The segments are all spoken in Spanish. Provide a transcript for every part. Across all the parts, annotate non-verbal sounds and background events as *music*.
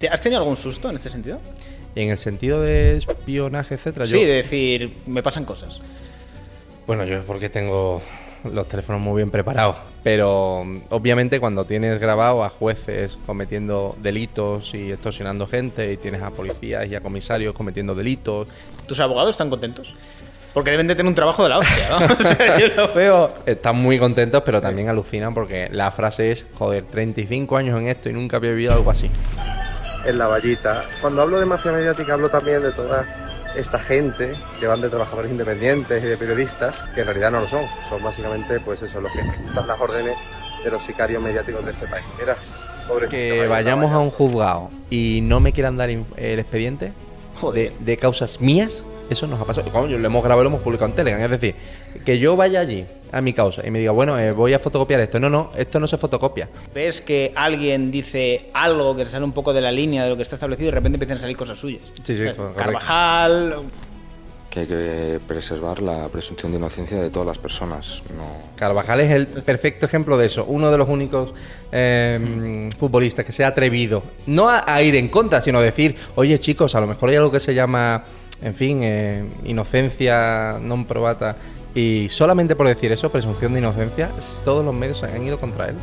¿Te- ¿Has tenido algún susto en este sentido? En el sentido de espionaje, etcétera, Sí, yo, de decir, me pasan cosas. bueno, yo es porque tengo los teléfonos muy bien preparados, pero mm, obviamente cuando tienes grabado a jueces cometiendo delitos y extorsionando gente y tienes a policías y a comisarios cometiendo delitos, ¿Tus abogados están contentos? Porque deben de tener un trabajo de la hostia, ¿no? *laughs* O sea, yo lo *laughs* veo. están muy contentos, pero también alucinan porque la frase es, joder, 35 años en esto y nunca había vivido algo así. En la vallita. Cuando hablo de mafia mediática hablo también de toda esta gente que van de trabajadores independientes y de periodistas, que en realidad no lo son. Son básicamente, pues eso, los que ejecutan las órdenes de los sicarios mediáticos de este país. Mira, Que vaya, vayamos vaya. a un juzgado y no me quieran dar el expediente Joder. de, de causas mías, eso nos ha pasado. Coño, lo hemos grabado y lo hemos publicado en Telegram. Es decir, que yo vaya allí a mi causa y me diga, bueno, eh, voy a fotocopiar esto. No, no, esto no se fotocopia. Ves que alguien dice algo que se sale un poco de la línea de lo que está establecido y de repente empiezan a salir cosas suyas. Sí, sí. Carvajal. que hay que preservar la presunción de inocencia de todas las personas. No, Carvajal es el perfecto ejemplo de eso. Uno de los únicos eh, futbolistas que se ha atrevido, no a, a ir en contra, sino a decir, oye chicos, a lo mejor hay algo que se llama, en fin, eh, inocencia non probata. Y solamente por decir eso, presunción de inocencia, todos los medios han ido contra él.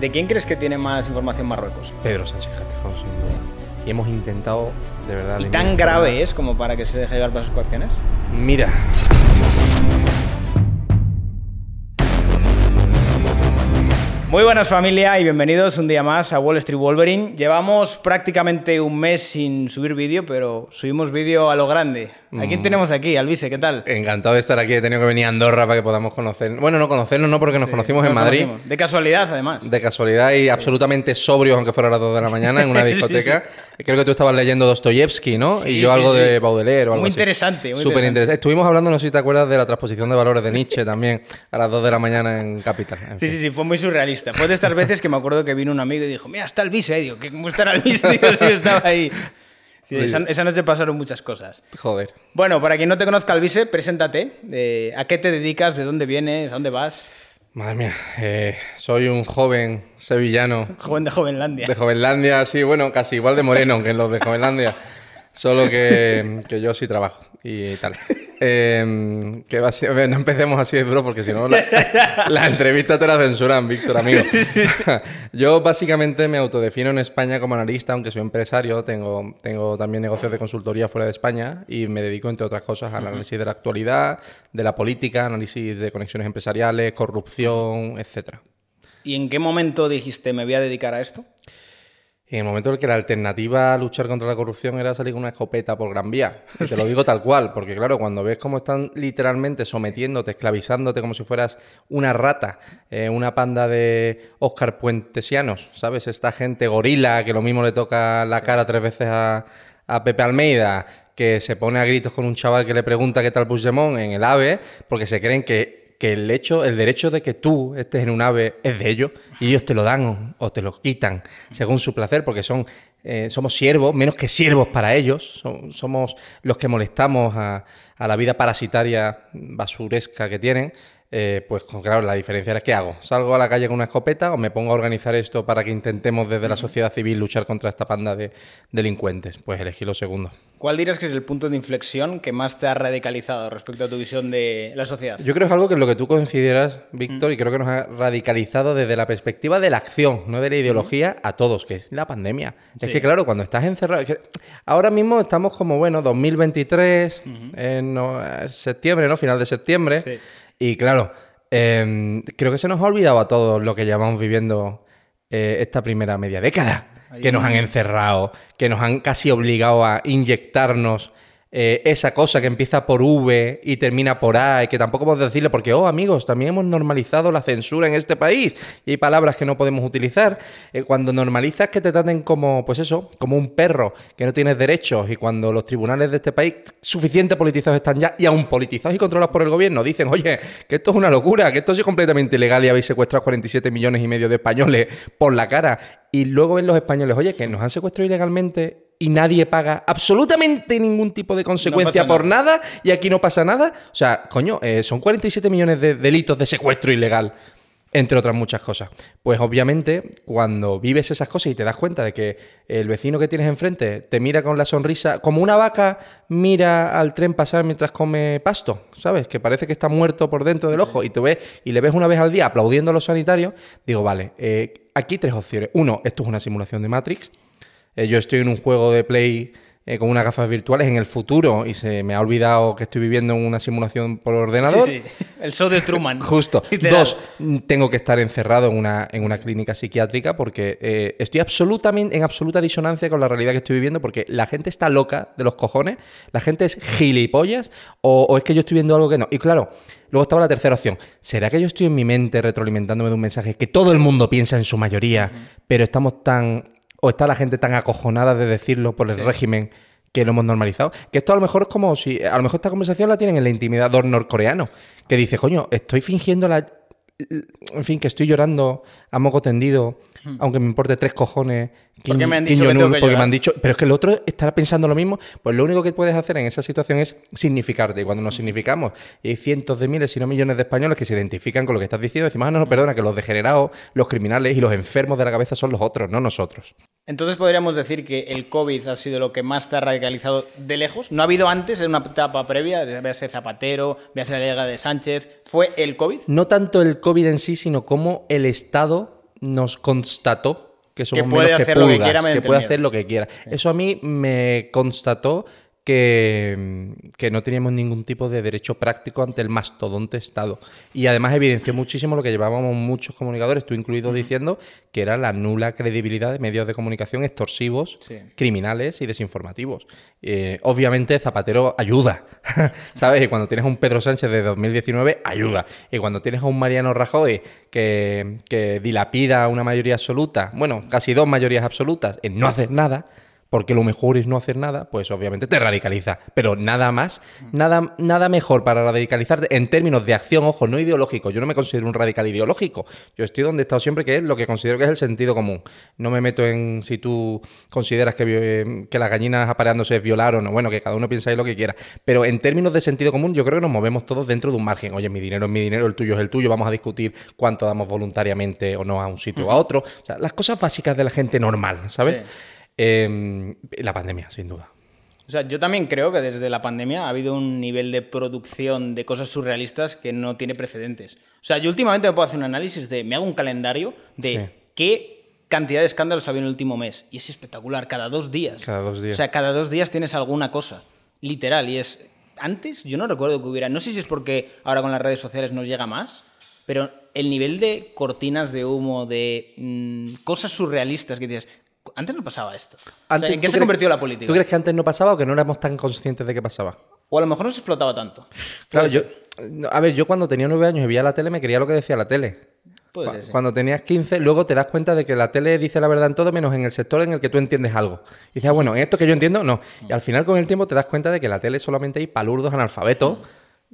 ¿De quién crees que tiene más información Marruecos? Pedro Sánchez Catejón, sin duda. Y hemos intentado, de verdad... ¿Y de tan grave es como para que se deje llevar por sus coacciones? Mira. Muy buenas familia y bienvenidos un día más a Wall Street Wolverine. Llevamos prácticamente un mes sin subir vídeo, pero subimos vídeo a lo grande. ¿A quién tenemos aquí? Alvise, ¿qué tal? Encantado de estar aquí. He tenido que venir a Andorra para que podamos conocer. Bueno, no conocernos, no, porque nos conocimos en Nos Madrid. conocimos. De casualidad, además. De casualidad y absolutamente sobrios, aunque fuera a las 2 de la mañana, en una *laughs* Sí, discoteca. Creo que tú estabas leyendo Dostoyevsky, ¿no? Sí, y yo sí, algo sí. de Baudelaire o algo Muy así. interesante, muy Súper interesante. Estuvimos hablando, no sé si te acuerdas, de la transposición de valores de Nietzsche también, a las 2 de la mañana en Capital. En Sí, fin. sí, sí, fue muy surrealista. Fue de estas veces que me acuerdo que vino un amigo y dijo, mira, está el bis, eh. Digo, ¿qué- ¿cómo estará el bis? *laughs* Digo, sí, estaba ahí. Sí, Sí. Esa, esa noche pasaron muchas cosas. Joder. Bueno, para quien no te conozca, Alvise, preséntate. Eh, ¿A qué te dedicas? ¿De dónde vienes? ¿A dónde vas? Madre mía, eh, soy un joven sevillano Joven de Jovenlandia. de Jovenlandia, sí, bueno, casi igual de moreno que los de Jovenlandia, *laughs* solo que, que yo sí trabajo y tal. *laughs* Eh, que no empecemos así de duro porque si no la, *laughs* la entrevista te la censuran, Víctor, amigo. *laughs* yo básicamente me autodefino en España como analista, aunque soy empresario, tengo, tengo también negocios de consultoría fuera de España y me dedico, entre otras cosas, al análisis de la actualidad, de la política, análisis de conexiones empresariales, corrupción, etcétera. ¿Y en qué momento dijiste, me voy a dedicar a esto? Y en el momento en el que la alternativa a luchar contra la corrupción era salir con una escopeta por Gran Vía. Y te lo *laughs* digo tal cual, porque claro, cuando ves cómo están literalmente sometiéndote, esclavizándote como si fueras una rata, eh, una panda de Oscar Puentesianos, ¿sabes? Esta gente gorila que lo mismo le toca la cara tres veces a, a Pepe Almeida, que se pone a gritos con un chaval que le pregunta qué tal Puigdemont en el AVE, porque se creen que que el hecho, el derecho de que tú estés en un ave es de ellos y ellos te lo dan o, te lo quitan según su placer, porque son eh, somos siervos, menos que siervos para ellos, somos los que molestamos a la vida parasitaria basuresca que tienen. Eh, pues claro, la diferencia es ¿qué hago? ¿Salgo a la calle con una escopeta o me pongo a organizar esto para que intentemos desde la sociedad civil luchar contra esta panda de delincuentes? Pues elegí lo segundo. ¿Cuál dirías que es el punto de inflexión que más te ha radicalizado respecto a tu visión de la sociedad? Yo creo que es algo que es lo que tú consideras, Víctor, y creo que nos ha radicalizado desde la perspectiva de la acción, no de la ideología, a todos, que es la pandemia. Es que, claro, cuando estás encerrado. que ahora mismo estamos como, bueno, 2023, en no, eh, septiembre, ¿no? Final de septiembre. Sí. Y claro, eh, creo que se nos ha olvidado a todos lo que llevamos viviendo eh, esta primera media década. Que nos han encerrado, que nos han casi obligado a inyectarnos eh, esa cosa que empieza por V y termina por A y que tampoco podemos decirle porque, oh amigos, también hemos normalizado la censura en este país y hay palabras que no podemos utilizar. Eh, cuando normalizas que te traten como, pues eso, como un perro que no tienes derechos y cuando los tribunales de este país suficiente politizados están ya y aún politizados y controlados por el gobierno dicen, oye, que esto es una locura, que esto es completamente ilegal y habéis secuestrado 47 millones y medio de españoles por la cara. Y luego ven los españoles, oye, que nos han secuestrado ilegalmente y nadie paga absolutamente ningún tipo de consecuencia por nada. y aquí no pasa nada. O sea, coño, eh, son 47 millones de delitos de secuestro ilegal. entre otras muchas cosas. Pues obviamente, cuando vives esas cosas y te das cuenta de que el vecino que tienes enfrente te mira con la sonrisa, como una vaca mira al tren pasar mientras come pasto, ¿sabes? Que parece que está muerto por dentro del ojo y, te ves, y le ves una vez al día aplaudiendo a los sanitarios, digo, vale, eh, aquí tres opciones. Uno, esto es una simulación de Matrix. Eh, yo estoy en un juego de Play eh, con unas gafas virtuales en el futuro y se me ha olvidado que estoy viviendo en una simulación por ordenador. Sí, sí. El show de Truman. *laughs* Justo. *laughs* Dos, tengo que estar encerrado en una, en una clínica psiquiátrica porque eh, estoy absolutamente en absoluta disonancia con la realidad que estoy viviendo porque la gente está loca de los cojones, la gente es gilipollas o, o es que yo estoy viendo algo que no. Y claro, luego estaba la tercera opción. ¿Será que yo estoy en mi mente retroalimentándome de un mensaje que todo el mundo piensa en su mayoría, pero estamos tan... o está la gente tan acojonada de decirlo por el régimen que lo hemos normalizado. Que esto a lo mejor es como si. A lo mejor esta conversación la tienen en la intimidad dos norcoreanos. Que dice, coño, estoy fingiendo la. En fin, que estoy llorando a moco tendido, aunque me importe tres cojones. ¿Por qué Kim- me han dicho que tengo Jong-un, que Porque me han dicho. Pero es que el otro estará pensando lo mismo. Pues lo único que puedes hacer en esa situación es significarte. Y cuando nos significamos, y hay cientos de miles, si no millones de españoles que se identifican con lo que estás diciendo, decimos, ah, no, no, perdona, que los degenerados, los criminales y los enfermos de la cabeza son los otros, no nosotros. Entonces podríamos decir que el COVID ha sido lo que más te ha radicalizado de lejos. No ha habido antes, en una etapa previa, véase Zapatero, véase la Liga de Sánchez. ¿Fue el COVID? no tanto el COVID en sí, sino cómo el Estado nos constató que somos Que puede menos hacer lo que pulgas, quiera mediante puede hacer lo que quiera. Eso a mí me constató que, que no teníamos ningún tipo de derecho práctico ante el mastodonte Estado. Y además evidenció muchísimo lo que llevábamos muchos comunicadores, tú incluido, diciendo que era la nula credibilidad de medios de comunicación extorsivos, Sí. criminales y desinformativos. Eh, obviamente Zapatero ayuda, *laughs* ¿sabes? Y cuando tienes a un Pedro Sánchez de 2019, ayuda. Y cuando tienes a un Mariano Rajoy que, que dilapida una mayoría absoluta, bueno, casi dos mayorías absolutas en no hacer nada, porque lo mejor es no hacer nada, pues obviamente te radicaliza. Pero nada más, nada, nada mejor para radicalizarte en términos de acción, ojo, no ideológico. Yo no me considero un radical ideológico. Yo estoy donde he estado siempre, que es lo que considero que es el sentido común. No me meto en si tú consideras que, que las gallinas apareándose es violar o no. Bueno, que cada uno piensa ahí lo que quiera. Pero en términos de sentido común, yo creo que nos movemos todos dentro de un margen. Oye, mi dinero es mi dinero, el tuyo es el tuyo. Vamos a discutir cuánto damos voluntariamente o no a un sitio o a otro. O sea, las cosas básicas de la gente normal, ¿sabes? Sí. Eh, la pandemia, sin duda. O sea, yo también creo que desde la pandemia ha habido un nivel de producción de cosas surrealistas que no tiene precedentes. O sea, yo últimamente me puedo hacer un análisis de, me hago un calendario de Sí. qué cantidad de escándalos había en el último mes. Y es espectacular, cada dos días. Cada dos días. O sea, cada dos días tienes alguna cosa, literal. Y es, antes yo no recuerdo que hubiera, no sé si es porque ahora con las redes sociales nos llega más, pero el nivel de cortinas de humo, de mm, cosas surrealistas que dices, antes no pasaba esto. O sea, Antes, ¿En qué ¿tú se crees- convirtió la política? ¿Tú crees que antes no pasaba o que no éramos tan conscientes de que pasaba? O a lo mejor no se explotaba tanto. Claro, yo. A ver, yo cuando tenía nueve años y veía la tele, me creía lo que decía la tele. Puede ser, sí. Cuando tenías 15, luego te das cuenta de que la tele dice la verdad en todo, menos en el sector en el que tú entiendes algo. Y dices, ah, bueno, en esto que yo entiendo, no. Y al final, con el tiempo, te das cuenta de que la tele solamente hay palurdos analfabetos,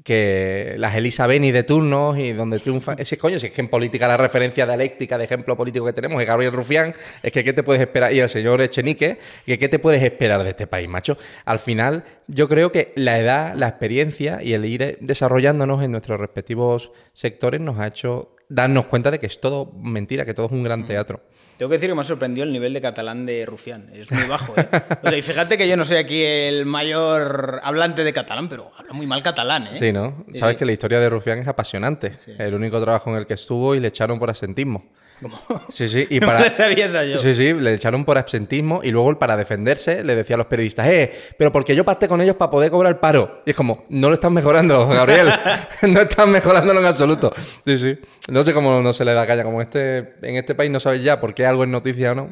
que las Elisa Beni de turnos y donde triunfa. Ese coño, si es que en política la referencia dialéctica de ejemplo político que tenemos es Gabriel Rufián, es que ¿qué te puedes esperar? Y el señor Echenique, que ¿qué te puedes esperar de este país, macho? Al final, yo creo que la edad, la experiencia y el ir desarrollándonos en nuestros respectivos sectores nos ha hecho darnos cuenta de que es todo mentira, que todo es un gran teatro. Tengo que decir que me ha sorprendido el nivel de catalán de Rufián. Es muy bajo, ¿eh? O sea, y fíjate que yo no soy aquí el mayor hablante de catalán, pero habla muy mal catalán, ¿eh? Sí, ¿no? Sí, Sabes sí. que la historia de Rufián es apasionante. El único trabajo en el que estuvo y le echaron por asentismo. ¿Cómo? Sí, sí, y *laughs* No para... eso yo. Sí, sí, le echaron por absentismo y luego para defenderse le decía a los periodistas, eh, pero porque yo pacté con ellos para poder cobrar el paro. Y es como, no lo están mejorando, Gabriel. *laughs* *laughs* no están mejorándolo en absoluto. Sí, sí. No sé cómo no se le da caña. Como este, en este país no sabes ya por qué algo es noticia o no.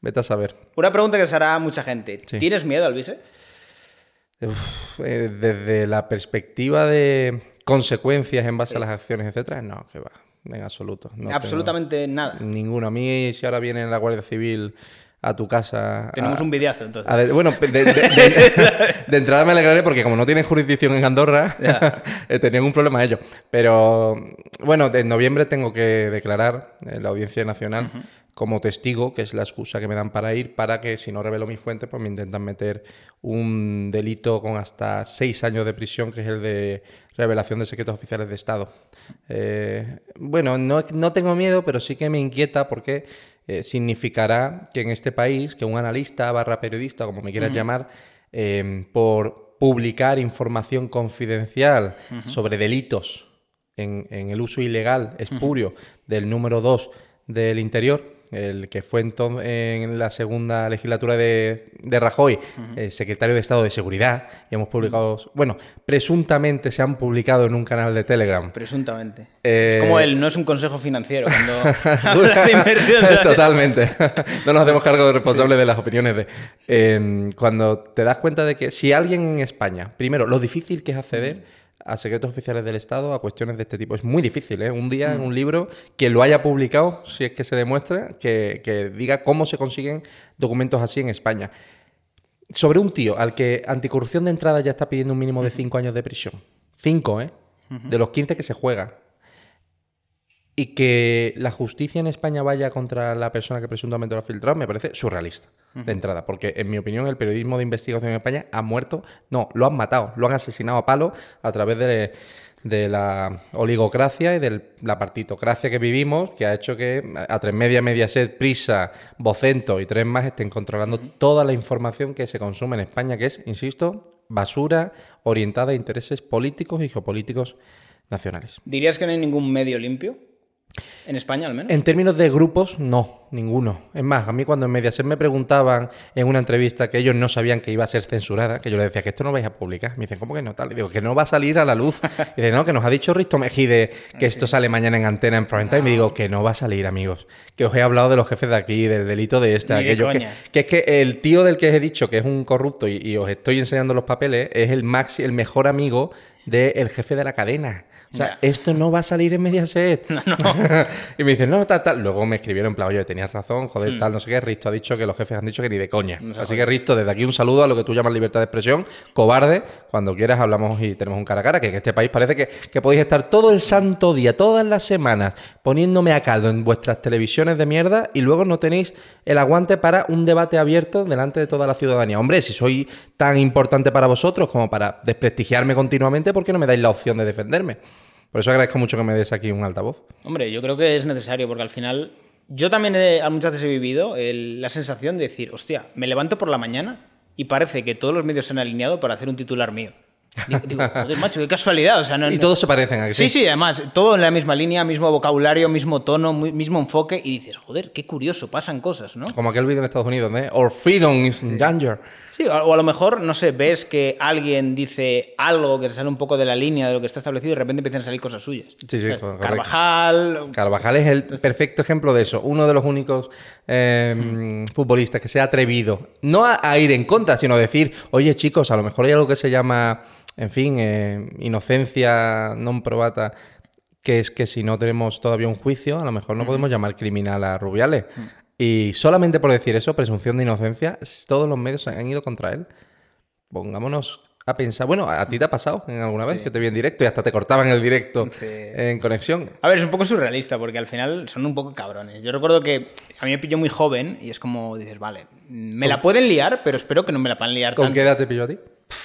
Vete a saber. Una pregunta que se hará a mucha gente. Sí. ¿Tienes miedo, Alvise? Uf, eh, desde la perspectiva de consecuencias en base a las acciones, etcétera, no, que va, en absoluto. no Absolutamente nada. Ninguno. A mí, si ahora viene la Guardia Civil a tu casa. Tenemos a- un videazo, entonces. a bueno, de, de- de- de entrada me alegraré porque como no tienen jurisdicción en Andorra, *laughs* eh, tenían un problema ellos. Pero bueno, en noviembre tengo que declarar en la Audiencia Nacional como testigo, que es la excusa que me dan para ir, para que si no revelo mi fuente, pues me intentan meter un delito con hasta seis años de prisión, que es el de revelación de secretos oficiales de Estado. Eh, bueno, no, no, tengo miedo, pero sí que me inquieta porque eh, significará que en este país, que un analista barra periodista, como me quieras llamar, eh, por publicar información confidencial sobre delitos en, el uso ilegal, espurio, del número 2 del interior, el que fue entonces en la segunda legislatura de, Rajoy, eh, secretario de Estado de Seguridad, y hemos publicado, bueno, presuntamente se han publicado en un canal de Telegram. Presuntamente. Eh, es como él, no es un consejo financiero cuando *laughs* *laughs* habla de inversión. Totalmente. no nos hacemos cargo de responsable de las opiniones de... Em, cuando te das cuenta de que si alguien en España, primero, lo difícil que es acceder a secretos oficiales del Estado, a cuestiones de este tipo. Es muy difícil, ¿eh? Un día en mm. un libro, que lo haya publicado, si es que se demuestra, que, diga cómo se consiguen documentos así en España. Sobre un tío al que anticorrupción de entrada ya está pidiendo un mínimo de cinco años de prisión. Cinco, ¿eh? De los 15 que se juega y que la justicia en España vaya contra la persona que presuntamente lo ha filtrado me parece surrealista de entrada, porque en mi opinión el periodismo de investigación en España ha muerto, no, lo han matado, lo han asesinado a palo a través de, la oligocracia y de la partitocracia que vivimos, que ha hecho que a tres media, media set, prisa, vocento y tres más estén controlando toda la información que se consume en España, que es, insisto, basura orientada a intereses políticos y geopolíticos nacionales. ¿Dirías que no hay ningún medio limpio? ¿En España al menos? En términos de grupos, no, ninguno. Es más, a mí cuando en Mediaset me preguntaban en una entrevista que ellos no sabían que iba a ser censurada, que yo les decía que esto no vais a publicar, me dicen, ¿cómo que no tal? Y digo, que no va a salir a la luz. *laughs* Y dicen, no, que nos ha dicho Risto Mejide que esto sale mañana en antena en Prime Time. Y me digo, que no va a salir, amigos. Que os he hablado de los jefes de aquí, del delito de este, aquello. que, es que el tío del que os he dicho que es un corrupto y, os estoy enseñando los papeles es el, maxi, el mejor amigo del jefe de la cadena. O sea, esto no va a salir en Mediaset. *laughs* No, no. *laughs* y me dicen, no, tal, tal. Luego me escribieron en plan, oye, tenías razón, joder, mm. tal, no sé qué. Risto ha dicho que los jefes han dicho que ni de coña. Así que, Risto, desde aquí un saludo a lo que tú llamas libertad de expresión. Cobarde, cuando quieras hablamos y tenemos un cara a cara, que en este país parece que, que podéis estar todo el santo día, todas las semanas, poniéndome a caldo en vuestras televisiones de mierda y luego no tenéis el aguante para un debate abierto delante de toda la ciudadanía. Hombre, si soy tan importante para vosotros como para desprestigiarme continuamente, ¿por qué no me dais la opción de defenderme? Por eso agradezco mucho que me des aquí un altavoz. Hombre, yo creo que es necesario porque al final yo también muchas veces he vivido la sensación de decir, hostia, me levanto por la mañana y parece que todos los medios se han alineado para hacer un titular mío. Digo, joder, macho, qué casualidad. O sea, y todos se parecen aquí. Sí, sí, además, todo en la misma línea, mismo vocabulario, mismo tono, mismo enfoque. Y dices, joder, qué curioso, pasan cosas, ¿no? Como aquel vídeo en Estados Unidos, ¿eh? Or freedom is in danger. Sí, o a lo mejor, no sé, ves que alguien dice algo que se sale un poco de la línea de lo que está establecido y de repente empiezan a salir cosas suyas. Sí, sí, Carvajal. Carvajal es el perfecto ejemplo de eso. Uno de los únicos em, futbolistas que se ha atrevido, no a ir en contra, sino a decir, oye chicos, a lo mejor hay algo que se llama en fin, eh, inocencia non probata, que es que si no tenemos todavía un juicio, a lo mejor no podemos llamar criminal a Rubiales. Y solamente por decir eso, presunción de inocencia, todos los medios han ido contra él. Pongámonos a pensar, bueno, a ti te ha pasado en alguna vez que te vi en directo y hasta te cortaban el directo en conexión. A ver, es un poco surrealista porque al final son un poco cabrones. Yo recuerdo que a mí me pilló muy joven y es como dices, vale, me la pueden liar, pero espero que no me la puedan liar ¿Con qué edad te pilló a ti?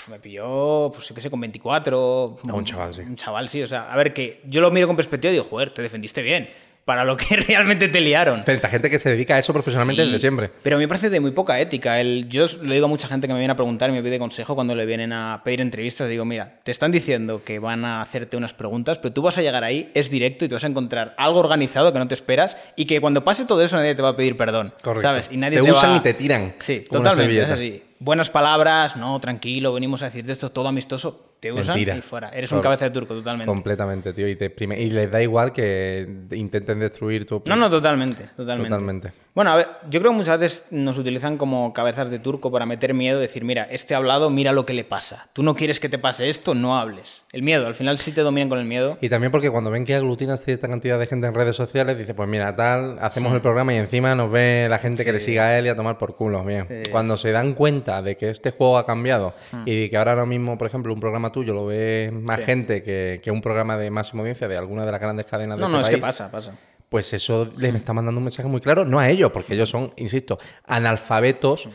Me pilló, pues yo qué sé, con 24. un chaval, sí. Un chaval, sí. O sea, a ver, que yo lo miro con perspectiva y digo, joder, te defendiste bien para lo que *laughs* realmente te liaron. Frente a gente que se dedica a eso profesionalmente desde siempre. Pero a mí me parece de muy poca ética. El, yo le digo a mucha gente que me viene a preguntar y me pide consejo cuando le vienen a pedir entrevistas. Digo, mira, te están diciendo que van a hacerte unas preguntas, pero tú vas a llegar ahí, es directo y te vas a encontrar algo organizado que no te esperas y que cuando pase todo eso nadie te va a pedir perdón. Correcto. ¿sabes? Y nadie te, usan y te tiran. Sí, totalmente. Es así. Buenas palabras, no, tranquilo, venimos a decirte esto todo amistoso te usan y fuera. Eres un cabeza de turco, totalmente. Completamente, tío. Y, te y les da igual que intenten destruir tu... No, no, totalmente, totalmente. Totalmente. Bueno, a ver, yo creo que muchas veces nos utilizan como cabezas de turco para meter miedo, decir, mira, este ha hablado, mira lo que le pasa. Tú no quieres que te pase esto, no hables. El miedo, al final sí te dominan con el miedo. Y también porque cuando ven que aglutinas cierta cantidad de gente en redes sociales, dice, pues mira, tal, hacemos el programa y encima nos ve la gente que le siga a él y a tomar por culo. Bien. Cuando se dan cuenta de que este juego ha cambiado mm. y de que ahora mismo, por ejemplo, un programa tuyo lo ve más gente que, un programa de máxima audiencia de alguna de las grandes cadenas de No, este no, es que pasa, pasa pues eso les está mandando un mensaje muy claro, no a ellos, porque ellos son, insisto, analfabetos,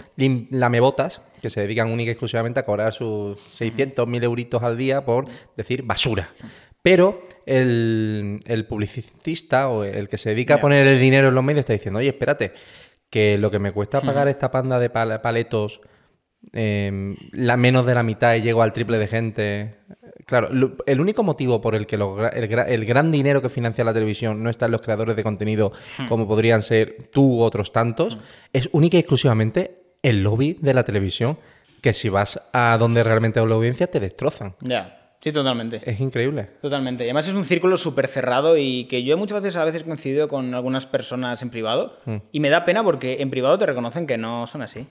lamebotas, que se dedican única y exclusivamente a cobrar sus 600, 1000 euritos al día por decir basura. Pero el, el publicista o el que se dedica a poner el dinero en los medios está diciendo, oye, espérate, que lo que me cuesta pagar esta panda de pal- paletos eh, la menos de la mitad y llego al triple de gente. Claro, lo- el único motivo por el que el, gra- el gran dinero que financia la televisión no está en los creadores de contenido como podrían ser tú u otros tantos, es única y exclusivamente el lobby de la televisión, que si vas a donde realmente la audiencia te destrozan. Ya, sí, totalmente. Es increíble. Totalmente. Y además es un círculo súper cerrado y que yo muchas veces a veces coincido con algunas personas en privado y me da pena porque en privado te reconocen que no son así.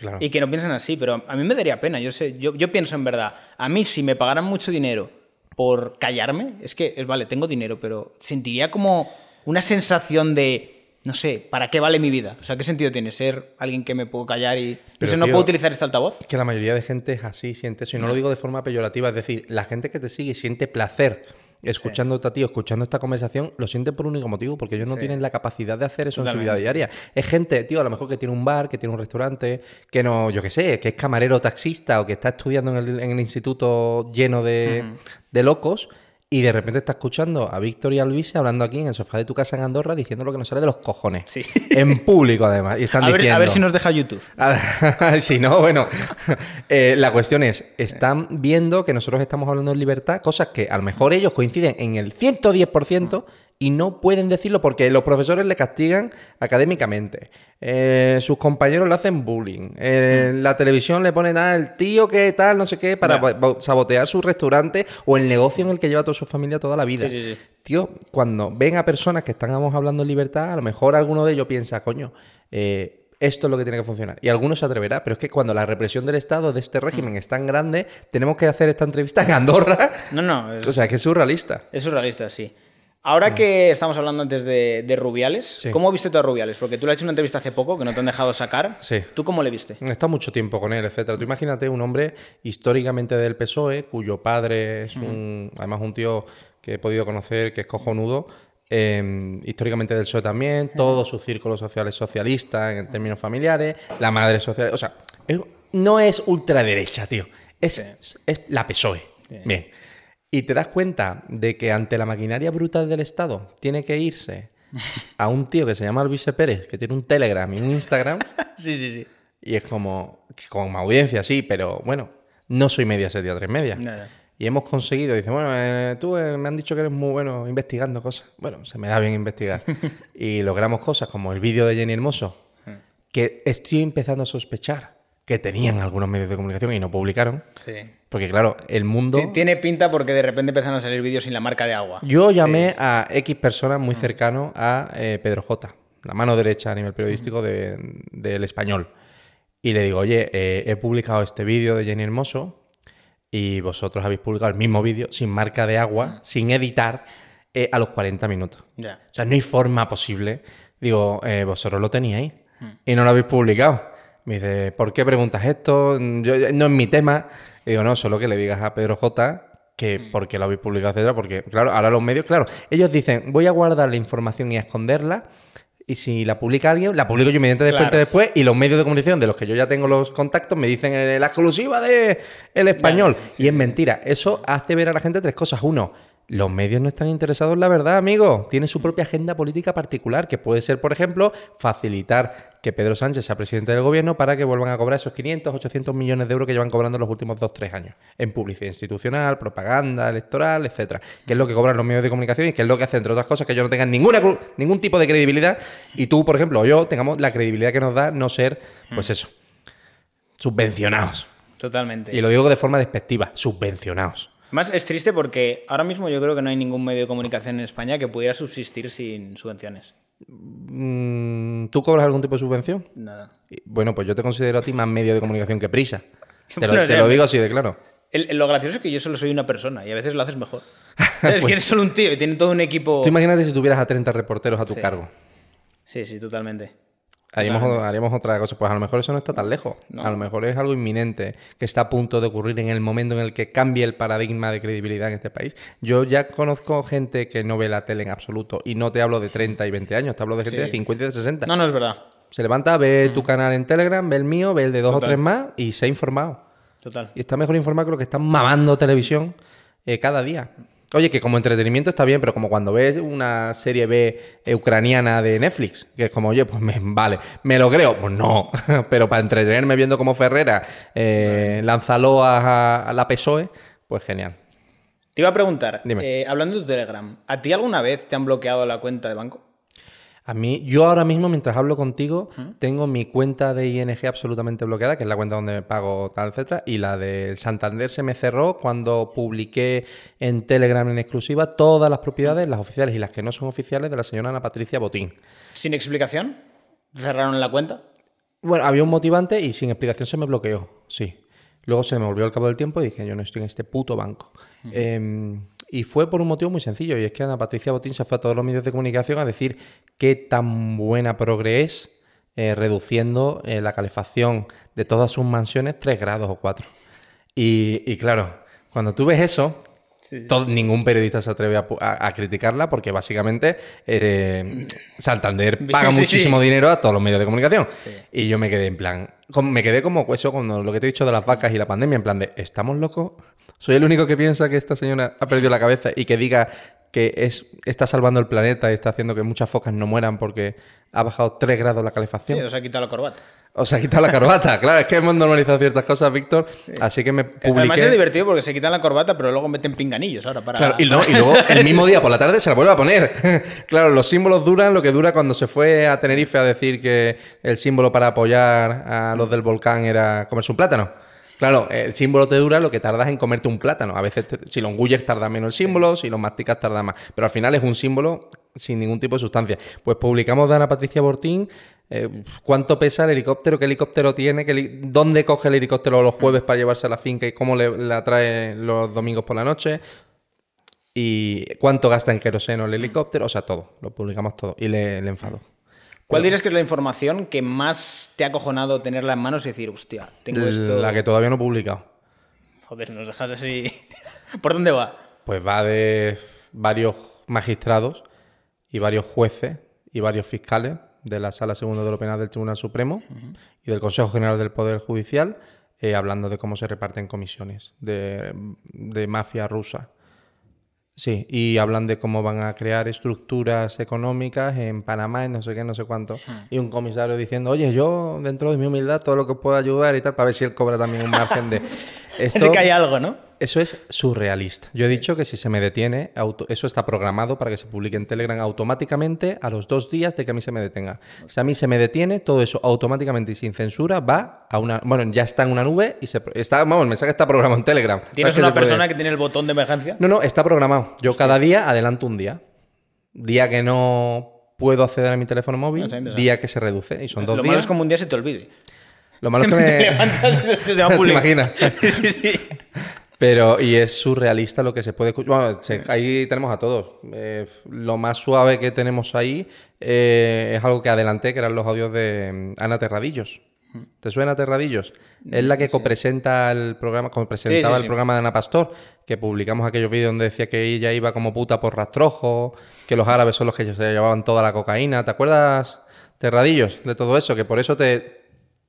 Claro. Y que no piensan así, pero a mí me daría pena. Yo sé, yo, yo pienso en verdad, a mí si me pagaran mucho dinero por callarme, es que es vale, tengo dinero, pero sentiría como una sensación de, no sé, ¿para qué vale mi vida? O sea, ¿qué sentido tiene ser alguien que me puedo callar y Pero, no, no tío, puedo utilizar este altavoz? que la mayoría de gente es así, siente eso. Y no lo digo de forma peyorativa, es decir, la gente que te sigue siente placer escuchándote a ti, escuchando esta conversación, lo siente por un único motivo, porque ellos no tienen la capacidad de hacer eso en su vida diaria. Es gente, tío, a lo mejor que tiene un bar, que tiene un restaurante, que no, yo qué sé, que es camarero taxista o que está estudiando en el, en el instituto lleno de, de locos. Y de repente está escuchando a Víctor y a Luis hablando aquí en el sofá de tu casa en Andorra diciendo lo que nos sale de los cojones. Sí. En público, además. Y están A ver, diciendo. a ver si nos deja YouTube. *laughs* Ah, *laughs* si no, bueno, *laughs* eh, la cuestión es, están viendo que nosotros estamos hablando en libertad, cosas que a lo mejor ellos coinciden en el 110% y no pueden decirlo porque los profesores le castigan académicamente, eh, sus compañeros le hacen bullying, eh, la televisión le ponen a el tío que tal, no sé qué, para sabotear su restaurante o el negocio en el que lleva toda su familia toda la vida. Sí, sí, sí. Tío, cuando ven a personas que estamos hablando en libertad, a lo mejor alguno de ellos piensa, coño, eh, esto es lo que tiene que funcionar. Y alguno se atreverá, pero es que cuando la represión del Estado de este régimen es tan grande, tenemos que hacer esta entrevista en Andorra. No, no, es, O sea, que es surrealista. es surrealista, sí. Ahora que estamos hablando antes de, de Rubiales. Sí. ¿cómo viste tú a Rubiales? Porque tú le has hecho una entrevista hace poco que no te han dejado sacar. Sí. ¿Tú cómo le viste? Estado mucho tiempo con él, etcétera. Tú imagínate un hombre históricamente del PSOE, cuyo padre es un, además un tío que he podido conocer, que es cojonudo, eh, históricamente del PSOE también, todo su círculo social es socialista en términos familiares, la madre social, o sea, es- no es ultraderecha, tío, es, es la PSOE. Bien. Y te das cuenta de que ante la maquinaria brutal del Estado tiene que irse a un tío que se llama Luis Pérez, que tiene un Telegram y un Instagram. *laughs* Sí, sí, sí. Y es como, con audiencia, sí, pero bueno, no soy media serie tres media. Nada. Y hemos conseguido, dice, bueno, eh, tú eh, me han dicho que eres muy bueno investigando cosas. Bueno, se me da bien investigar. *laughs* y logramos cosas como el vídeo de Jenny Hermoso, que estoy empezando a sospechar que tenían algunos medios de comunicación y no publicaron. Sí. Porque claro, el mundo... Ti- Tiene pinta porque de repente empezaron a salir vídeos sin la marca de agua. Yo llamé a X personas muy cercano a eh, Pedro J, la mano derecha a nivel periodístico de- del español. Y le digo, oye, eh, he publicado este vídeo de Jenny Hermoso y vosotros habéis publicado el mismo vídeo sin marca de agua, sin editar, eh, a los 40 minutos. O sea, no hay forma posible. Digo, vosotros lo teníais y no lo habéis publicado. Me dice, ¿por qué preguntas esto? Yo, no es mi tema. Y digo, no, solo que le digas a Pedro J que por qué lo habéis publicado, etcétera, porque, claro, ahora los medios, claro, ellos dicen, voy a guardar la información y a esconderla, y si la publica alguien, la publico yo inmediatamente Claro. después, y los medios de comunicación de los que yo ya tengo los contactos me dicen eh, la exclusiva de El Español. y es mentira. Eso hace ver a la gente tres cosas. Uno, los medios no están interesados en la verdad, amigo. Tiene su propia agenda política particular, que puede ser, por ejemplo, facilitar que Pedro Sánchez sea presidente del gobierno para que vuelvan a cobrar esos 500, 800 millones de euros que llevan cobrando los últimos 2-3 años en publicidad institucional, propaganda electoral, etcétera. Que es lo que cobran los medios de comunicación y que es lo que hace, entre otras cosas, que ellos no tengan ninguna, ningún tipo de credibilidad y tú, por ejemplo, o yo, tengamos la credibilidad que nos da no ser, pues eso, subvencionados. Totalmente. Y lo digo de forma despectiva, subvencionados. Más es triste porque ahora mismo yo creo que no hay ningún medio de comunicación en España que pudiera subsistir sin subvenciones. Mm, ¿Tú cobras algún tipo de subvención? Nada. Bueno, pues yo te considero a ti más medio de comunicación que prisa. *laughs* Te lo, te digo así de claro. El- el- lo gracioso es que yo solo soy una persona y a veces lo haces mejor. *laughs* ¿Sabes? Pues que eres solo un tío y tiene todo un equipo. Tú imagínate si tuvieras a 30 reporteros a tu Sí. cargo. Sí, sí, totalmente. Haríamos, haríamos otra cosa. Pues a lo mejor eso no está tan lejos. A lo mejor es algo inminente que está a punto de ocurrir en el momento en el que cambie el paradigma de credibilidad en este país. Yo ya conozco gente que no ve la tele en absoluto. Y no te hablo de 30 y 20 años, te hablo de gente de 50 y de 60. No, no es verdad. Se levanta, ve tu canal en Telegram, ve el mío, ve el de dos o tres más y se ha informado. Total. Y está mejor informado que lo que están mamando televisión eh, cada día. Oye, que como entretenimiento está bien, pero como cuando ves una serie B ucraniana de Netflix, que es como, oye, pues me, vale, ¿me lo creo? Pues no, *laughs* pero para entretenerme viendo como Ferrera eh, a, a, la PSOE, pues genial. Te iba a preguntar, eh, hablando de tu Telegram, ¿a ti alguna vez te han bloqueado la cuenta de banco? A mí, yo ahora mismo, mientras hablo contigo, tengo mi cuenta de ING absolutamente bloqueada, que es la cuenta donde me pago tal, etcétera, y la del Santander se me cerró cuando publiqué en Telegram en exclusiva todas las propiedades, las oficiales y las que no son oficiales, de la señora Ana Patricia Botín. ¿Sin explicación? ¿Cerraron la cuenta? Bueno, había un motivante y sin explicación se me bloqueó, sí. Luego se me volvió al cabo del tiempo y dije, yo no estoy en este puto banco. Y fue por un motivo muy sencillo, y es que Ana Patricia Botín se fue a todos los medios de comunicación a decir qué tan buena progre es eh, reduciendo eh, la calefacción de todas sus mansiones 3 grados o 4. Y, claro, cuando tú ves eso, ningún periodista se atreve a, criticarla porque básicamente eh, Santander paga muchísimo dinero a todos los medios de comunicación. Y yo me quedé en plan, me quedé como eso, cuando lo que te he dicho de las vacas y la pandemia, en plan de, ¿estamos locos? ¿Soy el único que piensa que esta señora ha perdido la cabeza y que diga que es, está salvando el planeta y está haciendo que muchas focas no mueran porque ha bajado 3 grados la calefacción? Sí, os ha quitado la corbata. Os ha quitado la corbata, *laughs* claro, es que hemos normalizado ciertas cosas, Víctor, así que me publiqué... Además es divertido porque se quitan la corbata, pero luego meten pinganillos ahora para... Claro, y, luego el mismo día por la tarde se la vuelve a poner. *laughs* claro, los símbolos duran lo que dura cuando se fue a Tenerife a decir que el símbolo para apoyar a los del volcán era comerse un plátano. Claro, el símbolo te dura lo que tardas en comerte un plátano. A veces, si lo engulles, tarda menos el símbolo, si lo masticas, tarda más. Pero al final es un símbolo sin ningún tipo de sustancia. Pues publicamos de Ana Patricia Bortín eh, cuánto pesa el helicóptero, qué helicóptero tiene, dónde coge el helicóptero los jueves para llevarse a la finca y cómo le, la trae los domingos por la noche. Y cuánto gasta en queroseno el helicóptero, o sea, todo, lo publicamos todo. Y le, le enfado. ¿Cuál dirías que es la información que más te ha acojonado tenerla en manos y decir, hostia, tengo esto. La que todavía no he publicado. Joder, nos dejas así. *laughs* ¿Por dónde va? Pues va de varios magistrados y varios jueces y varios fiscales de la Sala Segunda de lo Penal del Tribunal Supremo y del Consejo General del Poder Judicial, eh, hablando de cómo se reparten comisiones de, de mafia rusa. Sí, y hablan de cómo van a crear estructuras económicas en Panamá, y no sé qué, no sé cuánto. Hmm. Y un comisario diciendo, oye, yo dentro de mi humildad todo lo que pueda ayudar y tal, para ver si él cobra también un margen de... *laughs* Esto, que hay algo, ¿no? Eso es surrealista. Yo he dicho que si se me detiene, eso está programado para que se publique en Telegram automáticamente a los dos días de que a mí se me detenga. Si a mí se me detiene, todo eso automáticamente y sin censura va a una... Bueno, ya está en una nube y se... Está, vamos, el mensaje está programado en Telegram. ¿Tienes una persona que tiene el botón de emergencia? No, no, está programado. Yo cada día adelanto un día. Día que no puedo acceder a mi teléfono móvil, día que se reduce. Y son dos Lo días. malo es como un día se te olvide. Lo malo es que *laughs* me... Te levantas y se va a *laughs* ¿Te imaginas? *laughs* sí, sí. Pero, y es surrealista lo que se puede escuchar. Bueno, ahí tenemos a todos. Eh, lo más suave que tenemos ahí eh, es algo que adelanté, que eran los audios de mm, Ana Terradillos. ¿Te suena Terradillos? Es la que copresenta el programa, presentaba el programa de Ana Pastor, que publicamos aquellos vídeos donde decía que ella iba como puta por rastrojo, que los árabes son los que se llevaban toda la cocaína. ¿Te acuerdas, Terradillos, de todo eso? Que por eso te,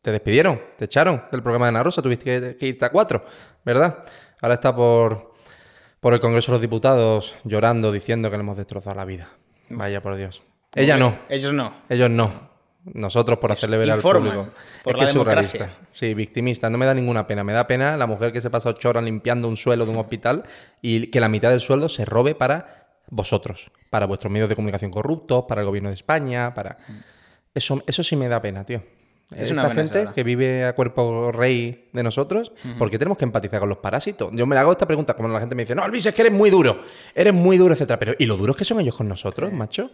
te despidieron, te echaron del programa de Ana Rosa, tuviste que irte a cuatro, ¿verdad? Ahora está por, por el Congreso de los Diputados llorando, diciendo que le hemos destrozado la vida. Vaya por Dios. Ella no. Ellos no. Ellos no. Nosotros por hacerle ver al público. Por es que es surrealista. Sí, victimista. No me da ninguna pena. Me da pena la mujer que se pasa ocho horas limpiando un suelo de un hospital y que la mitad del sueldo se robe para vosotros, para vuestros medios de comunicación corruptos, para el gobierno de España, para... Eso, eso sí me da pena, tío. Es esta gente que vive a cuerpo rey de nosotros, porque tenemos que empatizar con los parásitos? Yo me hago esta pregunta, como la gente me dice, no, Luis, es que eres muy duro, eres muy duro, etcétera. Pero, ¿y lo duros que son ellos con nosotros, macho?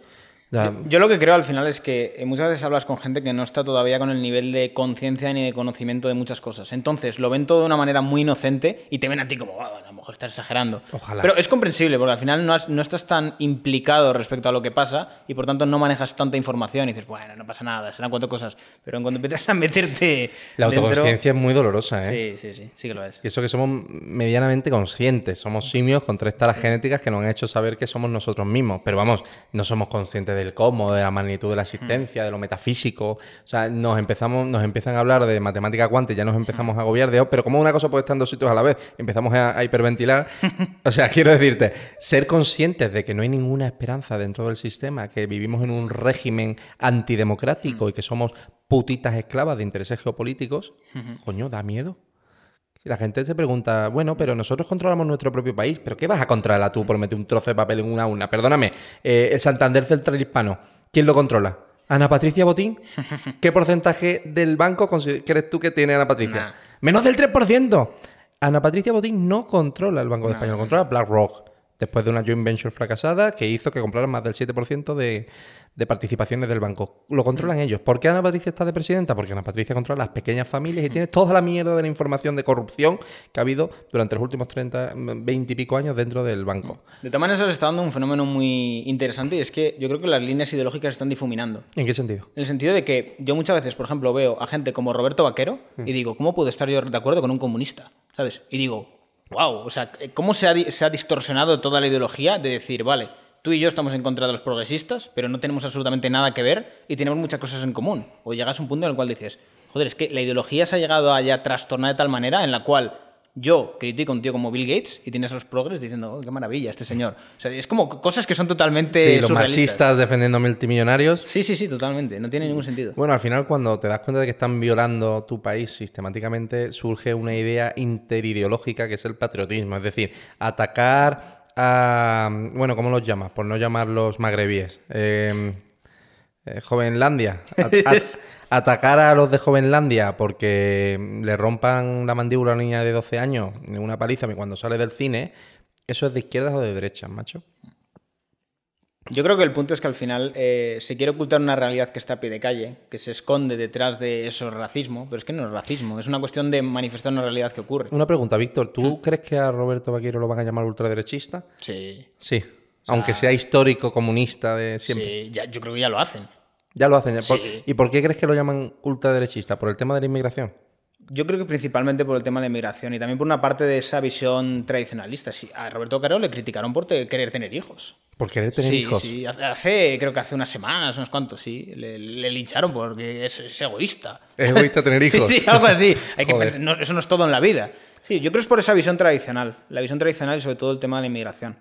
Yo, lo que creo al final es que eh, muchas veces hablas con gente que no está todavía con el nivel de conciencia ni de conocimiento de muchas cosas. Entonces lo ven todo de una manera muy inocente y te ven a ti como, ah, lo mejor estás exagerando. Ojalá. Pero es comprensible, porque al final no, has- no estás tan implicado respecto a lo que pasa y por tanto no manejas tanta información y dices, bueno, no pasa nada, serán cuatro cosas. Pero en cuanto empiezas a meterte. La dentro- autoconsciencia es muy dolorosa, ¿eh? Sí, sí, sí, sí que lo es. Y eso que somos medianamente conscientes. Somos simios con tres taras genéticas que nos han hecho saber que somos nosotros mismos. Pero vamos, no somos conscientes del cómo, de la magnitud de la existencia, de lo metafísico. O sea, nos empezamos, nos empiezan a hablar de matemática cuántica, ya nos empezamos a agobiar de, "Oh, pero como una cosa puede estar en dos sitios a la vez, empezamos a, a hiperventilar. O sea, *laughs* quiero decirte, ser conscientes de que no hay ninguna esperanza dentro del sistema, que vivimos en un régimen antidemocrático y que somos putitas esclavas de intereses geopolíticos, coño, da miedo. La gente se pregunta, bueno, pero nosotros controlamos nuestro propio país, ¿pero qué vas a controlar tú por meter un trozo de papel en una urna? Perdóname, eh, el Santander Central Hispano, ¿quién lo controla? ¿Ana Patricia Botín? *laughs* ¿Qué porcentaje del banco crees tú que tiene Ana Patricia? Nah. Menos del 3%. Ana Patricia Botín no controla el Banco de No, España, no, controla BlackRock. Después de una joint venture fracasada que hizo que compraran más del 7% de, de participaciones del banco. Lo controlan ellos. ¿Por qué Ana Patricia está de presidenta? Porque Ana Patricia controla las pequeñas familias y tiene toda la mierda de la información de corrupción que ha habido durante los últimos 30, 20 y pico años dentro del banco. De todas maneras, se está dando un fenómeno muy interesante y es que yo creo que las líneas ideológicas están difuminando. ¿En qué sentido? En el sentido de que yo muchas veces, por ejemplo, veo a gente como Roberto Vaquero y digo, ¿cómo puedo estar yo de acuerdo con un comunista? ¿Sabes? Y digo, wow, o sea, ¿cómo se ha, se ha distorsionado toda la ideología de decir, vale, tú y yo estamos en contra de los progresistas, pero no tenemos absolutamente nada que ver y tenemos muchas cosas en común? O llegas a un punto en el cual dices, joder, es que la ideología se ha llegado a ya trastornar de tal manera en la cual yo critico a un tío como Bill Gates y tienes a los progres diciendo, oh, qué maravilla este señor. O sea, es como cosas que son totalmente Sí, los marxistas defendiendo multimillonarios. Sí, sí, sí, totalmente. No tiene ningún sentido. Bueno, al final cuando te das cuenta de que están violando tu país sistemáticamente, surge una idea interideológica que es el patriotismo. Es decir, atacar a... Bueno, ¿cómo los llamas? Por no llamarlos magrebíes. Eh, eh, Jovenlandia. *laughs* Atacar a los de Jovenlandia porque le rompan la mandíbula a una niña de 12 años en una paliza cuando sale del cine, ¿eso es de izquierdas o de derechas, macho? Yo creo que el punto es que al final eh, se quiere ocultar una realidad que está a pie de calle, que se esconde detrás de eso racismo, pero es que no es racismo, es una cuestión de manifestar una realidad que ocurre. Una pregunta, Víctor. ¿Tú crees que a Roberto Vaquero lo van a llamar ultraderechista? Sí, Sí, aunque sea histórico comunista de siempre. sí, ya- yo creo que ya lo hacen. Ya lo hacen. ya. Sí. ¿Y por qué crees que lo llaman ultraderechista? ¿Por el tema de la inmigración? Yo creo que principalmente por el tema de inmigración y también por una parte de esa visión tradicionalista. Sí, a Roberto Carrero le criticaron por te- querer tener hijos. ¿Por querer tener sí, hijos? sí, hace, hace- creo que hace unas semanas, unos cuantos, sí, le, le lincharon porque es, es egoísta. Es egoísta tener *laughs* hijos. Sí, sí, algo así. Hay que Joder. pensar- no, eso no es todo en la vida. Sí, yo creo que es por esa visión tradicional, la visión tradicional y sobre todo el tema de la inmigración.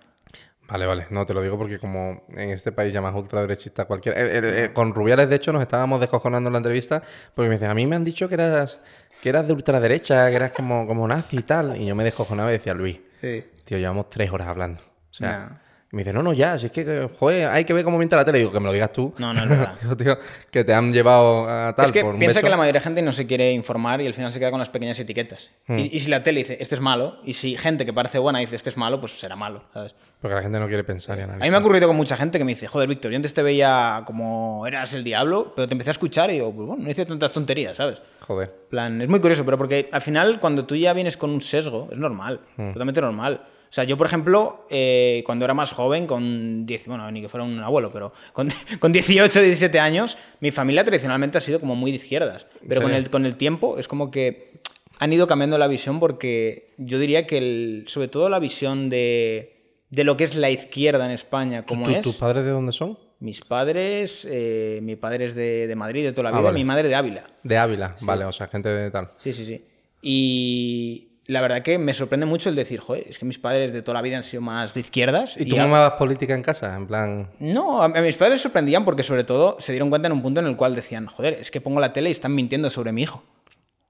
Vale, vale. No, te lo digo porque como en este país llamas ultraderechista cualquiera... eh, eh, eh, con Rubiales, de hecho, nos estábamos descojonando en la entrevista porque me dicen, a mí me han dicho que eras, que eras de ultraderecha, que eras como, como nazi y tal. Y yo me descojonaba y decía, Luis, Sí. tío, llevamos tres horas hablando. O sea... y me dice, no, no, ya, si es que, joder, hay que ver cómo miente la tele. Digo, que me lo digas tú. No, no es verdad. *laughs* Digo, tío, que te han llevado a tal es que por un piensa beso. que la mayoría de gente no se quiere informar y al final se queda con las pequeñas etiquetas. Hmm. Y, y si la tele dice, este es malo, y si gente que parece buena dice, este es malo, pues será malo, ¿sabes? Porque la gente no quiere pensar y A mí analizar. me ha ocurrido con mucha gente que me dice, joder, Víctor, yo antes te veía como eras el diablo, pero te empecé a escuchar y digo, pues bueno, no hice tantas tonterías, ¿sabes? Joder. plan, es muy curioso, pero porque al final cuando tú ya vienes con un sesgo, es normal, Hmm. totalmente normal. O sea, yo, por ejemplo, eh, cuando era más joven, con 10, bueno, ni que fuera un abuelo, pero con, *laughs* con 18, 17 años, mi familia tradicionalmente ha sido como muy de izquierdas. Pero con el, con el tiempo es como que han ido cambiando la visión porque yo diría que el- sobre todo la visión de, de lo que es la izquierda en España, como ¿Tú- es... ¿Tus padres de dónde son? Mis padres, eh, mi padre es de, de Madrid de toda la Ah, vida, vale. mi madre de Ávila. De Ávila, vale, o sea, gente de tal. Sí, sí, sí. Y la verdad que me sorprende mucho el decir, joder, es que mis padres de toda la vida han sido más de izquierdas. ¿Y tú a- mamabas política en casa? En plan... No, a, a mis padres sorprendían porque sobre todo se dieron cuenta en un punto en el cual decían, joder, es que pongo la tele y están mintiendo sobre mi hijo.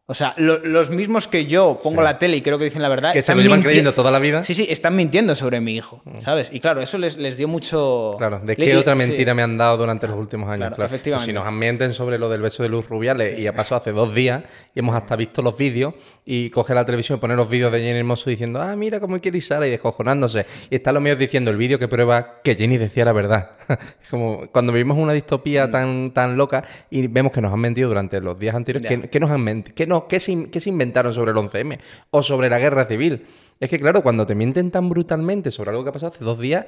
O sea, lo- los mismos que yo pongo la tele y creo que dicen la verdad. Que se están lo llevan creyendo toda la vida. Sí, sí, están mintiendo sobre mi hijo, ¿sabes? Y claro, eso les, les dio mucho. Claro, ¿de le- qué otra sí. mentira me han dado durante los últimos años? Claro, Claro, efectivamente. Si nos mienten sobre lo del beso de Luz Rubiales y ha pasado hace dos días y hemos hasta visto los vídeos y coge la televisión y pone los vídeos de Jenny Hermoso diciendo, ah, mira cómo quiere Sara y descojonándose. Y están los medios diciendo el vídeo que prueba que Jenny decía la verdad. *laughs* es como cuando vivimos una distopía Mm. tan, tan loca y vemos que nos han mentido durante los días anteriores, Ya. ¿qué, qué nos han mentido? ¿Qué, no, qué, se, qué se inventaron sobre el 11M? O sobre la guerra civil. Es que, claro, cuando te mienten tan brutalmente sobre algo que ha pasado hace dos días,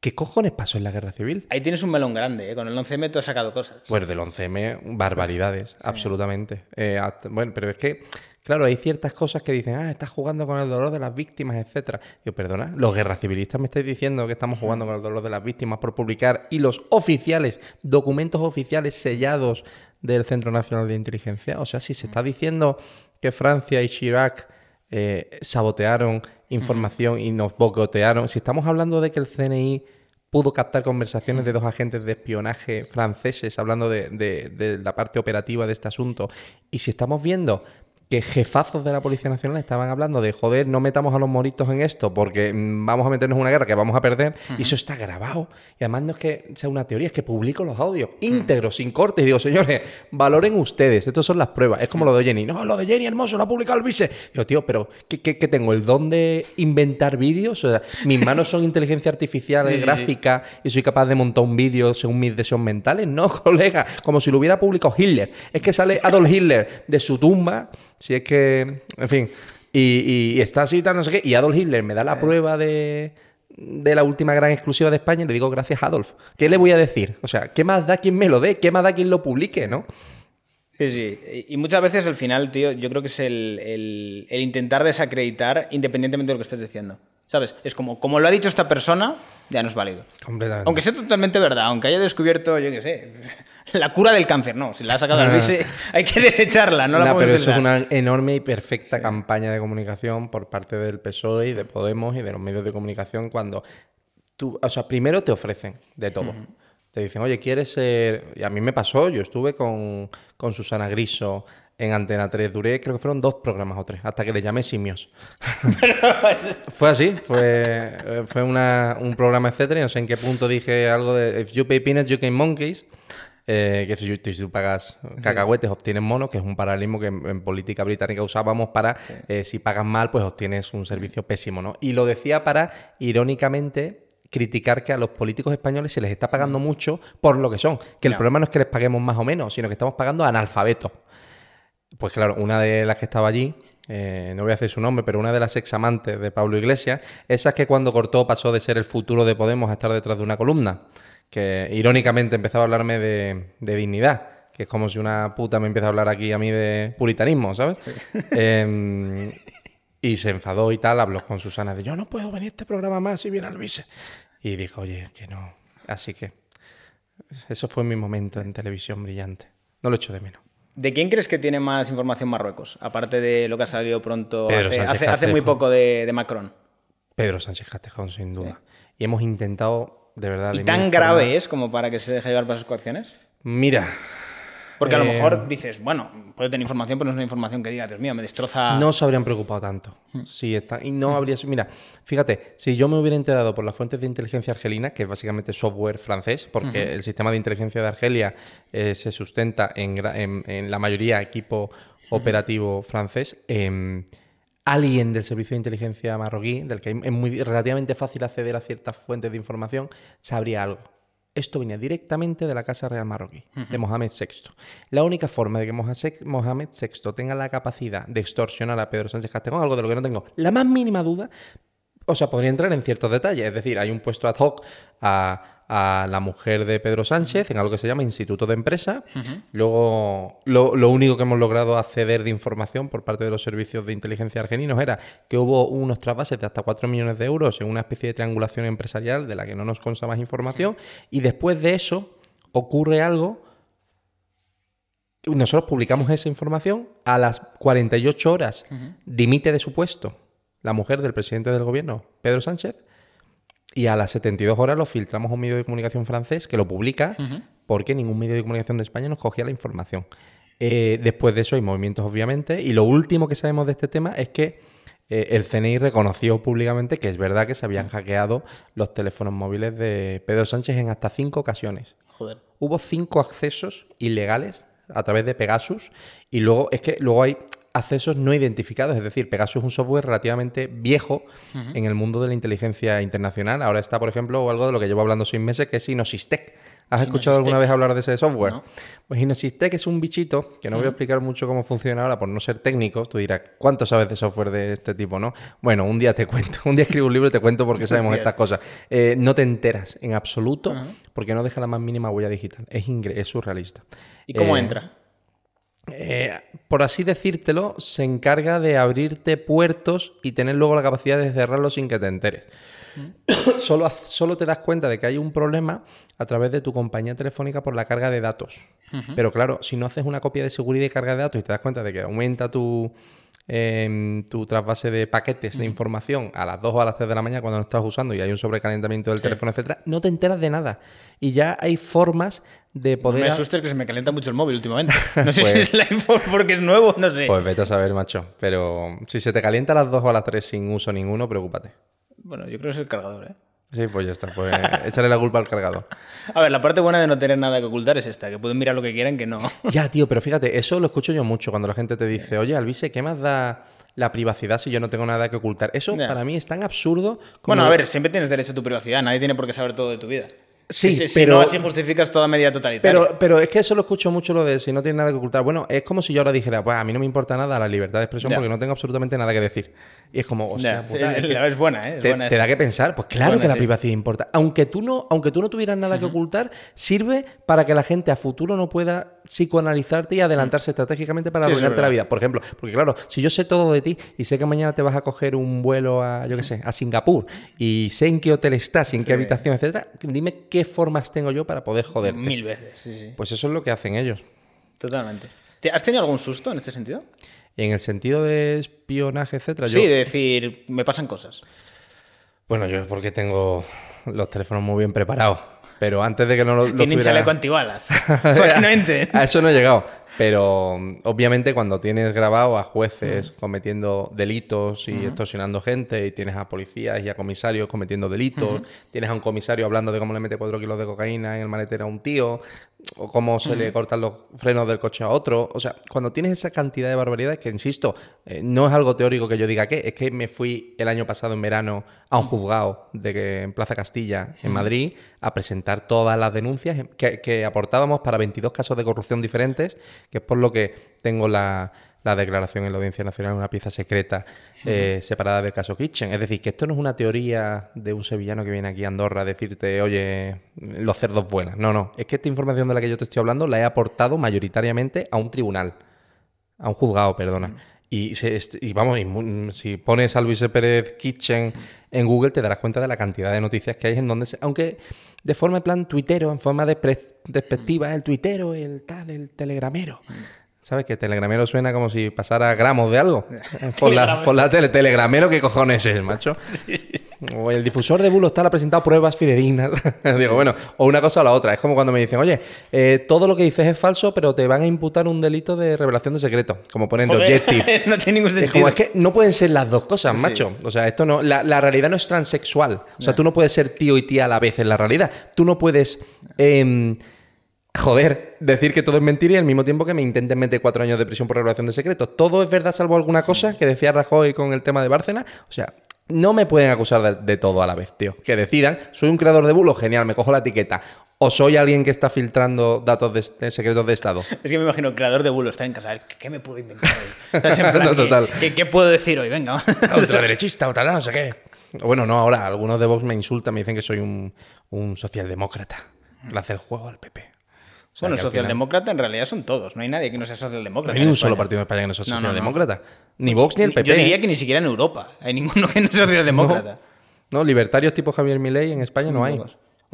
¿qué cojones pasó en la guerra civil? Ahí tienes un melón grande, ¿eh? Con el 11M tú has sacado cosas. Pues del 11M, barbaridades, absolutamente. Eh, hasta- bueno, pero es que, claro, hay ciertas cosas que dicen, ah, estás jugando con el dolor de las víctimas, etcétera. Yo, perdona, los guerra civilistas me estáis diciendo que estamos jugando con el dolor de las víctimas por publicar y los oficiales, documentos oficiales sellados del Centro Nacional de Inteligencia. O sea, si se está diciendo que Francia y Chirac eh, sabotearon información y nos bocotearon, si estamos hablando de que el CNI pudo captar conversaciones de dos agentes de espionaje franceses hablando de la parte operativa de este asunto. Y si estamos viendo que jefazos de la Policía Nacional estaban hablando de, joder, no metamos a los moritos en esto porque mm, vamos a meternos en una guerra que vamos a perder, y eso está grabado. Y además no es que sea una teoría, es que publico los audios íntegros, sin cortes, y digo, señores, valoren ustedes, estas son las pruebas. Es como lo de Jenny, no, lo de Jenny hermoso, lo ha publicado el vice. Digo, tío, pero ¿qué, qué- qué tengo? ¿El don de inventar vídeos? O sea, mis *laughs* manos son inteligencia artificial, gráfica, y soy capaz de montar un vídeo según mis deseos mentales. No, *laughs* colega, como si lo hubiera publicado Hitler. Es que sale Adolf Hitler de su tumba, si es que, en fin, y, y- está así, tal, no sé qué, y Adolf Hitler me da la prueba de, de la última gran exclusiva de España y le digo gracias Adolf. ¿Qué le voy a decir? O sea, ¿qué más da quien me lo dé? ¿Qué más da quien lo publique, no? Sí, sí. Y y muchas veces al final, tío, yo creo que es el, el- el intentar desacreditar independientemente de lo que estés diciendo. ¿Sabes? Es como, como lo ha dicho esta persona, ya no es válido. Completamente. Aunque sea totalmente verdad, aunque haya descubierto, yo qué sé, *laughs* la cura del cáncer, no. Si la ha sacado vice, *laughs* hay que desecharla, no la podemos pero eso es una enorme y perfecta campaña de comunicación por parte del PSOE y de Podemos y de los medios de comunicación cuando tú, o sea, primero te ofrecen de todo. Te dicen, oye, ¿quieres ser...? Y a mí me pasó, yo estuve con, con Susana Griso en Antena 3, duré, creo que fueron dos programas o tres, hasta que le llamé simios. *laughs* fue así, fue, eh, fue una- un programa, etcétera, y no sé en qué punto dije algo de If you pay peanuts, you gain monkeys. Eh, que si, si tú pagas cacahuetes, obtienes monos, que es un paralelismo que en, en política británica usábamos para eh, si pagas mal, pues obtienes un servicio pésimo, ¿no? Y lo decía para, irónicamente, criticar que a los políticos españoles se les está pagando mucho por lo que son. Que el problema no es que les paguemos más o menos, sino que estamos pagando analfabetos. Pues claro, una de las que estaba allí, eh, no voy a hacer su nombre, pero una de las examantes de Pablo Iglesias, esa que cuando cortó pasó de ser el futuro de Podemos a estar detrás de una columna, que irónicamente empezaba a hablarme de, de dignidad, que es como si una puta me empieza a hablar aquí a mí de puritanismo, ¿sabes? *laughs* Em, y se enfadó y tal, habló con Susana de yo no puedo venir a este programa más si viene Luis. Y dijo, oye, que no. Así que eso fue mi momento en televisión brillante. No lo echo de menos. ¿De quién crees que tiene más información Marruecos? Aparte de lo que ha salido pronto hace, hace- hace muy poco de, de Macron. Pedro Sánchez Castejón, sin duda. Y hemos intentado, de verdad... ¿Y tan grave es como para que se deje llevar por sus coacciones? Mira, Porque a lo Eh, mejor dices, bueno, puede tener información, pero no es una información que diga, Dios mío, me destroza. no se habrían preocupado tanto. Sí, está, y no habría Mira, fíjate, si yo me hubiera enterado por las fuentes de inteligencia argelina, que es básicamente software francés, porque el sistema de inteligencia de Argelia eh, se sustenta en, en- en la mayoría equipo operativo francés, em, alguien del servicio de inteligencia marroquí, del que es muy relativamente fácil acceder a ciertas fuentes de información, sabría algo. Esto venía directamente de la Casa Real Marroquí, de Mohamed VI. La única forma de que Mohamed Mohamed VI tenga la capacidad de extorsionar a Pedro Sánchez Castejón, algo de lo que no tengo la más mínima duda, o sea, podría entrar en ciertos detalles. Es decir, hay un puesto ad hoc a, a la mujer de Pedro Sánchez en algo que se llama Instituto de Empresa. Luego, lo, lo único que hemos logrado acceder de información por parte de los servicios de inteligencia argelinos era que hubo unos trasvases de hasta 4 millones de euros en una especie de triangulación empresarial de la que no nos consta más información. Y después de eso ocurre algo nosotros publicamos esa información, a las 48 horas dimite de su puesto la mujer del presidente del gobierno, Pedro Sánchez, y a las 72 horas lo filtramos a un medio de comunicación francés que lo publica porque ningún medio de comunicación de España nos cogía la información. Eh, después de eso hay movimientos, obviamente, y lo último que sabemos de este tema es que eh, el CNI reconoció públicamente que es verdad que se habían hackeado los teléfonos móviles de Pedro Sánchez en hasta cinco ocasiones Joder. hubo cinco accesos ilegales a través de Pegasus y luego es que luego hay accesos no identificados. Es decir, Pegasus es un software relativamente viejo en el mundo de la inteligencia internacional. Ahora está, por ejemplo, algo de lo que llevo hablando seis meses, que es Inosystec. ¿Has escuchado alguna vez hablar de ese software? No. Pues Inosystec es un bichito, que no voy a explicar mucho cómo funciona ahora por no ser técnico. Tú dirás, ¿cuánto sabes de software de este tipo, no? Bueno, un día te *laughs* cuento. Un día escribo un libro y te cuento por qué sabemos estas cosas. Eh, no te enteras en absoluto porque no deja la más mínima huella digital. Es, ingre- es surrealista. ¿Y cómo Eh, entra? Eh, por así decírtelo, se encarga de abrirte puertos y tener luego la capacidad de cerrarlos sin que te enteres. *coughs* solo, haz- solo te das cuenta de que hay un problema a través de tu compañía telefónica por la carga de datos. Pero claro, si no haces una copia de seguridad y carga de datos y te das cuenta de que aumenta tu, em, tu trasvase de paquetes de información a las 2 o a las 3 de la mañana cuando lo estás usando y hay un sobrecalentamiento del teléfono, etcétera, no te enteras de nada. Y ya hay formas de No poder... me asustes que se me calienta mucho el móvil últimamente. *laughs* No sé si Pues- es el iPhone porque es nuevo, no sé. Pues vete a saber, macho. Pero si se te calienta a las 2 o a las 3 sin uso ninguno, preocúpate. Bueno, yo creo que es el cargador, ¿eh? Sí, pues ya está. Pues échale la culpa al cargador. A ver, la parte buena de no tener nada que ocultar es esta, que pueden mirar lo que quieran, que no. *laughs* Ya, tío, pero fíjate, eso lo escucho yo mucho cuando la gente te dice, oye, Alvise, ¿qué más da la privacidad si yo no tengo nada que ocultar? Eso para mí es tan absurdo como... Bueno, a ver, siempre tienes derecho a tu privacidad, nadie tiene por qué saber todo de tu vida. Sí, si, si pero- no, así justificas toda medida totalitaria. Pero, pero es que eso lo escucho mucho lo de si no tienes nada que ocultar. Bueno, es como si yo ahora dijera, pues a mí no me importa nada la libertad de expresión porque no tengo absolutamente nada que decir. Y es como, hostia, puta, es, que- es buena, ¿eh? Es te, buena te esa. da que pensar. Pues claro buena, que la sí. privacidad importa. Aunque tú no, aunque tú no tuvieras nada que ocultar, sirve para que la gente a futuro no pueda psicoanalizarte y adelantarse estratégicamente para Sí, arruinarte la vida. Por ejemplo, porque claro, si yo sé todo de ti y sé que mañana te vas a coger un vuelo a, yo qué sé, a Singapur y sé en qué hotel estás en qué habitación, etcétera, dime qué formas tengo yo para poder joderte. Mil veces, sí, sí. Pues eso es lo que hacen ellos. Totalmente. ¿Te- ¿Has tenido algún susto en este sentido? Y en el sentido de espionaje, etcétera, Sí, yo... de decir, me pasan cosas. Bueno, yo es porque tengo los teléfonos muy bien preparados. Pero antes de que no lo, lo Tienen tuviera- chaleco antibalas. *laughs* A eso no he llegado. Pero mm, obviamente cuando tienes grabado a jueces Mm. cometiendo delitos y extorsionando gente, y tienes a policías y a comisarios cometiendo delitos, tienes a un comisario hablando de cómo le mete cuatro kilos de cocaína en el maletero a un tío, o cómo se le cortan los frenos del coche a otro. O sea, cuando tienes esa cantidad de barbaridades, que insisto, eh, no es algo teórico que yo diga que, es que me fui el año pasado en verano a un juzgado de que en Plaza Castilla, en Madrid, a presentar todas las denuncias que, que aportábamos para 22 casos de corrupción diferentes, que es por lo que tengo la, la declaración en la Audiencia Nacional, una pieza secreta eh, separada del caso Kitchen. Es decir, que esto no es una teoría de un sevillano que viene aquí a Andorra a decirte, oye, los cerdos vuelan. No, no. Es que esta información de la que yo te estoy hablando la he aportado mayoritariamente a un tribunal, a un juzgado, perdona. Y, se- y vamos, y si pones a Luis Pérez Kitchen en Google te darás cuenta de la cantidad de noticias que hay en donde, se- aunque de forma en plan tuitero, en forma despre- despectiva, el tuitero, el tal, el telegramero. ¿Sabes? Que telegramero suena como si pasara gramos de algo. *laughs* Por la, por la tele. Telegramero, ¿qué cojones es, macho? *laughs* O el difusor de bulos tal ha presentado pruebas fidedignas. *laughs* Digo, bueno, o una cosa o la otra. Es como cuando me dicen, oye, eh, todo lo que dices es falso, pero te van a imputar un delito de revelación de secreto. Como ponen de objective. no tiene ningún Es sentido. como, es que no pueden ser las dos cosas, macho. O sea, esto no. La, la realidad no es transexual. O sea, tú no puedes ser tío y tía a la vez en la realidad. Tú no puedes. em, joder, decir que todo es mentira y al mismo tiempo que me intenten meter cuatro años de prisión por revelación de secretos. Todo es verdad salvo alguna cosa que decía Rajoy con el tema de Bárcena. O sea, no me pueden acusar de, de todo a la vez, tío. Que decidan, soy un creador de bulos, genial, me cojo la etiqueta. O soy alguien que está filtrando datos de, de secretos de Estado. *laughs* Es que me imagino creador de bulos está en casa. A ver, ¿qué me puedo inventar hoy? *laughs* ¿Sabes? En plan, No, ¿qué- total. ¿qué, qué puedo decir hoy? Venga. *laughs* ultraderechista o tal, no sé qué. Bueno, no, ahora algunos de Vox me insultan, me dicen que soy un, un socialdemócrata. Le hace el juego al PP. O sea, bueno, al final- socialdemócrata en realidad son todos. No hay nadie que no sea No socialdemócrata. hay ni un solo partido en España que no sea No, no, no. socialdemócrata. Ni Vox ni el PP. Yo diría ¿eh? que ni siquiera en Europa hay ninguno que no sea socialdemócrata. No, libertarios tipo Javier Milei en España no hay.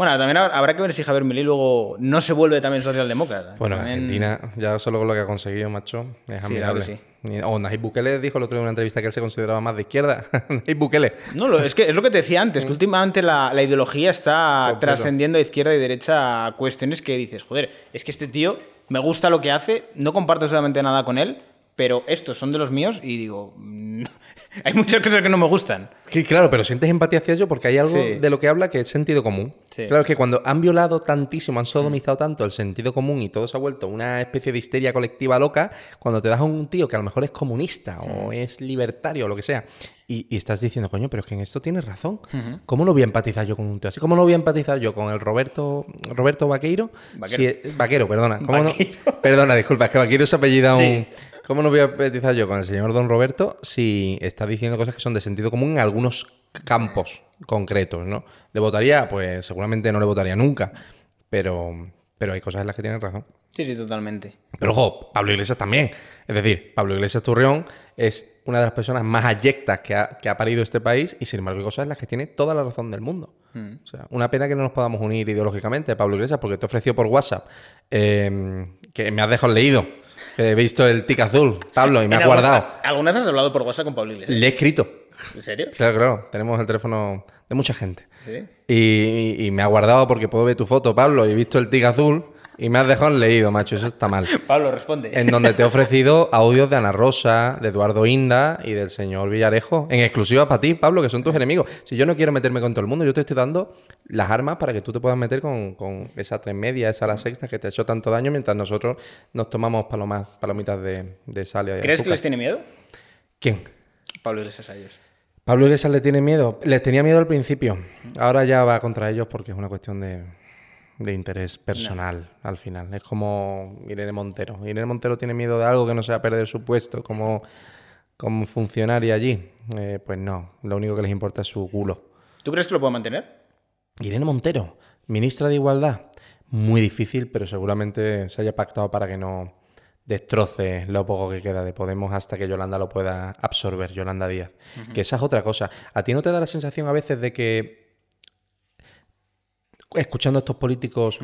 Bueno, también habrá que ver si Javier Milei luego no se vuelve también socialdemócrata. Bueno, en También- Argentina, ya solo con lo que ha conseguido, macho, es Sí, admirable. verdad Ni- O Nayib Bukele dijo el otro día en una entrevista que él se consideraba más de izquierda. *laughs* Nayib Bukele. No, lo- es que es lo que te decía antes, que últimamente la, la ideología está Completo. trascendiendo a izquierda y derecha a cuestiones que dices, joder, es que este tío me gusta lo que hace, no comparto absolutamente nada con él, pero estos son de los míos y digo, mm, *laughs* Hay muchas cosas que no me gustan. Sí, claro, pero sientes empatía hacia ello porque hay algo Sí. de lo que habla que es sentido común. Sí. Claro, es que cuando han violado tantísimo, han sodomizado tanto el sentido común y todo se ha vuelto una especie de histeria colectiva loca, cuando te das a un tío que a lo mejor es comunista o es libertario o lo que sea, y, y estás diciendo, coño, pero es que en esto tienes razón. ¿Cómo no voy a empatizar yo con un tío así? ¿Cómo no voy a empatizar yo con el Roberto, Roberto Vaqueiro? Vaquero. Si- Vaquero, perdona. ¿Cómo no- Vaqueiro. Perdona, disculpa, es que Vaquero se apellida Sí. un... ¿Cómo no voy a empatizar yo con el señor Don Roberto si está diciendo cosas que son de sentido común en algunos campos concretos, ¿no? ¿Le votaría? Pues seguramente no le votaría nunca, pero, pero hay cosas en las que tienen razón. Sí, sí, totalmente. Pero ojo, Pablo Iglesias también. Es decir, Pablo Iglesias Turrión es una de las personas más ayectas que ha, que ha parido este país y sin embargo hay cosas en las que tiene toda la razón del mundo. O sea, una pena que no nos podamos unir ideológicamente, Pablo Iglesias, porque te ofreció por WhatsApp eh, que me has dejado leído, he visto el tic azul, Pablo, y me *laughs* ha ¿En alguna- guardado. ¿Alguna vez has hablado por WhatsApp con Pablo Iglesias? Le he escrito. ¿En serio? Claro, claro, tenemos el teléfono de mucha gente. Sí. Y, y- y me ha guardado porque puedo ver tu foto, Pablo, y he visto el tic azul y me has dejado leído, macho, eso está mal. *laughs* Pablo, responde. En donde te he ofrecido audios de Ana Rosa, de Eduardo Inda y del señor Villarejo, en exclusiva para ti, Pablo, que son tus enemigos. Si yo no quiero meterme con todo el mundo, yo te estoy dando las armas para que tú te puedas meter con, con esa tres media, esa la sexta que te ha hecho tanto daño, mientras nosotros nos tomamos palomas, palomitas de, de sal y de ¿Crees que les tiene miedo? ¿Quién? Pablo Iglesias a ellos. Pablo Iglesias le tiene miedo. Les tenía miedo al principio. Ahora ya va contra ellos porque es una cuestión de, de interés personal al final. Es como Irene Montero. Irene Montero tiene miedo de algo que no sea perder su puesto como, como funcionaria allí. Eh, pues no, lo único que les importa es su culo. ¿Tú crees que lo puedo mantener? Irene Montero, ministra de Igualdad. Muy difícil, pero seguramente se haya pactado para que no destroce lo poco que queda de Podemos hasta que Yolanda lo pueda absorber, Yolanda Díaz. Que esa es otra cosa. ¿A ti no te da la sensación a veces de que escuchando a estos políticos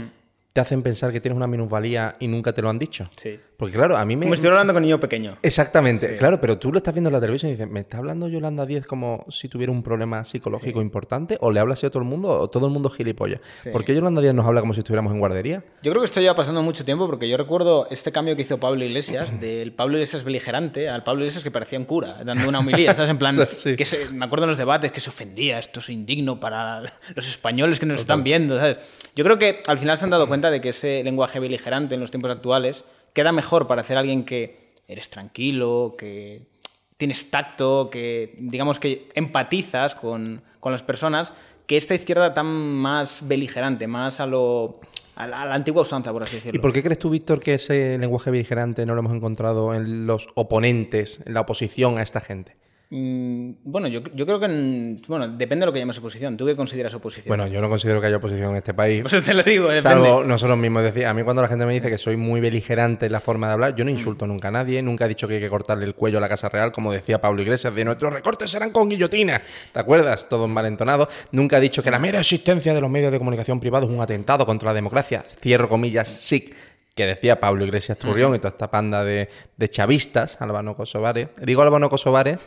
te hacen pensar que tienes una minusvalía y nunca te lo han dicho? Sí. Porque claro, a mí me... Como estuviera hablando con niño pequeño. Exactamente, Sí. claro, pero tú lo estás viendo en la televisión y dices, ¿me está hablando Yolanda Díez como si tuviera un problema psicológico importante? ¿O le habla así a todo el mundo? ¿O todo el mundo gilipollas? Sí. ¿Por qué Yolanda Díaz nos habla como si estuviéramos en guardería? Yo creo que esto lleva pasando mucho tiempo porque yo recuerdo este cambio que hizo Pablo Iglesias, *clears throat* del Pablo Iglesias beligerante al Pablo Iglesias que parecía un cura, dando una homilía, ¿sabes? En plan, *laughs* que se- me acuerdo en los debates que se ofendía, esto es indigno para los españoles que nos están viendo, ¿sabes? Yo creo que al final se han dado cuenta de que ese lenguaje beligerante en los tiempos actuales queda mejor para hacer a alguien que eres tranquilo, que tienes tacto, que digamos que empatizas con, con las personas, que esta izquierda tan más beligerante, más a lo a la, a la antigua usanza, por así decirlo. ¿Y por qué crees tú, Víctor, que ese lenguaje beligerante no lo hemos encontrado en los oponentes, en la oposición a esta gente? Mm, bueno, yo, yo creo que en- bueno, depende de lo que llames oposición. ¿Tú qué consideras oposición? Bueno, yo no considero que haya oposición en este país. pues te lo digo, depende. Salvo nosotros mismos. Es decir, a mí cuando la gente me dice que soy muy beligerante en la forma de hablar, yo no insulto nunca a nadie, nunca he dicho que hay que cortarle el cuello a la Casa Real, como decía Pablo Iglesias, de nuestros recortes serán con guillotina. ¿Te acuerdas? Todo malentonado. Nunca he dicho que la mera existencia de los medios de comunicación privados es un atentado contra la democracia. Cierro comillas, sí. Que decía Pablo Iglesias Turrión y toda esta panda de, de chavistas, albano kosovares. Digo albano kosovares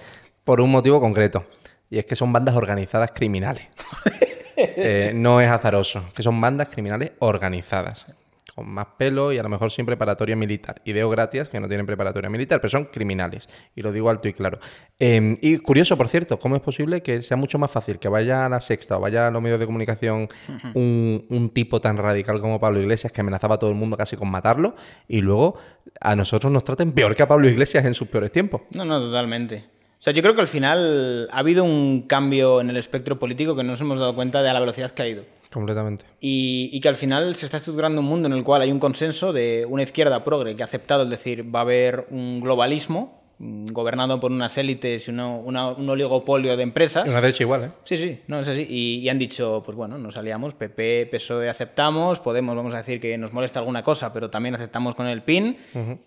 por un motivo concreto. Y es que son bandas organizadas criminales. *laughs* Eh, no es azaroso, que son bandas criminales organizadas, con más pelo y a lo mejor sin preparatoria militar. Ideo gratis que no tienen preparatoria militar, pero son criminales. Y lo digo alto y claro. Eh, y curioso, por cierto, ¿cómo es posible que sea mucho más fácil que vaya a la sexta o vaya a los medios de comunicación un, un tipo tan radical como Pablo Iglesias que amenazaba a todo el mundo casi con matarlo y luego a nosotros nos traten peor que a Pablo Iglesias en sus peores tiempos? No, no, totalmente. O sea, yo creo que al final ha habido un cambio en el espectro político que no nos hemos dado cuenta de a la velocidad que ha ido. Completamente. Y, y que al final se está estructurando un mundo en el cual hay un consenso de una izquierda progre que ha aceptado, es decir, va a haber un globalismo gobernado por unas élites y uno- una- un oligopolio de empresas. Una derecha igual, ¿eh? Sí, sí, no es así. Y, y han dicho, pues bueno, nos aliamos, PP, PSOE aceptamos, Podemos, vamos a decir que nos molesta alguna cosa, pero también aceptamos con el PIN.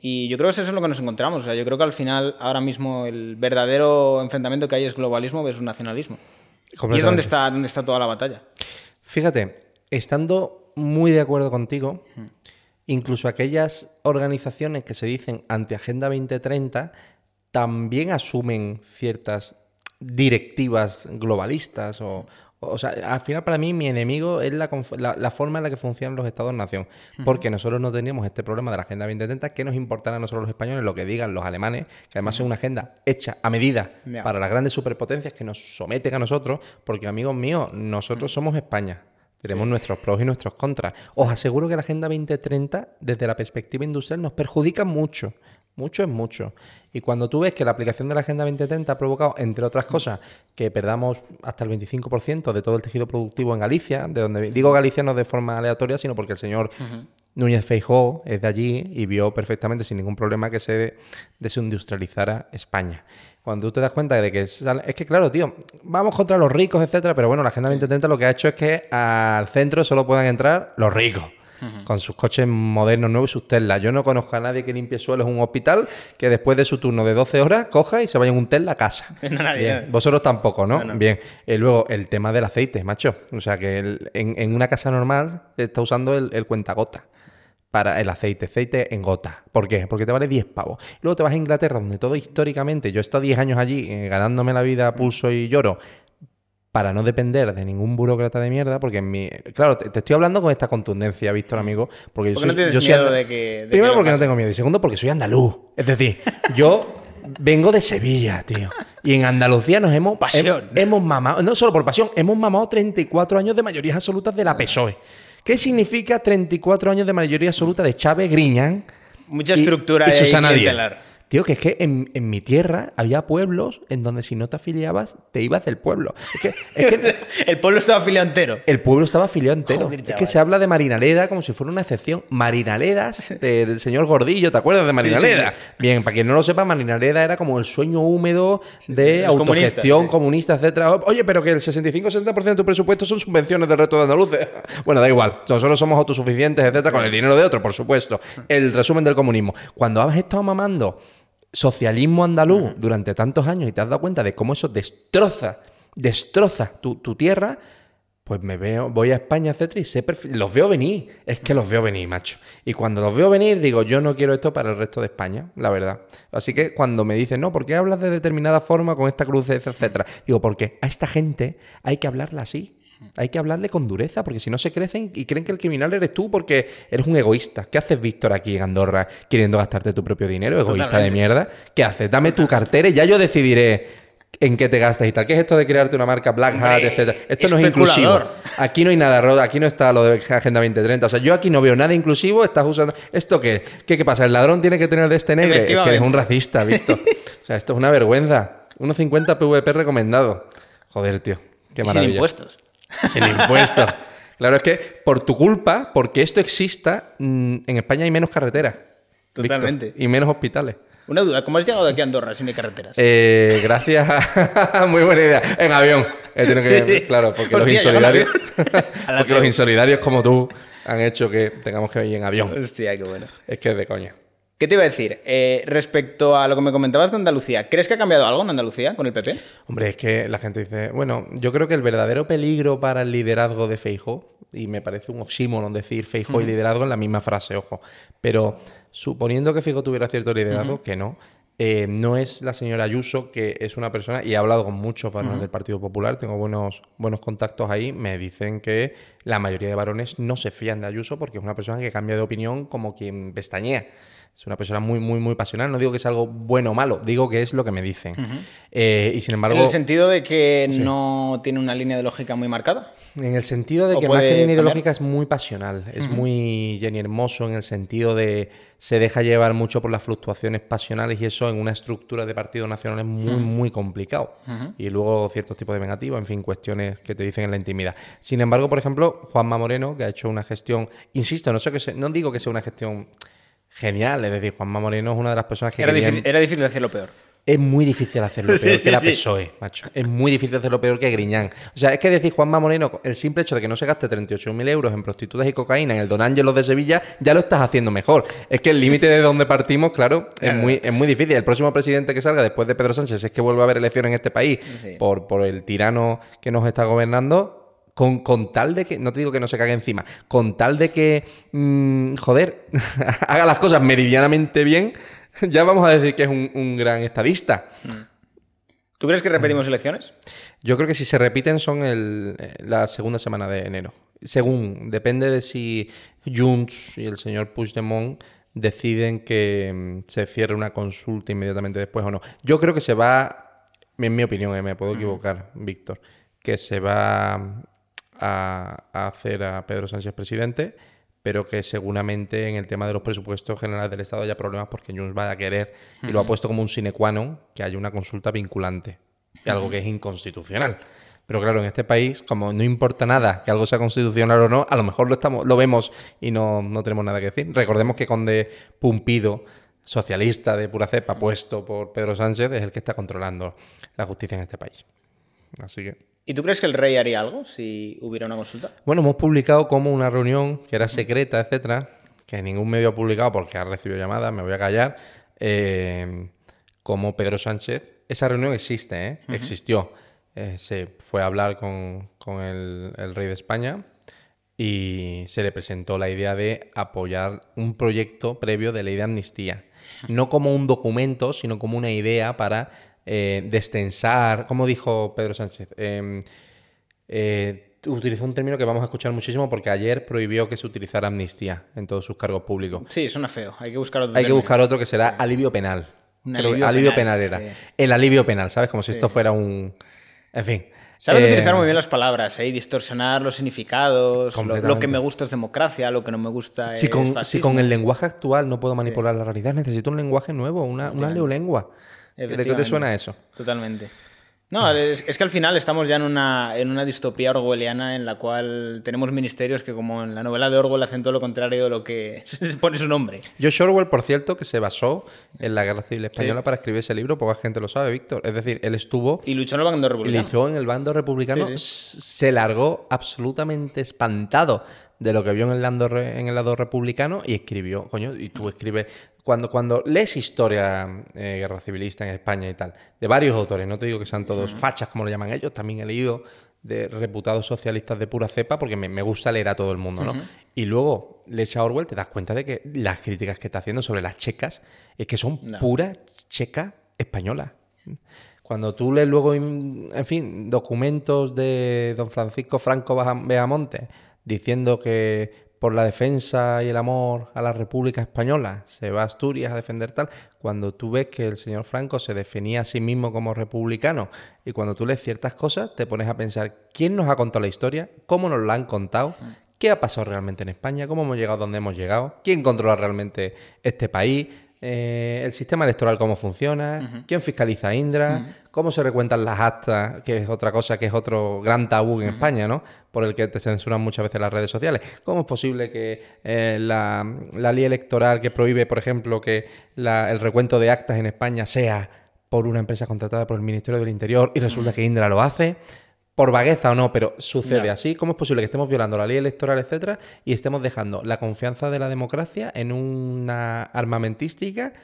Y yo creo que eso es lo que nos encontramos. O sea, yo creo que al final, ahora mismo, el verdadero enfrentamiento que hay es globalismo versus nacionalismo. Y es donde está, donde está toda la batalla. Fíjate, estando muy de acuerdo contigo, incluso aquellas organizaciones que se dicen anti-Agenda 2030 también asumen ciertas directivas globalistas o, O sea, al final para mí mi enemigo es la, la- la forma en la que funcionan los estados-nación. Porque nosotros no teníamos este problema de la Agenda 2030, que nos importará a nosotros los españoles lo que digan los alemanes, que además es una agenda hecha a medida para las grandes superpotencias que nos someten a nosotros, porque amigos míos, nosotros somos España. Tenemos nuestros pros y nuestros contras. Os aseguro que la Agenda 2030, desde la perspectiva industrial, nos perjudica mucho. Mucho es mucho. Y cuando tú ves que la aplicación de la Agenda 2030 ha provocado, entre otras cosas, que perdamos hasta el 25% de todo el tejido productivo en Galicia, de donde digo Galicia no de forma aleatoria, sino porque el señor Núñez Feijóo es de allí y vio perfectamente sin ningún problema que se desindustrializara España. Cuando tú te das cuenta de que sale- es que claro, tío, vamos contra los ricos, etcétera, pero bueno, la Agenda 2030 lo que ha hecho es que al centro solo puedan entrar los ricos. Con sus coches modernos nuevos y sus Tesla. Yo no conozco a nadie que limpie suelos en un hospital que después de su turno de 12 horas coja y se vaya en un Tesla a casa. *laughs* Nadie, Bien. nadie. Vosotros tampoco, ¿no? No, no. Bien. Eh, luego, el tema del aceite, macho. O sea, que el- en, en una casa normal está usando el, el cuentagota para el aceite, aceite en gota. ¿Por qué? Porque te vale 10 pavos. Luego te vas a Inglaterra, donde todo históricamente, yo he estado 10 años allí eh, ganándome la vida a pulso y lloro, para no depender de ningún burócrata de mierda, porque en mi... Claro, te, te estoy hablando con esta contundencia, Víctor, amigo, porque yo ¿Por soy, no tienes yo soy miedo anda- de que- de Primero porque no tengo miedo y segundo porque soy andaluz. Es decir, *laughs* yo vengo de Sevilla, tío. Y en Andalucía nos hemos... Pasión. hem- hemos mamado, no solo por pasión, hemos mamado 34 años de mayorías absolutas de la PSOE. ¿Qué significa 34 años de mayoría absoluta de Chávez, Griñán Mucha y- estructura y Susana Díaz? Tío, que es que en, en mi tierra había pueblos en donde si no te afiliabas, te ibas del pueblo. Es que, es que *laughs* El pueblo estaba afiliado entero. el pueblo estaba afiliado entero. Joder, es chaval. que se habla de Marinaleda como si fuera una excepción. Marinaledas *laughs* de- del señor Gordillo, ¿te acuerdas de Marinaleda? sí. Bien, para quien no lo sepa, Marinaleda era como el sueño húmedo de autogestión comunista, etcétera. Oye, pero que el 65-70% de tu presupuesto son subvenciones del resto de andaluces. *laughs* Bueno, da igual. Nosotros somos autosuficientes, etcétera, con el dinero de otro, por supuesto. El resumen del comunismo. Cuando has estado mamando socialismo andaluz durante tantos años y te has dado cuenta de cómo eso destroza, destroza tu, tu tierra, pues me veo, voy a España, etcétera, y sé los veo venir. Es que los veo venir, macho. Y cuando los veo venir, digo, yo no quiero esto para el resto de España, la verdad. Así que cuando me dicen, no, ¿por qué hablas de determinada forma con esta crudeza, etcétera? Digo, porque a esta gente hay que hablarla así. Hay que hablarle con dureza, porque si no se crecen y creen que el criminal eres tú porque eres un egoísta. ¿Qué haces, Víctor, aquí en Andorra queriendo gastarte tu propio dinero? Egoísta de mierda. ¿Qué haces? Dame tu cartera y ya yo decidiré en qué te gastas y tal. ¿Qué es esto de crearte una marca Black Hat, Hombre, etcétera? Esto no es inclusivo. *laughs* Aquí no hay nada, aquí no está lo de Agenda 2030. O sea, yo aquí no veo nada inclusivo, estás usando... ¿Esto qué? ¿Qué, qué pasa? ¿El ladrón tiene que tener de este negro? Es que eres un racista, Víctor. *laughs* O sea, esto es una vergüenza. 1,50 PVP recomendado. Joder, tío. Qué Y sin maravilla. impuestos. Sin impuestos. *laughs* Claro, es que por tu culpa, porque esto exista, mm, en España hay menos carreteras. Víctor, Totalmente. y menos hospitales. Una duda, ¿cómo has llegado de aquí a Andorra si no hay carreteras? Eh, gracias a... *laughs* Muy buena idea. En avión. He tenido que... *laughs* Claro, porque los insolidarios... porque los insolidarios como tú han hecho que tengamos que ir en avión. Hostia, qué bueno. Es que es de coña. ¿Qué te iba a decir? Eh, respecto a lo que me comentabas de Andalucía, ¿crees que ha cambiado algo en Andalucía con el PP? Hombre, es que la gente dice, bueno, yo creo que el verdadero peligro para el liderazgo de Feijo, y me parece un oxímoron decir Feijo y liderazgo en la misma frase, ojo, pero suponiendo que Feijo tuviera cierto liderazgo, que no, eh, no es la señora Ayuso, que es una persona, y he hablado con muchos varones del Partido Popular, tengo buenos, buenos contactos ahí, me dicen que la mayoría de varones no se fían de Ayuso porque es una persona que cambia de opinión como quien pestañea. Es una persona muy, muy, muy pasional. No digo que es algo bueno o malo, digo que es lo que me dicen. Eh, y sin embargo, En el sentido de que no tiene una línea de lógica muy marcada. en el sentido de ¿O que más que línea cambiar? ideológica es muy pasional, es muy Jenny Hermoso en el sentido de se deja llevar mucho por las fluctuaciones pasionales y eso en una estructura de partido nacional es muy, muy complicado. Y luego ciertos tipos de vengativos, en fin, cuestiones que te dicen en la intimidad. Sin embargo, por ejemplo, Juanma Moreno, que ha hecho una gestión, insisto, no, sé que se- no digo que sea una gestión genial, es decir, Juanma Moreno es una de las personas que... Era querían- difícil, era difícil hacerlo peor. Es muy difícil hacerlo *laughs* peor Sí, que la sí. PSOE, macho. Es muy difícil hacerlo peor que Griñán. O sea, es que decir Juanma Moreno, el simple hecho de que no se gaste 38.000 euros en prostitutas y cocaína en el Don Ángelos de Sevilla, ya lo estás haciendo mejor. Es que el límite de donde partimos, claro, es muy, es muy difícil. El próximo presidente que salga después de Pedro Sánchez es que vuelva a haber elecciones en este país por, por el tirano que nos está gobernando. Con, con tal de que, no te digo que no se cague encima, con tal de que, mm, joder, *laughs* haga las cosas meridianamente bien, *laughs* ya vamos a decir que es un, un gran estadista. ¿Tú crees que repetimos elecciones? Yo creo que si se repiten son el, eh, la segunda semana de enero. Según, depende de si Junts y el señor Puigdemont deciden que mm, se cierre una consulta inmediatamente después o no. Yo creo que se va, en mi opinión, eh, me puedo equivocar, Víctor, que se va a, a hacer a Pedro Sánchez presidente, pero que seguramente en el tema de los presupuestos generales del Estado haya problemas porque Junts va a querer, y lo ha puesto como un sine qua non, que haya una consulta vinculante, algo que es inconstitucional. Pero claro, en este país, como no importa nada que algo sea constitucional o no, a lo mejor lo, estamos, lo vemos y no, no tenemos nada que decir. Recordemos que Conde Pumpido, socialista de pura cepa, puesto por Pedro Sánchez, es el que está controlando la justicia en este país. Así que... ¿Y tú crees que el rey haría algo si hubiera una consulta? Bueno, hemos publicado como una reunión que era secreta, etcétera, que ningún medio ha publicado porque ha recibido llamadas, me voy a callar, eh, como Pedro Sánchez. Esa reunión existe, ¿eh? existió. Eh, se fue a hablar con, con el, el rey de España y se le presentó la idea de apoyar un proyecto previo de ley de amnistía. No como un documento, sino como una idea para eh, destensar, como dijo Pedro Sánchez, eh, eh, utilizó un término que vamos a escuchar muchísimo porque ayer prohibió que se utilizara amnistía en todos sus cargos públicos. Sí, suena feo. Hay que buscar otro Hay que término. buscar otro que será alivio penal. Que alivio penal, penal, era. sí. El alivio penal, ¿sabes? Como si esto fuera un... En fin. Saben Eh, utilizar muy bien las palabras, ¿eh? Distorsionar los significados. Lo, lo que me gusta es democracia, lo que no me gusta Si es con, si con el lenguaje actual no puedo manipular la realidad, necesito un lenguaje nuevo, una, una neolengua. ¿De qué te suena eso? Totalmente. No, es, es que al final estamos ya en una, en una distopía orwelliana en la cual tenemos ministerios que, como en la novela de Orwell, hacen todo lo contrario de lo que *laughs* pone su nombre. George Orwell, por cierto, que se basó en la Guerra Civil Española para escribir ese libro, poca gente lo sabe, Víctor. Es decir, él estuvo Y luchó en el bando y republicano. luchó en el bando republicano, Sí, s- se largó absolutamente espantado de lo que vio en el, lado en el lado republicano y escribió, coño, y tú escribes, cuando, cuando lees historia eh, guerra civilista en España y tal, de varios autores, no te digo que sean todos fachas como lo llaman ellos, también he leído de reputados socialistas de pura cepa porque me, me gusta leer a todo el mundo, ¿no? Y luego lees a Orwell, te das cuenta de que las críticas que está haciendo sobre las checas es que son No. pura checa española. Cuando tú lees luego, en fin, documentos de don Francisco Franco Beamonte diciendo que por la defensa y el amor a la República Española se va a Asturias a defender tal, cuando tú ves que el señor Franco se definía a sí mismo como republicano y cuando tú lees ciertas cosas te pones a pensar quién nos ha contado la historia, cómo nos la han contado, qué ha pasado realmente en España, cómo hemos llegado donde hemos llegado, quién controla realmente este país, eh, el sistema electoral cómo funciona, quién fiscaliza a Indra, cómo se recuentan las actas, que es otra cosa que es otro gran tabú en España, ¿no? Por el que te censuran muchas veces las redes sociales. ¿Cómo es posible que eh, la, la ley electoral que prohíbe, por ejemplo, que la- el recuento de actas en España sea por una empresa contratada por el Ministerio del Interior y resulta que Indra lo hace? Por vagueza o no, pero sucede así. ¿Cómo es posible que estemos violando la ley electoral, etcétera, y estemos dejando la confianza de la democracia en una armamentística,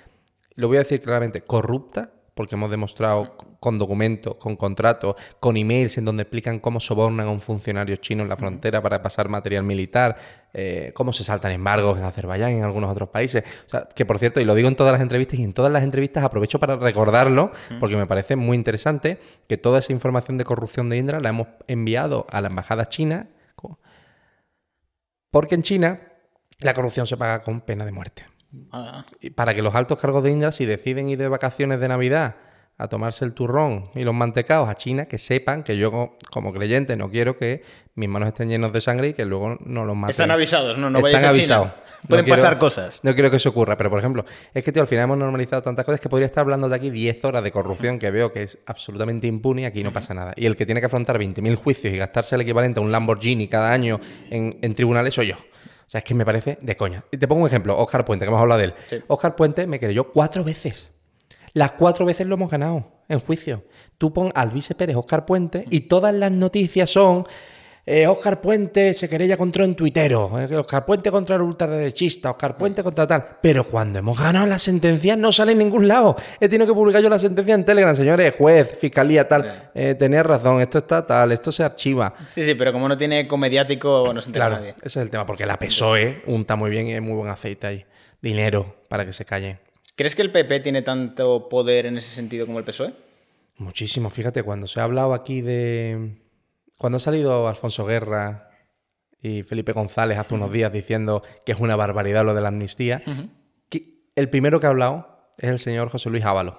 lo voy a decir claramente, corrupta, porque hemos demostrado con documentos, con contratos, con emails en donde explican cómo sobornan a un funcionario chino en la frontera para pasar material militar, eh, cómo se saltan embargos en Azerbaiyán y en algunos otros países. O sea, que por cierto, y lo digo en todas las entrevistas, y en todas las entrevistas aprovecho para recordarlo, porque me parece muy interesante que toda esa información de corrupción de Indra la hemos enviado a la embajada china, porque en China la corrupción se paga con pena de muerte. Ah, para que los altos cargos de Indra, si deciden ir de vacaciones de Navidad a tomarse el turrón y los mantecaos a China, que sepan que yo co- como creyente no quiero que mis manos estén llenos de sangre y que luego no los maten. Están avisados, no, no Están vayáis a China. avisados. Pueden No quiero- pasar cosas. No quiero que eso ocurra, pero por ejemplo, es que tío, al final hemos normalizado tantas cosas que podría estar hablando de aquí 10 horas de corrupción que veo que es absolutamente impune y aquí no pasa nada. Y el que tiene que afrontar 20.000 juicios y gastarse el equivalente a un Lamborghini cada año en, en tribunales soy yo. O sea, es que me parece de coña. Y te pongo un ejemplo, Oscar Puente, que hemos hablado de él. Sí. Oscar Puente me creyó cuatro veces. Las cuatro veces lo hemos ganado en juicio. Tú pon al vice Pérez Oscar Puente y todas las noticias son eh, Oscar Puente se querella contra un tuitero, eh, Oscar Puente contra el ultraderechista, Oscar Puente contra tal. Pero cuando hemos ganado la sentencia no sale en ningún lado. He tenido que publicar yo la sentencia en Telegram, señores, juez, fiscalía, tal. Eh, tenías razón, esto está tal, esto se archiva. Sí, sí, pero como no tiene eco mediático, no se entera Claro, nadie. ese es el tema, porque la PSOE unta muy bien y hay muy buen aceite ahí. Dinero para que se calle. ¿Crees que el PP tiene tanto poder en ese sentido como el PSOE? Muchísimo. Fíjate, cuando se ha hablado aquí de. Cuando ha salido Alfonso Guerra y Felipe González hace unos días diciendo que es una barbaridad lo de la amnistía, que el primero que ha hablado es el señor José Luis Ábalos,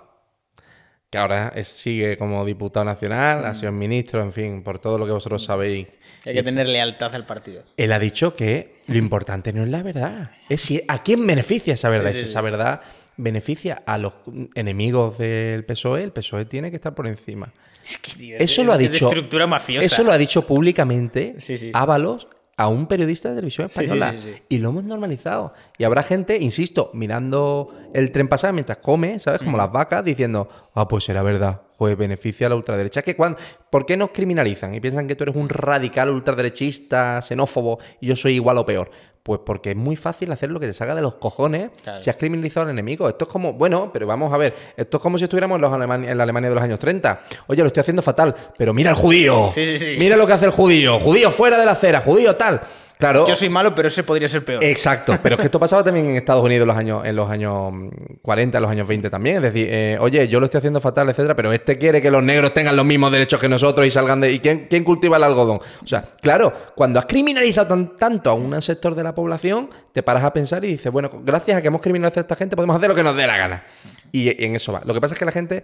que ahora es- sigue como diputado nacional, ha sido ministro, en fin, por todo lo que vosotros sabéis. Hay que tener lealtad al partido. Él ha dicho que lo importante no es la verdad, es si, a quién beneficia esa verdad. Sí, sí, sí. esa verdad beneficia a los enemigos del PSOE, el PSOE tiene que estar por encima. Es que, tío, Eso es- lo ha dicho. estructura mafiosa. Eso lo ha dicho públicamente Sí, sí. Ábalos a un periodista de televisión española. sí. Y lo hemos normalizado. Y habrá gente, insisto, mirando el tren pasar mientras come, ¿sabes? Como las vacas, diciendo, ah, pues será verdad. Pues beneficia a la ultraderecha. Que cuando, ¿Por qué nos criminalizan? Y piensan que tú eres un radical ultraderechista, xenófobo, y yo soy igual o peor. Pues porque es muy fácil hacer lo que te salga de los cojones Claro. si has criminalizado al enemigo. Esto es como, bueno, pero vamos a ver, esto es como si estuviéramos en, los Alemania- en la Alemania de los años 30. Oye, lo estoy haciendo fatal, pero mira al judío. Sí, sí, sí. Mira lo que hace el judío. Judío fuera de la acera, judío tal. Claro. Yo soy malo, pero ese podría ser peor. Exacto, pero es que esto pasaba también en Estados Unidos en los años, en los años mm, 40, en los años 20 también. Es decir, eh, oye, yo lo estoy haciendo fatal, etcétera, pero este quiere que los negros tengan los mismos derechos que nosotros y salgan de. ¿Y quién, quién cultiva el algodón? O sea, claro, cuando has criminalizado tan- tanto a un sector de la población, te paras a pensar y dices, bueno, gracias a que hemos criminalizado a esta gente, podemos hacer lo que nos dé la gana. Y en eso va. Lo que pasa es que la gente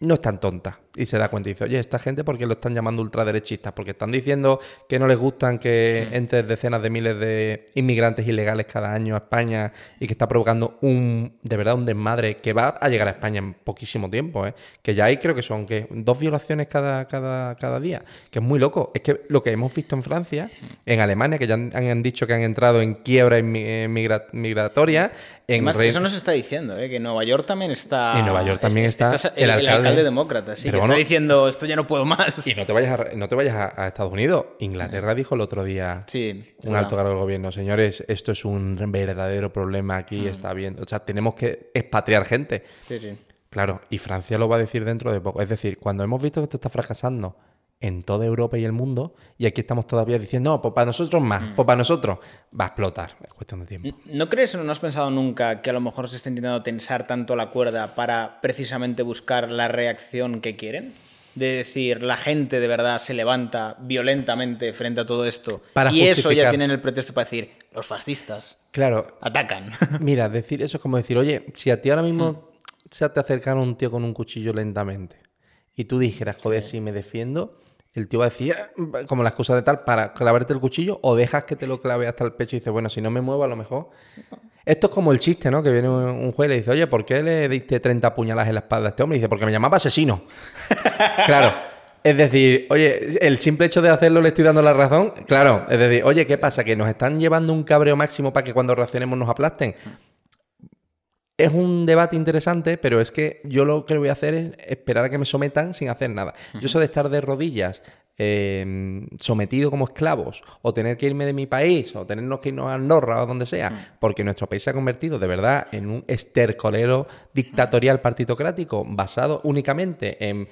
no es tan tonta y se da cuenta y dice, oye, esta gente, ¿por qué lo están llamando ultraderechistas? Porque están diciendo que no les gustan que entren decenas de miles de inmigrantes ilegales cada año a España y que está provocando un, de verdad, un desmadre que va a llegar a España en poquísimo tiempo, ¿eh? Que ya hay, creo que son que dos violaciones cada, cada, cada día, que es muy loco. Es que lo que hemos visto en Francia, en Alemania, que ya han, han dicho que han entrado en quiebra eh, migra- migratoria, Además, Re- eso no se está diciendo, ¿eh? que en Nueva York también está. En Nueva York también está el, el el alcalde. demócrata, sí, Pero que bueno, está diciendo esto ya no puedo más. Y no te vayas a, no te vayas a, a Estados Unidos. Inglaterra dijo el otro día, Sí, un alto cargo del gobierno, señores, esto es un verdadero problema aquí, está bien. O sea, tenemos que expatriar gente. Sí, sí. Claro, y Francia lo va a decir dentro de poco. Es decir, cuando hemos visto que esto está fracasando en toda Europa y el mundo, y aquí estamos todavía diciendo, no, pues para nosotros más, pues para nosotros, va a explotar. Es cuestión de tiempo. ¿No crees o no has pensado nunca que a lo mejor se está intentando tensar tanto la cuerda para precisamente buscar la reacción que quieren? De decir, la gente de verdad se levanta violentamente frente a todo esto. Para y eso ya tienen el pretexto para decir, los fascistas Claro, atacan. *laughs* Mira, decir eso es como decir, oye, si a ti ahora mismo se te acercara un tío con un cuchillo lentamente y tú dijeras, joder, si me defiendo, el tío va a decir, "Ah", como la excusa de tal, para clavarte el cuchillo o dejas que te lo clave hasta el pecho y dices, bueno, si no me muevo a lo mejor. Esto es como el chiste, ¿no? Que viene un un juez y le dice, oye, ¿por qué le diste 30 puñaladas en la espalda a este hombre? Y dice, porque me llamaba asesino. *laughs* claro. Es decir, oye, el simple hecho de hacerlo le estoy dando la razón. Claro, es decir, oye, ¿qué pasa? Que nos están llevando un cabreo máximo para que cuando reaccionemos nos aplasten. Es un debate interesante, pero es que yo lo que voy a hacer es esperar a que me sometan sin hacer nada. Yo eso de estar de rodillas, eh, sometido como esclavos, o tener que irme de mi país, o tenernos que irnos a Andorra o donde sea, porque nuestro país se ha convertido de verdad en un estercolero dictatorial partitocrático basado únicamente en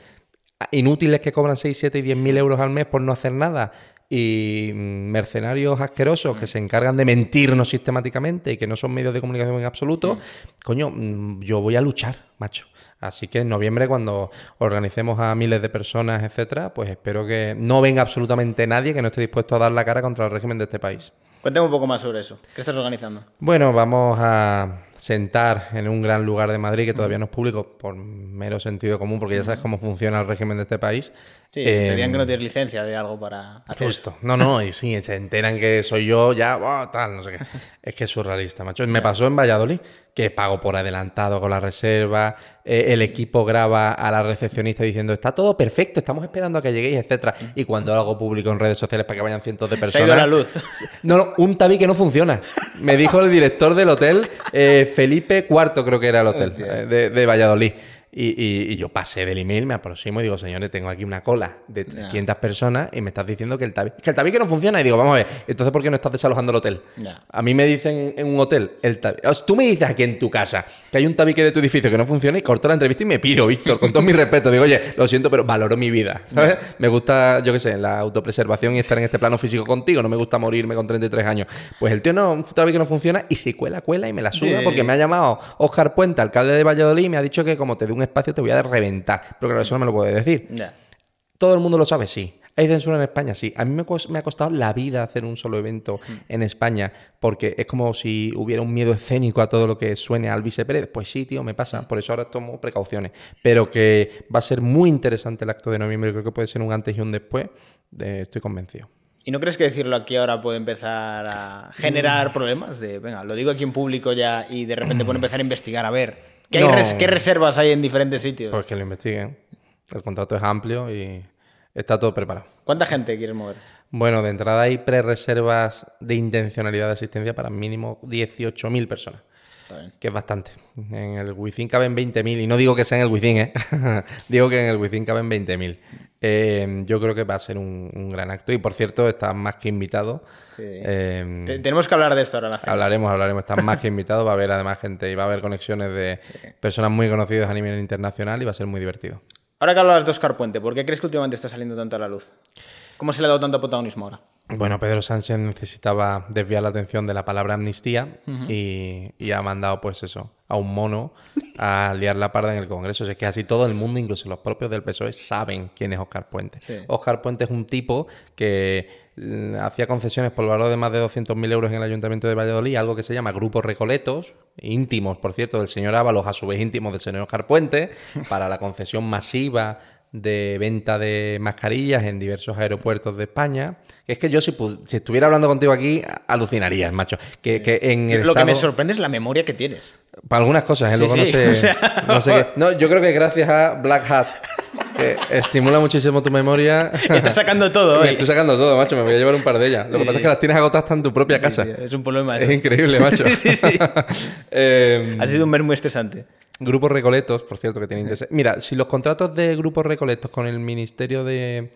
inútiles que cobran 6, 7 y 10 mil euros al mes por no hacer nada y mm, mercenarios asquerosos que se encargan de mentirnos sistemáticamente y que no son medios de comunicación en absoluto, coño, mm, yo voy a luchar, macho. Así que en noviembre, cuando organicemos a miles de personas, etcétera, pues espero que no venga absolutamente nadie que no esté dispuesto a dar la cara contra el régimen de este país. Cuéntame un poco más sobre eso. ¿Qué estás organizando? Bueno, vamos a sentar en un gran lugar de Madrid que todavía no es público por mero sentido común, porque ya sabes cómo funciona el régimen de este país. Sí, Eh, que no tienes licencia de algo para hacer. Justo. No, no, y sí, se enteran que soy yo, ya, buah, tal, no sé qué. *laughs* Es que es surrealista, macho. Me pasó en Valladolid, que pago por adelantado con la reserva, eh, el equipo graba a la recepcionista diciendo, está todo perfecto, estamos esperando a que lleguéis, etcétera. Y cuando hago público en redes sociales para que vayan cientos de *laughs* Se ha personas... ido la luz. No, no, un tabique no funciona. Me dijo el director del hotel, eh, Felipe IV creo que era el hotel, eh, de, de Valladolid. Y, y- y yo pasé del email, me aproximo y digo, señores, tengo aquí una cola de 300 personas y me estás diciendo que el tabique, que el tabique no funciona. Y digo, vamos a ver, entonces ¿por qué no estás desalojando el hotel? A mí me dicen en un hotel, el tabique. Tú me dices aquí en tu casa que hay un tabique de tu edificio que no funciona y corto la entrevista y me piro, Víctor, con todo mi respeto. Digo, oye, lo siento, pero valoro mi vida, ¿sabes? Me gusta, yo qué sé, la autopreservación y estar en este plano físico contigo. No me gusta morirme con 33 años. Pues el tío no, un tabique no funciona y si cuela, cuela y me la suda porque me ha llamado Oscar Puente, alcalde de Valladolid, y me ha dicho que como te dé un espacio te voy a reventar. Pero claro, eso no me lo puedes decir. ¿Todo el mundo lo sabe? Sí. ¿Hay censura en España? Sí. A mí me, ha costado la vida hacer un solo evento en España porque es como si hubiera un miedo escénico a todo lo que suene a Alvise Pérez. Pues sí, tío, me pasa. Por eso ahora tomo precauciones. Pero que va a ser muy interesante el acto de noviembre. Creo que puede ser un antes y un después. Eh, estoy convencido. ¿Y no crees que decirlo aquí ahora puede empezar a generar problemas? De, venga, lo digo aquí en público ya y de repente puede *clears throat* empezar a investigar a ver qué, hay No. res- qué reservas hay en diferentes sitios. Pues que lo investiguen. El contrato es amplio y está todo preparado. ¿Cuánta gente quieres mover? Bueno, de entrada hay pre-reservas de intencionalidad de asistencia para mínimo 18.000 personas. Está bien. que es bastante. En el Within caben 20.000, y no digo que sea en el Within, ¿eh? *laughs* digo que en el Within caben 20.000. Eh, yo creo que va a ser un, un gran acto, y por cierto, estás más que invitado. Sí. Eh, Te- Tenemos que hablar de esto ahora. la hablaremos, hablaremos, estás más que invitado, va a haber además gente y va a haber conexiones de personas muy conocidas a nivel internacional y va a ser muy divertido. Ahora que hablabas de Oscar Puente, ¿por qué crees que últimamente está saliendo tanto a la luz? ¿Cómo se le ha dado tanto protagonismo ahora? Bueno, Pedro Sánchez necesitaba desviar la atención de la palabra amnistía y, y ha mandado, pues eso, a un mono a *laughs* liar la parda en el Congreso. O sea, es que así todo el mundo, incluso los propios del PSOE, saben quién es Oscar Puente. Sí. Oscar Puente es un tipo que mm, hacía concesiones por valor de más de 200.000 euros en el Ayuntamiento de Valladolid, algo que se llama grupos recoletos, íntimos, por cierto, del señor Ábalos, a su vez íntimos del señor Oscar Puente, para la concesión masiva de venta de mascarillas en diversos aeropuertos de España. Es que yo si, si estuviera hablando contigo aquí, alucinarías, macho. Que, que en el Lo que me sorprende es la memoria que tienes. para algunas cosas, ¿eh? Sí, luego no sé. *laughs* o sea- no sé qué. No, yo creo que gracias a Black Hat, que estimula muchísimo tu memoria. *laughs* Estás sacando todo Me estoy sacando todo, macho. Me voy a llevar un par de ellas. Lo que Sí, pasa es que las tienes agotadas hasta en tu propia casa. Es un problema Es eso. increíble, macho. *laughs* Eh, Ha sido un mes muy estresante. Grupos Recoletos, por cierto, que tiene interés. Mira, si los contratos de Grupos Recoletos con el ministerio de,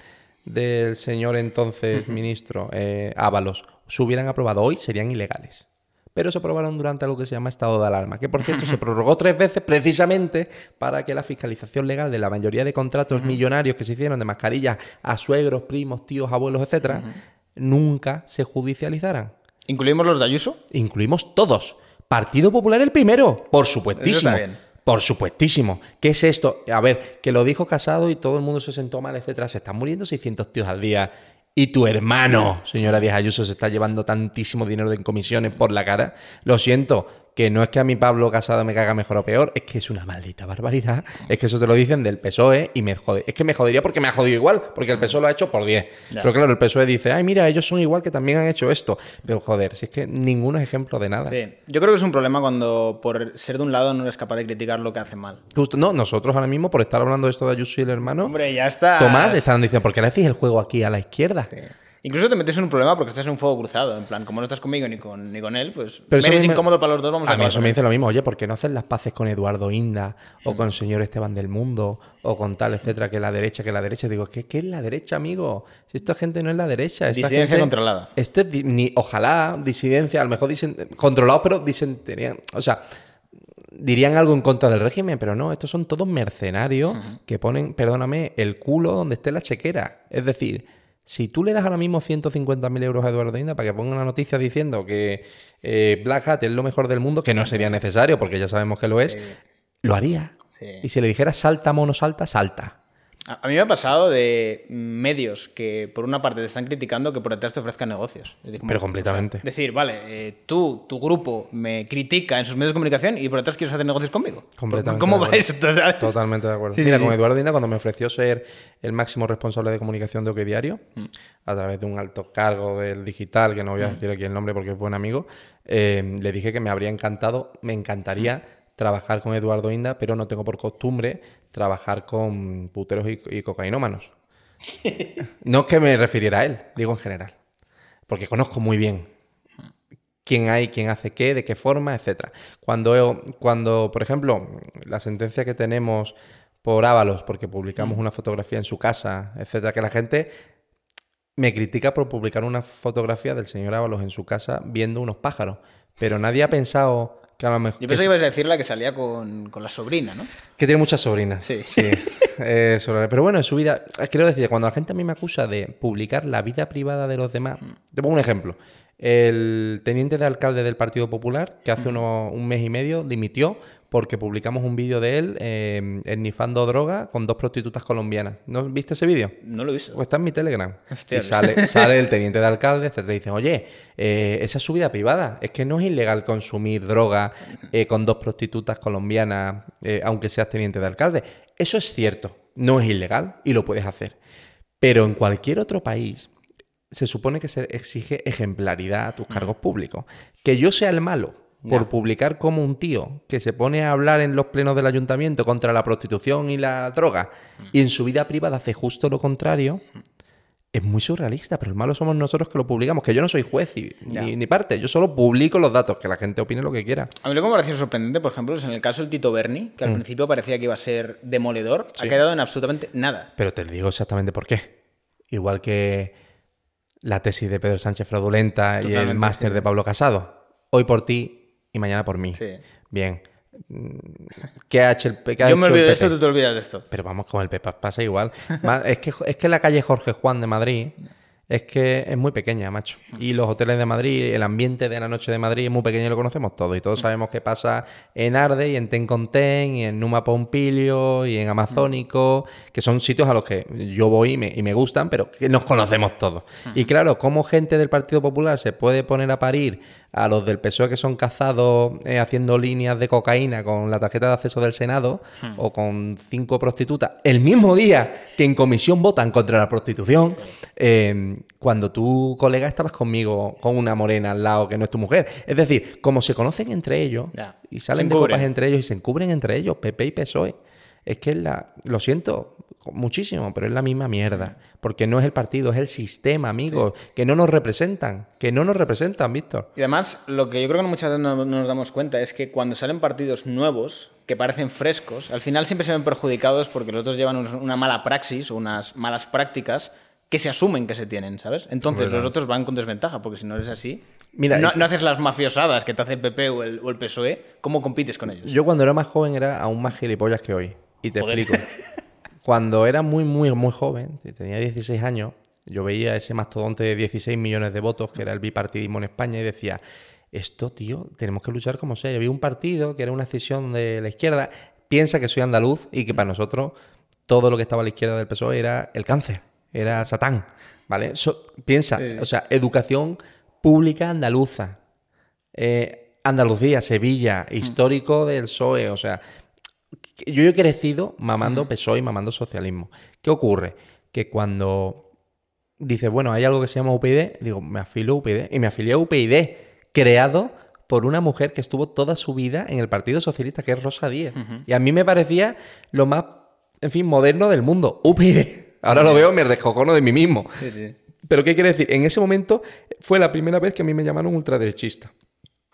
del señor entonces ministro eh, Ábalos se hubieran aprobado hoy, serían ilegales. Pero se aprobaron durante algo que se llama estado de alarma, que por cierto se *laughs* prorrogó tres veces precisamente para que la fiscalización legal de la mayoría de contratos millonarios que se hicieron de mascarillas a suegros, primos, tíos, abuelos, etcétera, nunca se judicializaran. ¿Incluimos los de Ayuso? Incluimos todos. Partido Popular el primero, por supuestísimo. Eso está bien. Por supuestísimo. ¿Qué es esto? A ver, que lo dijo Casado y todo el mundo se sentó mal, etcétera. Se están muriendo 600 tíos al día. Y tu hermano, señora Díaz Ayuso, se está llevando tantísimo dinero de comisiones por la cara. Lo siento, que no es que a mi Pablo Casado me caga mejor o peor, es que es una maldita barbaridad. Es que eso te lo dicen del PSOE y me jode. Es que me jodería porque me ha jodido igual, porque el PSOE lo ha hecho por 10. Ya. Pero claro, el PSOE dice, ay, mira, ellos son igual que también han hecho esto. Pero joder, si es que ninguno es ejemplo de nada. Sí. Yo creo que es un problema cuando por ser de un lado no eres capaz de criticar lo que hace mal. Justo- no, nosotros ahora mismo, por estar hablando de esto de Ayuso y el hermano, Hombre, ya está. Tomás, están diciendo, ¿por qué le hacéis el juego aquí a la izquierda? Incluso te metes en un problema porque estás en un fuego cruzado. En plan, como no estás conmigo ni con, ni con él, pues Pero me eres me- incómodo para los dos, vamos a A mí eso me dice lo mismo, oye, ¿por qué no hacen las paces con Eduardo Inda o con el señor Esteban del Mundo o con tal, etcétera, que la derecha, que la derecha? Digo, ¿qué, qué es la derecha, amigo? Si esta gente no es la derecha. Esta Disidencia gente- controlada. Esto es, di- ni, ojalá, disidencia, a lo mejor dicen, controlados, pero disentirían, o sea, dirían algo en contra del régimen, pero no, estos son todos mercenarios que ponen, perdóname, el culo donde esté la chequera. Es decir, si tú le das ahora mismo 150.000 euros a Eduardo Inda para que ponga una noticia diciendo que eh, Black Hat es lo mejor del mundo, que no sería necesario porque ya sabemos que lo es, lo haría. Sí. Y si le dijera salta, mono, salta, salta. A mí me ha pasado de medios que por una parte te están criticando que por detrás te ofrezcan negocios. Es decir, como- Pero completamente. Es decir, vale, eh, tú, tu grupo me critica en sus medios de comunicación y por detrás quieres hacer negocios conmigo. Completamente ¿Cómo va acuerdo. *laughs* esto? ¿sabes? Totalmente de acuerdo. Sí, Mira, sí. con Eduardo Inda, cuando me ofreció ser el máximo responsable de comunicación de OK Diario, Mm. a través de un alto cargo del digital, que no voy a decir aquí el nombre porque es buen amigo, eh, le dije que me habría encantado, me encantaría trabajar con Eduardo Inda, pero no tengo por costumbre trabajar con puteros y, y cocainómanos. No es que me refiriera a él, digo en general. Porque conozco muy bien quién hay, quién hace qué, de qué forma, etcétera. Cuando, cuando, por ejemplo, la sentencia que tenemos por Ábalos, porque publicamos una fotografía en su casa, etcétera, que la gente me critica por publicar una fotografía del señor Ábalos en su casa viendo unos pájaros, pero nadie ha pensado que a lo mejor Yo pensé que ibas a decir la que salía con, con la sobrina, ¿no? que tiene muchas sobrinas. Sí. *laughs* Eh, sobre- Pero bueno, en su vida. eh, Quiero decir, cuando la gente a mí me acusa de publicar la vida privada de los demás. Te pongo un ejemplo. El teniente de alcalde del Partido Popular, que hace uno- un mes y medio dimitió porque publicamos un vídeo de él eh, ennifando droga con dos prostitutas colombianas. ¿No viste ese vídeo? No lo he visto. Pues está en mi Telegram. Hostia, y sale, *laughs* sale el teniente de alcalde, etcétera, y dicen, oye, eh, esa es su vida privada. Es que no es ilegal consumir droga eh, con dos prostitutas colombianas, eh, aunque seas teniente de alcalde. Eso es cierto, no es ilegal y lo puedes hacer. Pero en cualquier otro país se supone que se exige ejemplaridad a tus cargos públicos. Que yo sea el malo por publicar como un tío que se pone a hablar en los plenos del ayuntamiento contra la prostitución y la droga y en su vida privada hace justo lo contrario, es muy surrealista, pero el malo somos nosotros que lo publicamos, que yo no soy juez y- ni, ni parte, yo solo publico los datos, que la gente opine lo que quiera. A mí lo que me pareció sorprendente, por ejemplo, es en el caso del Tito Berni, que al Mm. principio parecía que iba a ser demoledor, ha quedado en absolutamente nada. Pero te digo exactamente por qué. Igual que la tesis de Pedro Sánchez fraudulenta y el máster sí. de Pablo Casado. Hoy por ti y mañana por mí. Sí. Bien. Mm, ¿Qué ha hecho el, Yo me olvido de esto, tú te olvidas de esto. Pero vamos, con el PP pasa igual. Es, que, es que la calle Jorge Juan de Madrid es que es muy pequeña, macho. Y los hoteles de Madrid, el ambiente de la noche de Madrid es muy pequeño y lo conocemos todos. Y todos sabemos qué pasa en Arde y en Tenconten y en Numa Pompilio y en Amazónico, que son sitios a los que yo voy y me, y me gustan, pero que nos conocemos todos. Y claro, ¿cómo gente del Partido Popular se puede poner a parir a los del PSOE que son cazados eh, haciendo líneas de cocaína con la tarjeta de acceso del Senado o con cinco prostitutas el mismo día que en comisión votan contra la prostitución, eh, cuando tu colega estabas conmigo con una morena al lado que no es tu mujer. Es decir, como se conocen entre ellos Ya. y salen de copas entre ellos y se encubren entre ellos, PP y PSOE. Es que es la, lo siento muchísimo, pero es la misma mierda. Porque no es el partido, es el sistema, amigos, que no nos representan, que no nos representan, Víctor. Y además, lo que yo creo que muchas veces no, no nos damos cuenta es que cuando salen partidos nuevos, que parecen frescos, al final siempre se ven perjudicados porque los otros llevan una mala praxis o unas malas prácticas que se asumen que se tienen, ¿sabes? Entonces los otros van con desventaja, porque si no eres así, Mira, no, haces las mafiosadas que te hace el PP o el, o el PSOE, ¿cómo compites con ellos? Yo cuando era más joven era aún más gilipollas que hoy. Y te Joder. explico. *laughs* Cuando era muy, muy, muy joven, tenía 16 años, yo veía ese mastodonte de 16 millones de votos, que era el bipartidismo en España, y decía, esto, tío, tenemos que luchar como sea. Yo vi un partido que era una escisión de la izquierda, piensa que soy andaluz y que para nosotros todo lo que estaba a la izquierda del PSOE era el cáncer, era Satán, ¿vale? So- piensa, o sea, educación pública andaluza, eh, Andalucía, Sevilla, histórico del PSOE, o sea, yo he crecido mamando PSOE y mamando socialismo. ¿Qué ocurre? Que cuando dices, bueno, hay algo que se llama UPyD, digo, me afilo a UPyD. Y me afilié a UPyD, creado por una mujer que estuvo toda su vida en el Partido Socialista, que es Rosa Díez. Y a mí me parecía lo más, en fin, moderno del mundo. UPyD. Ahora lo veo, me descojono de mí mismo. Pero ¿qué quiere decir? En ese momento fue la primera vez que a mí me llamaron ultraderechista.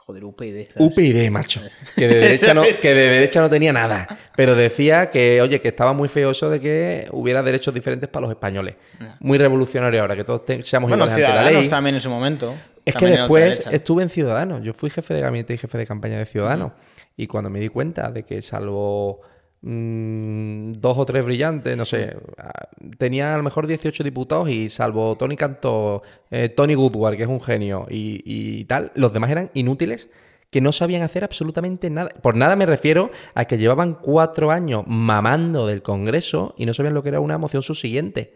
Joder, UPyD. ¿sabes? UPyD, macho. Que de, *laughs* derecha no, que de derecha no tenía nada. Pero decía que, oye, que estaba muy feo eso de que hubiera derechos diferentes para los españoles. Muy revolucionario ahora, que todos te- seamos Bueno, iguales ante la ley. también en su momento. Es que después estuve en Ciudadanos. Yo fui jefe de gabinete y jefe de campaña de Ciudadanos. Y cuando me di cuenta de que salvo mm, dos o tres brillantes, no sé, tenía a lo mejor 18 diputados y salvo Tony Cantó, eh, Tony Goodward, que es un genio, y, y tal, los demás eran inútiles que no sabían hacer absolutamente nada. Por nada me refiero a que llevaban cuatro años mamando del Congreso y no sabían lo que era una moción subsiguiente.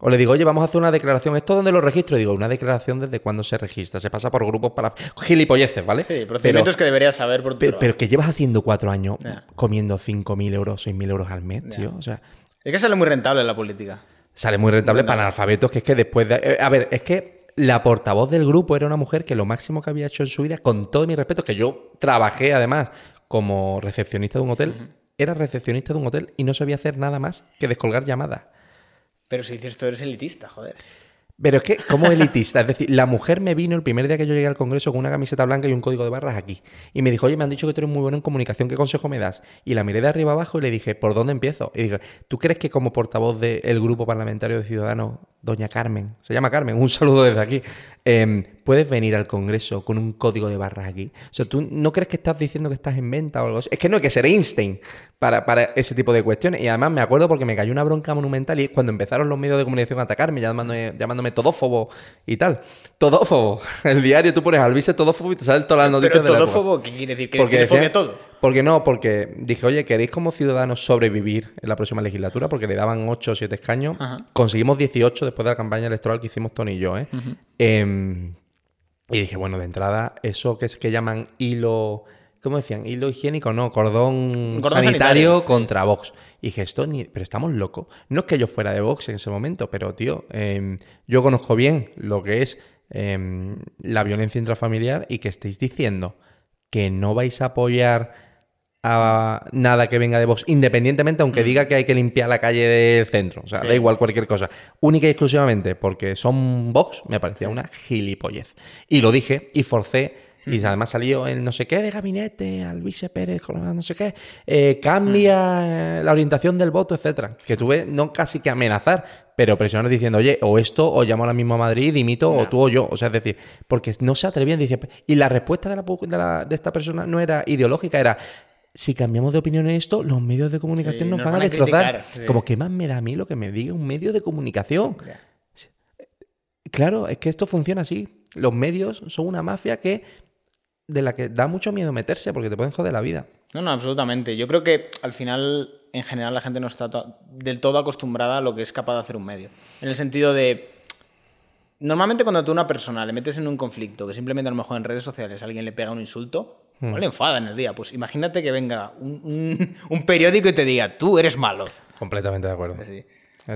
O le digo, oye, vamos a hacer una declaración. ¿Esto dónde lo registro? Y digo, una declaración desde cuándo se registra. Se pasa por grupos para... Gilipolleces, ¿vale? Sí, procedimientos pero, que deberías saber por tu pero, que llevas haciendo cuatro años Ya. comiendo 5.000 euros, 6.000 euros al mes, tío. O sea, Es que sale muy rentable en la política. sale muy rentable para analfabetos, que es que después de... eh, a ver, es que la portavoz del grupo era una mujer que lo máximo que había hecho en su vida, con todo mi respeto, que yo trabajé además como recepcionista de un hotel, era recepcionista de un hotel y no sabía hacer nada más que descolgar llamadas. Pero si dices esto, eres elitista, joder. Pero es que, como elitista, es decir, la mujer me vino el primer día que yo llegué al Congreso con una camiseta blanca y un código de barras aquí. Y me dijo, oye, me han dicho que tú eres muy bueno en comunicación, ¿qué consejo me das? Y la miré de arriba abajo y le dije, ¿por dónde empiezo? Y dije, ¿tú crees que como portavoz del grupo parlamentario de Ciudadanos, doña Carmen, se llama Carmen, un saludo desde aquí, em, puedes venir al Congreso con un código de barras aquí? O sea, ¿tú no crees que estás diciendo que estás en venta o algo así? Es que no hay que ser Einstein para, para ese tipo de cuestiones. Y además me acuerdo porque me cayó una bronca monumental y es cuando empezaron los medios de comunicación a atacarme, llamándome, llamándome todófobo y tal. Todófobo. *laughs* El diario tú pones al vice todófobo y te salen todas las noticias Pero de la todófobo, ¿qué quiere decir? ¿Que Porque tiene fobia a todo? Porque no, porque dije, oye, ¿queréis como ciudadanos sobrevivir en la próxima legislatura? Porque le daban 8 o 7 escaños. Ajá. Conseguimos 18 después de la campaña electoral que hicimos Tony y yo, ¿eh? Em, y dije, bueno, de entrada, eso que es que llaman hilo. ¿Cómo decían? Hilo higiénico, no, cordón, Cordón sanitario, sanitario, contra Vox. Y dije, esto ni. Pero estamos locos. No es que yo fuera de Vox en ese momento, pero, tío, em, yo conozco bien lo que es em, la violencia intrafamiliar y que estéis diciendo que no vais a apoyar a nada que venga de Vox, independientemente, aunque diga que hay que limpiar la calle del centro. O sea, Mm. Sí. da igual cualquier cosa. Única y exclusivamente porque son Vox, me parecía una gilipollez. Y lo dije y forcé. Mm. Y además salió el no sé qué de gabinete, al vice Pérez, no sé qué, eh, cambia eh, la orientación del voto, etcétera. Que tuve no casi que amenazar, pero presionar diciendo, oye, o esto, o llamo a la misma Madrid, dimito, o tú o yo. O sea, es decir, porque no se atrevían, y la respuesta de, la, pu- de, la- de esta persona no era ideológica, era, si cambiamos de opinión en esto, los medios de comunicación Sí, nos, nos van a destrozar. criticar, sí. Como que más me da a mí lo que me diga un medio de comunicación. Claro, es que esto funciona así. Los medios son una mafia que de la que da mucho miedo meterse porque te pueden joder la vida. No, no, absolutamente. Yo creo que al final, en general, la gente no está to- del todo acostumbrada a lo que es capaz de hacer un medio. En el sentido de. Normalmente, cuando tú a una persona le metes en un conflicto, que simplemente a lo mejor en redes sociales alguien le pega un insulto, o le enfada en el día. Pues imagínate que venga un, un- un periódico y te diga, tú eres malo. Completamente de acuerdo.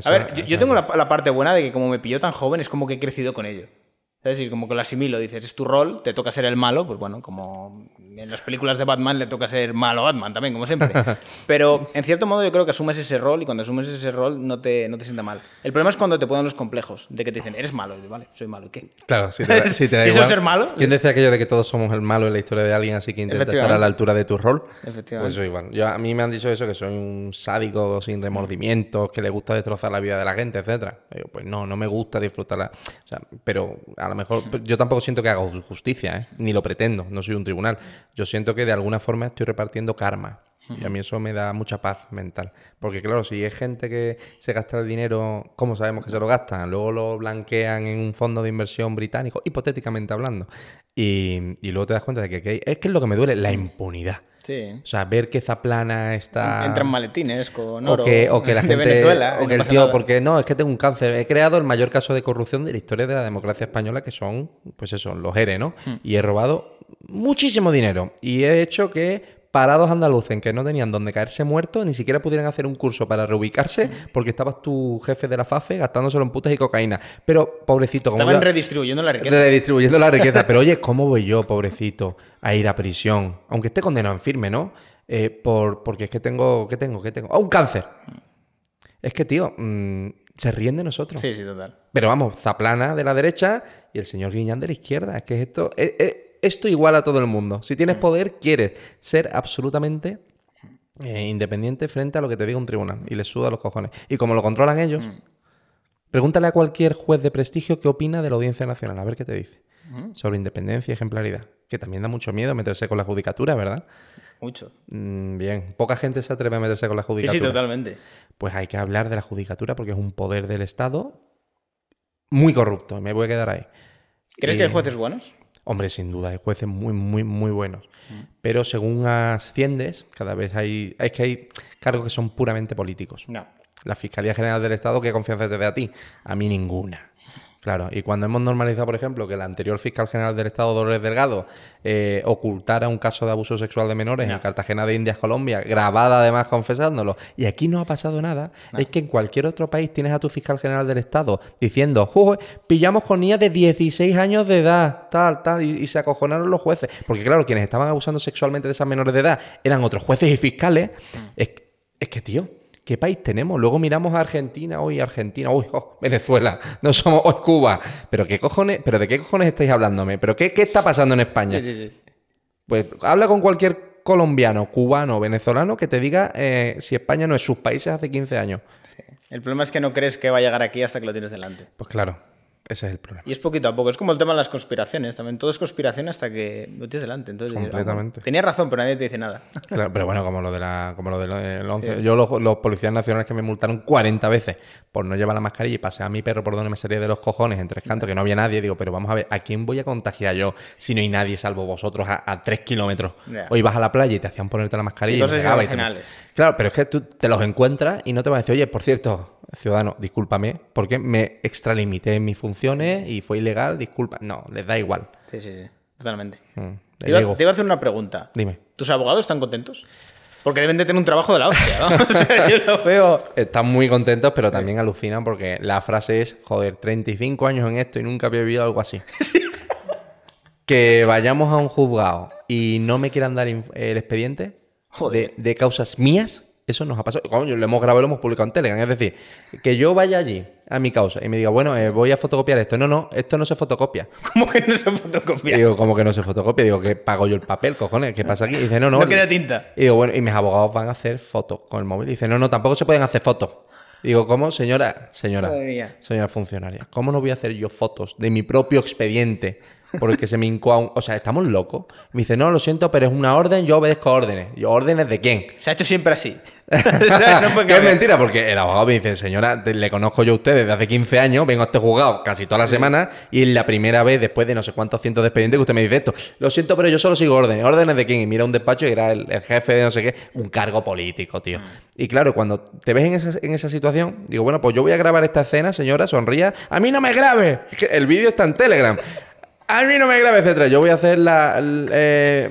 A ver, yo, tengo la, la parte buena de que como me pilló tan joven, es como que he crecido con ello. Es decir, como que lo asimilo, dices, es tu rol, te toca ser el malo, pues bueno, como en las películas de Batman le toca ser malo a Batman también, como siempre. *laughs* Pero en cierto modo yo creo que asumes ese rol y cuando asumes ese rol no te, no te sienta mal. El problema es cuando te ponen los complejos, de que te dicen, eres malo, y dices, vale, soy malo, ¿y qué? Claro, si te da, si te da *laughs* igual. ser malo. ¿Quién decía aquello de que todos somos el malo en la historia de alguien, así que intenta estar a la altura de tu rol? Efectivamente. Pues soy igual. Yo, a mí me han dicho eso, que soy un sádico sin remordimientos, que le gusta destrozar la vida de la gente, etcétera. Digo, pues no, no me gusta disfrutarla. O sea, pero a lo mejor yo tampoco siento que haga justicia, ¿eh? ni lo pretendo, no soy un tribunal. Yo siento que de alguna forma estoy repartiendo karma. Y a mí eso me da mucha paz mental. Porque claro, si hay gente que se gasta el dinero, ¿cómo sabemos que se lo gastan? Luego lo blanquean en un fondo de inversión británico, hipotéticamente hablando. Y, y luego te das cuenta de que, es que es lo que me duele, la impunidad. Sí. O sea, ver que Zaplana está... Entran maletines con O oro que, o que *laughs* la de gente. Venezuela. y o no que el tío, nada. porque no, es que tengo un cáncer. He creado el mayor caso de corrupción de la historia de la democracia española, que son, pues eso, los ERE, ¿no? Hmm. Y he robado muchísimo dinero. Y he hecho que parados andaluces que no tenían donde caerse muertos, ni siquiera pudieran hacer un curso para reubicarse, porque estabas tu jefe de la FAFE gastándoselo en putas y cocaína. Pero, pobrecito, como Estaban yo- redistribuyendo la riqueza. redistribuyendo la riqueza. Pero oye, ¿cómo voy yo, pobrecito, a ir a prisión? Aunque esté condenado en firme, ¿no? Eh, por, porque es que tengo, ¿qué tengo? ¿Qué tengo? ¡Ah, un cáncer! Es que, tío, mm, se ríen de nosotros. Sí, sí, total. Pero vamos, Zaplana de la derecha y el señor Guiñán de la izquierda. Es que esto, eh, eh, esto igual a todo el mundo. Si tienes poder, quieres ser absolutamente eh, independiente frente a lo que te diga un tribunal. Y les suda los cojones. Y como lo controlan ellos, pregúntale a cualquier juez de prestigio qué opina de la Audiencia Nacional. A ver qué te dice. Sobre independencia y ejemplaridad. Que también da mucho miedo meterse con la judicatura, ¿verdad? Mucho. Mm, bien, poca gente se atreve a meterse con la judicatura. sí, totalmente. Pues hay que hablar de la judicatura porque es un poder del Estado muy corrupto. y Me voy a quedar ahí. ¿Crees Y- que hay jueces buenos? Hombre, sin duda, hay jueces muy, muy, muy buenos. Pero según asciendes, cada vez hay. Es que hay cargos que son puramente políticos. No. La Fiscalía General del Estado, ¿qué confianza te da a ti? A mí ninguna. Claro, y cuando hemos normalizado, por ejemplo, que el anterior fiscal general del Estado, Dolores Delgado, eh, ocultara un caso de abuso sexual de menores en Cartagena de Indias, Colombia, grabada además confesándolo, y aquí no ha pasado nada, es que en cualquier otro país tienes a tu fiscal general del Estado diciendo, "Joder, pillamos con niñas de 16 años de edad, tal, tal, y, y se acojonaron los jueces. Porque claro, quienes estaban abusando sexualmente de esas menores de edad eran otros jueces y fiscales. Es, es que, tío, ¿Qué país tenemos? Luego miramos a Argentina, hoy Argentina, uy, oh, Venezuela, *laughs* no somos, hoy Cuba. ¿Pero qué cojones, pero de qué cojones estáis hablándome? ¿Pero qué, qué está pasando en España? Sí, sí, sí. Pues habla con cualquier colombiano, cubano, venezolano que te diga eh, si España no es sus países hace 15 años. El problema es que no crees que va a llegar aquí hasta que lo tienes delante. Pues claro. Ese es el problema. Y es poquito a poco. Es como el tema de las conspiraciones. También todo es conspiración hasta que lo tienes delante. Entonces, Completamente. Tenía razón, pero nadie te dice nada. *laughs* Claro, pero bueno, como lo de la, como lo del eh, 11. Yo los, los policías nacionales que me multaron 40 veces por no llevar la mascarilla y pasé a mi perro por donde me salía de los cojones en tres cantos, que no había nadie. Digo, pero vamos a ver, ¿a quién voy a contagiar yo si no hay nadie salvo vosotros a, a tres kilómetros? Ya. O ibas a la playa y te hacían ponerte la mascarilla. Y y y te-. Claro, pero es que tú te los encuentras y no te van a decir, oye, por cierto, ciudadano, discúlpame, porque me extralimité en mis funciones y fue ilegal, disculpa. No, les da igual. Sí, sí, sí. Totalmente. Mm, Te iba, ego. te iba a hacer una pregunta. Dime. ¿Tus abogados están contentos? Porque deben de tener un trabajo de la hostia, ¿no? *laughs* O sea, yo lo *laughs* veo. Están muy contentos, pero también alucinan porque la frase es, joder, 35 años en esto y nunca había vivido algo así. *laughs* que vayamos a un juzgado y no me quieran dar el expediente Joder. de, de causas mías, eso nos ha pasado. Coño, lo hemos grabado y lo hemos publicado en Telegram. Es decir, que yo vaya allí a mi causa y me diga, bueno, eh, voy a fotocopiar esto. No, no, esto no se fotocopia. *laughs* ¿Cómo que no se fotocopia? Digo, como que no se fotocopia. Digo, que pago yo el papel, cojones. ¿Qué pasa aquí? Y dice, no, no. No queda tinta. Y digo, bueno, y mis abogados van a hacer fotos con el móvil. Y dice, no, no, tampoco se pueden hacer fotos. Digo, ¿cómo? Señora, señora, señora funcionaria, ¿cómo no voy a hacer yo fotos de mi propio expediente por el que se me hincó a un... O sea, ¿estamos locos? Me dice, no, lo siento, pero es una orden, yo obedezco órdenes. ¿Y órdenes de quién? Se ha hecho siempre así. *laughs* *laughs* No que es mentira, porque el abogado me dice, señora, te- le conozco yo a usted desde hace 15 años, vengo a este juzgado casi toda la semana y es la primera vez después de no sé cuántos cientos de expedientes que usted me dice esto. Lo siento, pero yo solo sigo órdenes. ¿Órdenes de quién? Y mira un despacho y era el, el jefe de no sé qué, un cargo político, tío. Y claro, cuando te ves en esa, en esa situación, digo, bueno, pues yo voy a grabar esta escena, señora, sonría. A mí no me grabe. Es que el vídeo está en Telegram. A mí no me grabe, etcétera. Yo voy a hacer las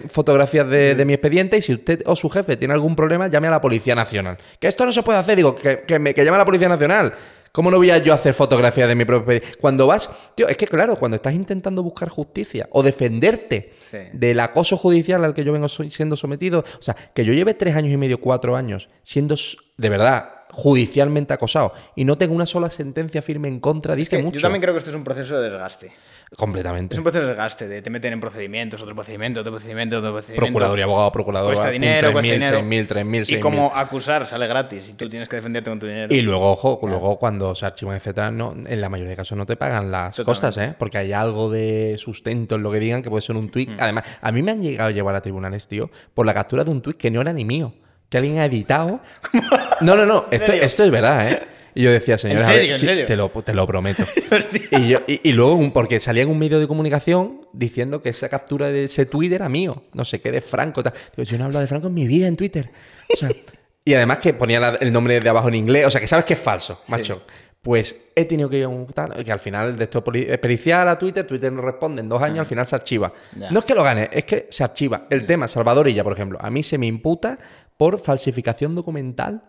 fotografías de, de mi expediente y si usted o su jefe tiene algún problema, llame a la Policía Nacional. Que esto no se puede hacer. Digo, que, que, me, que llame a la Policía Nacional. ¿Cómo no voy a yo hacer fotografías de mi propio expediente? Cuando vas... Tío, es que claro, cuando estás intentando buscar justicia o defenderte Sí. del acoso judicial al que yo vengo siendo sometido, o sea, que yo lleve tres años y medio, cuatro años siendo de verdad judicialmente acosado y no tengo una sola sentencia firme en contra, Es dice que mucho. Yo también creo que esto es un proceso de desgaste. Completamente. Es un proceso de desgaste, de te meten en procedimientos, otro procedimiento, otro procedimiento, otro procedimiento. Procuraduría, abogado, procurador. Cuesta dinero, cuesta dinero. 6.000, 3.000, 6.000. Y como acusar sale gratis y tú tienes que defenderte con tu dinero. Y luego, ojo, luego cuando se archivan, etcétera, no, en la mayoría de casos no te pagan las Totalmente. costas, ¿eh? Porque hay algo de sustento en lo que digan que puede ser un tweet. Mm. Además, a mí me han llegado a llevar a tribunales, tío, por la captura de un tweet que no era ni mío. Que alguien ha editado. *laughs* No, no, no. Esto, esto es verdad, ¿eh? Y yo decía, señora, ¿En ver, serio? ¿En sí, serio? Te, lo, te lo prometo. *laughs* Y, yo- y- y luego, un- porque salía en un medio de comunicación diciendo que esa captura de ese Twitter era mío, no sé qué, de Franco. Tal. Digo, yo no he hablado de Franco en mi vida en Twitter. O sea, *laughs* y además que ponía la- el nombre de abajo en inglés, o sea, que sabes que es falso, macho. Pues he tenido que ir a un tal, que al final de esto eh, pericial a Twitter, Twitter no responde en dos años, al final se archiva. No es que lo gane, es que se archiva. El tema, Salvadorilla, por ejemplo, a mí se me imputa por falsificación documental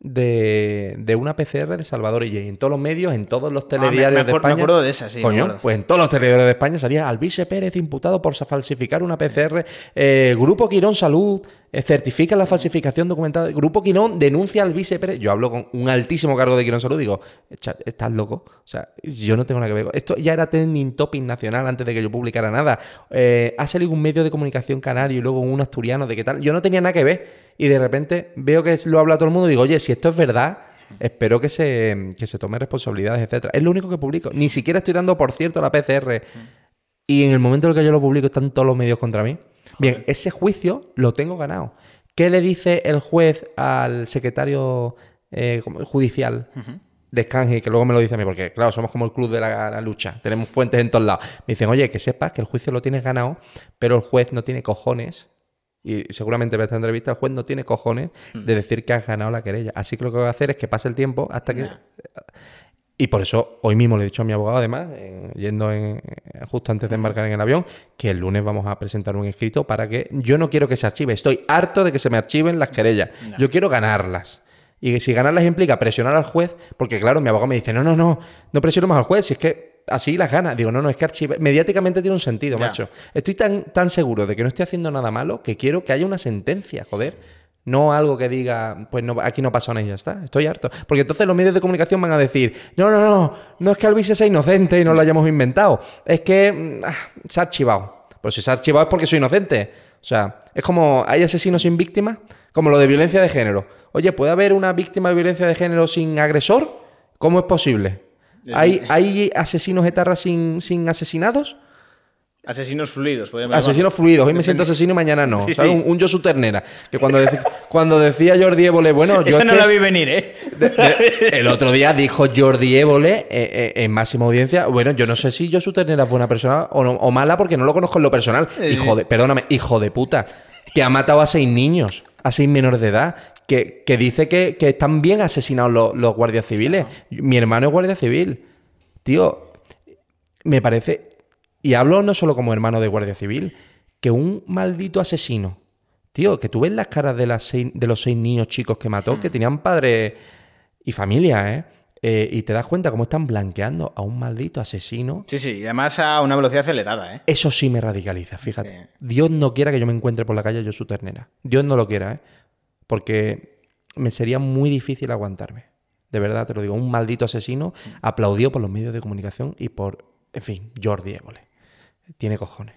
de, de una PCR de Salvadorilla. Y en todos los medios, en todos los Ah, me- telediarios me de acuer- me España. acuerdo de esa, sí, Coño, pues en todos los telediarios de España salía Alvise Pérez imputado por falsificar una PCR. eh, Grupo Quirón Salud eh, certifica la falsificación documental. Grupo Quirón denuncia al Alvise Pérez. Yo hablo con un altísimo cargo de Quirón Salud y digo, "Echa- ¿estás loco? O sea, yo no tengo nada que ver. con- Esto ya era trending topic nacional antes de que yo publicara nada. Eh, ha salido un medio de comunicación canario y luego un asturiano de qué tal. Yo no tenía nada que ver. Y de repente veo que lo habla todo el mundo y digo, oye, si esto es verdad, espero que se, que se tome responsabilidades, etcétera. Es lo único que publico. Ni siquiera estoy dando por cierto la PCR. Y en el momento en el que yo lo publico están todos los medios contra mí. Bien, ese juicio lo tengo ganado. ¿Qué le dice el juez al secretario eh, judicial de Escanje, que luego me lo dice a mí? Porque, claro, somos como el club de la, la lucha. Tenemos fuentes en todos lados. Me dicen, oye, que sepas que el juicio lo tienes ganado, pero el juez no tiene cojones. Y seguramente ve esta entrevista, el juez no tiene cojones de decir que has ganado la querella. Así que lo que voy a hacer es que pase el tiempo hasta que y por eso hoy mismo le he dicho a mi abogado, además, en- yendo en- justo antes de embarcar en el avión, que el lunes vamos a presentar un escrito para que yo no quiero que se archive. Estoy harto de que se me archiven las querellas. Yo quiero ganarlas. Y si ganarlas implica presionar al juez, porque claro, mi abogado me dice, no, no, no, no presiono más al juez, si es que así las ganas. Digo, no, no, es que archive. Mediáticamente tiene un sentido, Ya. macho. Estoy tan, tan seguro de que no estoy haciendo nada malo que quiero que haya una sentencia, joder. No algo que diga, pues no, aquí no pasa nada y ya está. Estoy harto. Porque entonces los medios de comunicación van a decir, no, no, no, no es que Alvise sea inocente y no lo hayamos inventado. Es que mm, ah, se ha archivado. Pues si se ha archivado es porque soy inocente. O sea, es como, ¿hay asesinos sin víctimas? Como lo de violencia de género. Oye, ¿puede haber una víctima de violencia de género sin agresor? ¿Cómo es posible? ¿Hay, ¿Hay asesinos etarras sin, sin asesinados? Asesinos fluidos, podemos Asesinos fluidos. Hoy me siento asesino y mañana no. *laughs* Sí, ¿sabes? sí. Un, un Josu Ternera. Que cuando, cuando decía Jordi Évole, bueno, yo Eso es no la vi venir, ¿eh? de- de- el otro día dijo Jordi Évole eh, eh, en máxima audiencia. Bueno, yo no sé si Josu Ternera es buena persona o, no- o mala porque no lo conozco en lo personal. Hijo de, perdóname, hijo de puta. Que ha matado a seis niños, a seis menores de edad. Que, que dice que, que están bien asesinados los, los guardias civiles. Mi hermano es guardia civil. Tío, me parece, y hablo no solo como hermano de Guardia Civil, que un maldito asesino, tío, que tú ves las caras de, las seis- de los seis niños chicos que mató, que tenían padre y familia, ¿eh? Eh, Y te das cuenta cómo están blanqueando a un maldito asesino. Sí, sí, y además a una velocidad acelerada, ¿eh? Eso sí me radicaliza, fíjate. Sí. Dios no quiera que yo me encuentre por la calle yo su ternera. Dios no lo quiera, ¿eh? Porque me sería muy difícil aguantarme. De verdad, te lo digo. Un maldito asesino aplaudido por los medios de comunicación y por, en fin, Jordi Évole. Tiene cojones.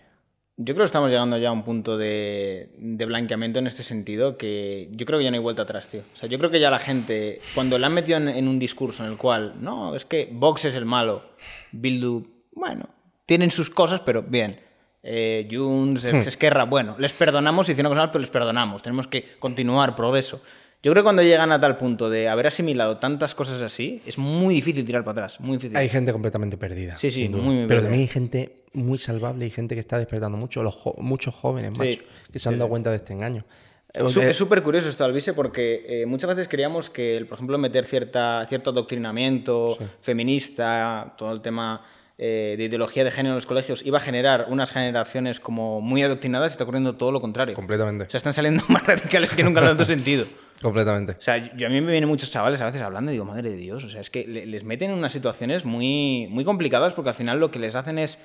Yo creo que estamos llegando ya a un punto de, de blanqueamiento en este sentido que yo creo que ya no hay vuelta atrás, tío. O sea, yo creo que ya la gente, cuando la han metido en, en un discurso en el cual, no, es que Vox es el malo, Bildu, bueno, tienen sus cosas, pero bien. Eh, Junts, Esquerra, bueno, les perdonamos hicieron cosas mal, pero les perdonamos. Tenemos que continuar, progreso. Yo creo que cuando llegan a tal punto de haber asimilado tantas cosas así, es muy difícil tirar para atrás, muy difícil. Hay gente completamente perdida. Sí, sí, muy, muy Pero perdida. también hay gente muy salvable y gente que está despertando mucho. Los jo- muchos jóvenes, Sí. macho, que se han dado cuenta de este engaño. Es su- Eh, es súper curioso esto, Alvise, porque eh, muchas veces creíamos que, por ejemplo, meter cierta, cierto adoctrinamiento feminista, todo el tema eh, de ideología de género en los colegios, iba a generar unas generaciones como muy adoctrinadas está ocurriendo todo lo contrario. Completamente. O sea, están saliendo *laughs* más radicales que nunca en otro sentido. *laughs* Completamente. O sea, yo, a mí me vienen muchos chavales a veces hablando y digo, madre de Dios, o sea, es que le- les meten en unas situaciones muy, muy complicadas porque al final lo que les hacen es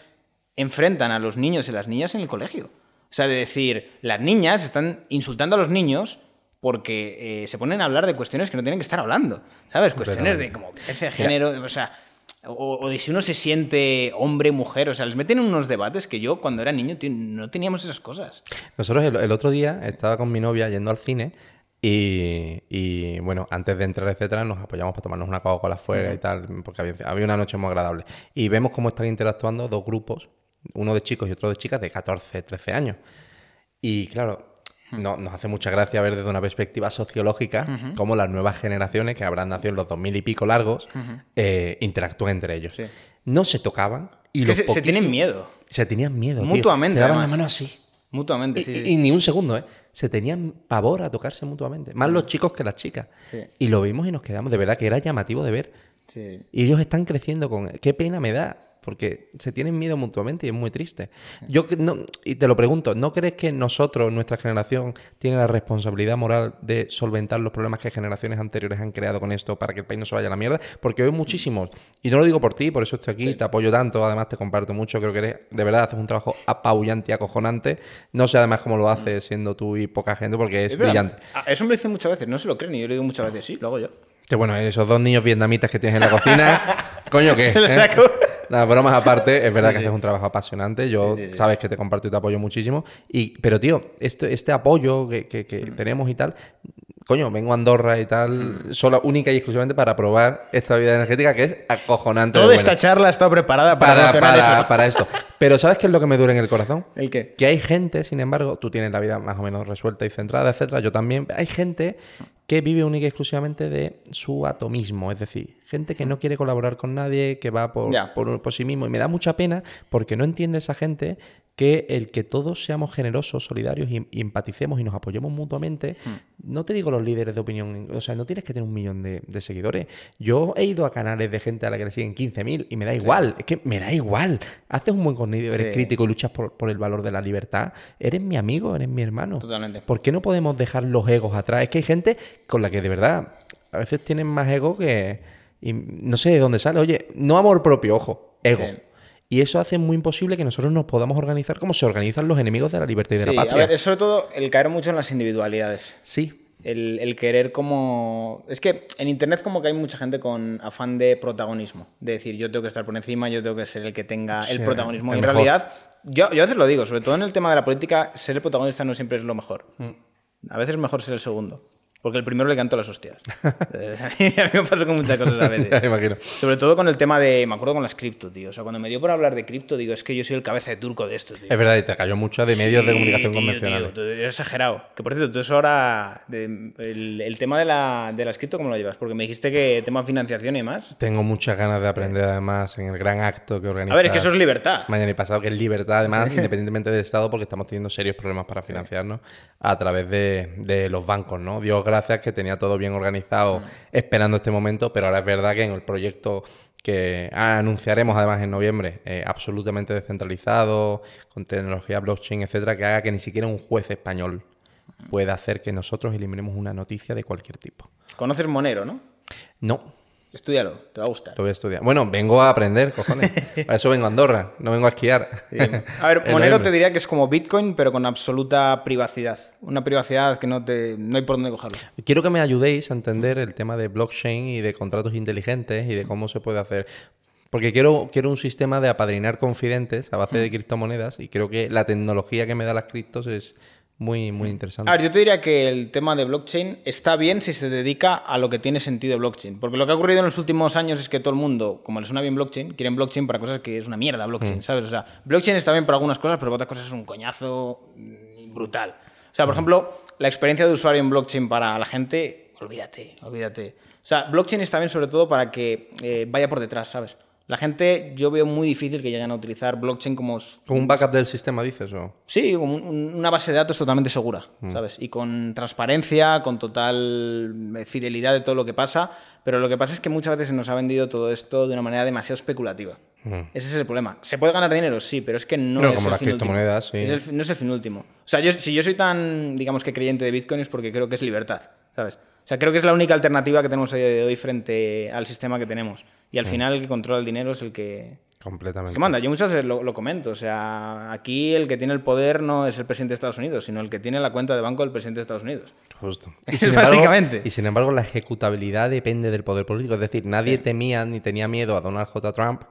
enfrentan a los niños y las niñas en el colegio. O sea, de decir, las niñas están insultando a los niños porque eh, se ponen a hablar de cuestiones que no tienen que estar hablando, ¿sabes? Cuestiones de como de género, o sea, o, o de si uno se siente hombre, mujer, o sea, les meten en unos debates que yo cuando era niño tío, no teníamos esas cosas. Nosotros el, el otro día estaba con mi novia yendo al cine y, y, bueno, antes de entrar, etcétera, nos apoyamos para tomarnos una Coca-Cola afuera y tal, porque había, había una noche muy agradable. Y vemos cómo están interactuando dos grupos, uno de chicos y otro de chicas de 14, 13 años. Y claro, no- nos hace mucha gracia ver desde una perspectiva sociológica cómo las nuevas generaciones, que habrán nacido en los 2000 y pico largos, eh, interactúan entre ellos. Sí. No se tocaban y los se, se tienen miedo, Se tenían miedo. tío. Mutuamente, Se daban además. la mano así. mutuamente. Y, sí, y- sí. y ni un segundo, ¿eh? Se tenían pavor a tocarse mutuamente. Más los chicos que las chicas. Y lo vimos y nos quedamos. De verdad que era llamativo de ver. Y ellos están creciendo con... Qué pena me da. Porque se tienen miedo mutuamente y es muy triste. Yo no, y te lo pregunto, ¿no crees que nosotros, nuestra generación, tiene la responsabilidad moral de solventar los problemas que generaciones anteriores han creado con esto para que el país no se vaya a la mierda? Porque hoy muchísimos, y no lo digo por ti, por eso estoy aquí, te apoyo tanto, además te comparto mucho, creo que eres, de verdad haces un trabajo apabullante y acojonante. No sé además cómo lo haces siendo tú y poca gente, porque es, brillante. Ah, Eso me lo dicen muchas veces, no se lo creen y yo le digo muchas veces, sí, lo hago yo. Que bueno, esos dos niños vietnamitas que tienes en la cocina, *laughs* coño, ¿qué? ¿Eh? Nada, bromas aparte, es verdad Sí, que sí. haces un trabajo apasionante. Yo sí. sabes que te comparto y te apoyo muchísimo. Y, pero, tío, este, este apoyo que, que- que Mm. tenemos y tal, coño, vengo a Andorra y tal, solo única y exclusivamente para probar esta vida energética que es acojonante. Toda esta charla está preparada para, para, mencionar para- eso. para esto. Pero ¿sabes qué es lo que me duele en el corazón? ¿El qué? Que hay gente, sin embargo, tú tienes la vida más o menos resuelta y centrada, etcétera. Yo también. Hay gente que vive única y exclusivamente de su atomismo, es decir, gente que no quiere colaborar con nadie, que va por, por, por sí mismo. Y me da mucha pena porque no entiende esa gente que el que todos seamos generosos, solidarios y, y empaticemos y nos apoyemos mutuamente, no te digo los líderes de opinión, o sea, no tienes que tener un millón de, de seguidores. Yo he ido a canales de gente a la que le siguen 15.000 y me da igual, es que me da igual. Haces un buen contenido, eres Sí. crítico y luchas por, por el valor de la libertad, eres mi amigo, eres mi hermano. Totalmente. ¿Por qué no podemos dejar los egos atrás? Es que hay gente con la que de verdad a veces tienen más ego que... y no sé de dónde sale. Oye, no amor propio, ojo, ego. Y eso hace muy imposible que nosotros nos podamos organizar como se organizan los enemigos de la libertad y de Sí, la a patria. ver, es sobre todo el caer mucho en las individualidades. Sí, El, el querer como... Es que en Internet como que hay mucha gente con afán de protagonismo. De decir, yo tengo que estar por encima, yo tengo que ser el que tenga el Sí, protagonismo. el y en mejor. realidad, yo, yo a veces lo digo, sobre todo en el tema de la política, ser el protagonista no siempre es lo mejor. Mm. A veces es mejor ser el segundo. Porque el primero le canto las hostias. Eh, *laughs* a mí me pasó con muchas cosas a veces. *laughs* Me imagino. Sobre todo con el tema de. Me acuerdo con las cripto, tío. O sea, cuando me dio por hablar de cripto, digo, es que yo soy el cabeza de turco de esto, tío. Es verdad, y te cayó mucho de medios de Sí, comunicación tío, convencionales. tío, exagerado. Que por cierto, tú eso ahora. de- el, el tema de la, de las cripto, ¿cómo lo llevas? Porque me dijiste que tema de financiación y más. Tengo muchas ganas de aprender además en el gran acto que organiza A ver, es que eso es libertad. mañana y pasado, que es libertad además, *laughs* independientemente del Estado, porque estamos teniendo serios problemas para financiarnos a través de, de los bancos, ¿no? Dios gracias que tenía todo bien organizado esperando este momento, pero ahora es verdad que en el proyecto que anunciaremos además en noviembre, eh, absolutamente descentralizado, con tecnología blockchain, etcétera, que haga que ni siquiera un juez español pueda hacer que nosotros eliminemos una noticia de cualquier tipo. Conoces Monero, ¿no? No, Estudialo, te va a gustar. lo voy a estudiar. Bueno, vengo a aprender, cojones. *laughs* Para eso vengo a Andorra, no vengo a esquiar. A ver, *laughs* Monero te diría que es como Bitcoin, pero con absoluta privacidad. Una privacidad que no, te, no hay por dónde cogerlo. Quiero que me ayudéis a entender el tema de blockchain y de contratos inteligentes y de cómo se puede hacer. Porque quiero, quiero un sistema de apadrinar confidentes a Mm. base de criptomonedas y creo que la tecnología que me da las criptos es muy, muy interesante. A ver, yo te diría que el tema de blockchain está bien si se dedica a lo que tiene sentido blockchain. Porque lo que ha ocurrido en los últimos años es que todo el mundo, como le suena bien blockchain, quieren blockchain para cosas que es una mierda blockchain, ¿sabes? O sea, blockchain está bien para algunas cosas, pero para otras cosas es un coñazo mm, brutal. O sea, por ejemplo, la experiencia de usuario en blockchain para la gente, olvídate, olvídate. O sea, blockchain está bien sobre todo para que eh, vaya por detrás, ¿sabes? La gente, yo veo muy difícil que lleguen a utilizar blockchain como Como un backup del sistema, dices, o... Sí, como un- un- una base de datos totalmente segura, ¿sabes? Y con transparencia, con total eh, fidelidad de todo lo que pasa. Pero lo que pasa es que muchas veces se nos ha vendido todo esto de una manera demasiado especulativa. Ese es el problema. ¿Se puede ganar dinero? Sí, pero es que no Pero es como el las fin último. sí. Es el fi- no es el fin último. O sea, yo, si yo soy tan, digamos que creyente de Bitcoin es porque creo que es libertad, ¿sabes? O sea, creo que es la única alternativa que tenemos a día de hoy frente al sistema que tenemos. Y al final el que controla el dinero es el que, Completamente. ¿Qué manda? Yo muchas veces lo, lo comento. O sea, aquí el que tiene el poder no es el presidente de Estados Unidos, sino el que tiene la cuenta de banco del presidente de Estados Unidos. Justo. *laughs* Es sin embargo- básicamente. y sin embargo, la ejecutabilidad depende del poder político. Es decir, nadie temía ni tenía miedo a Donald J. Trump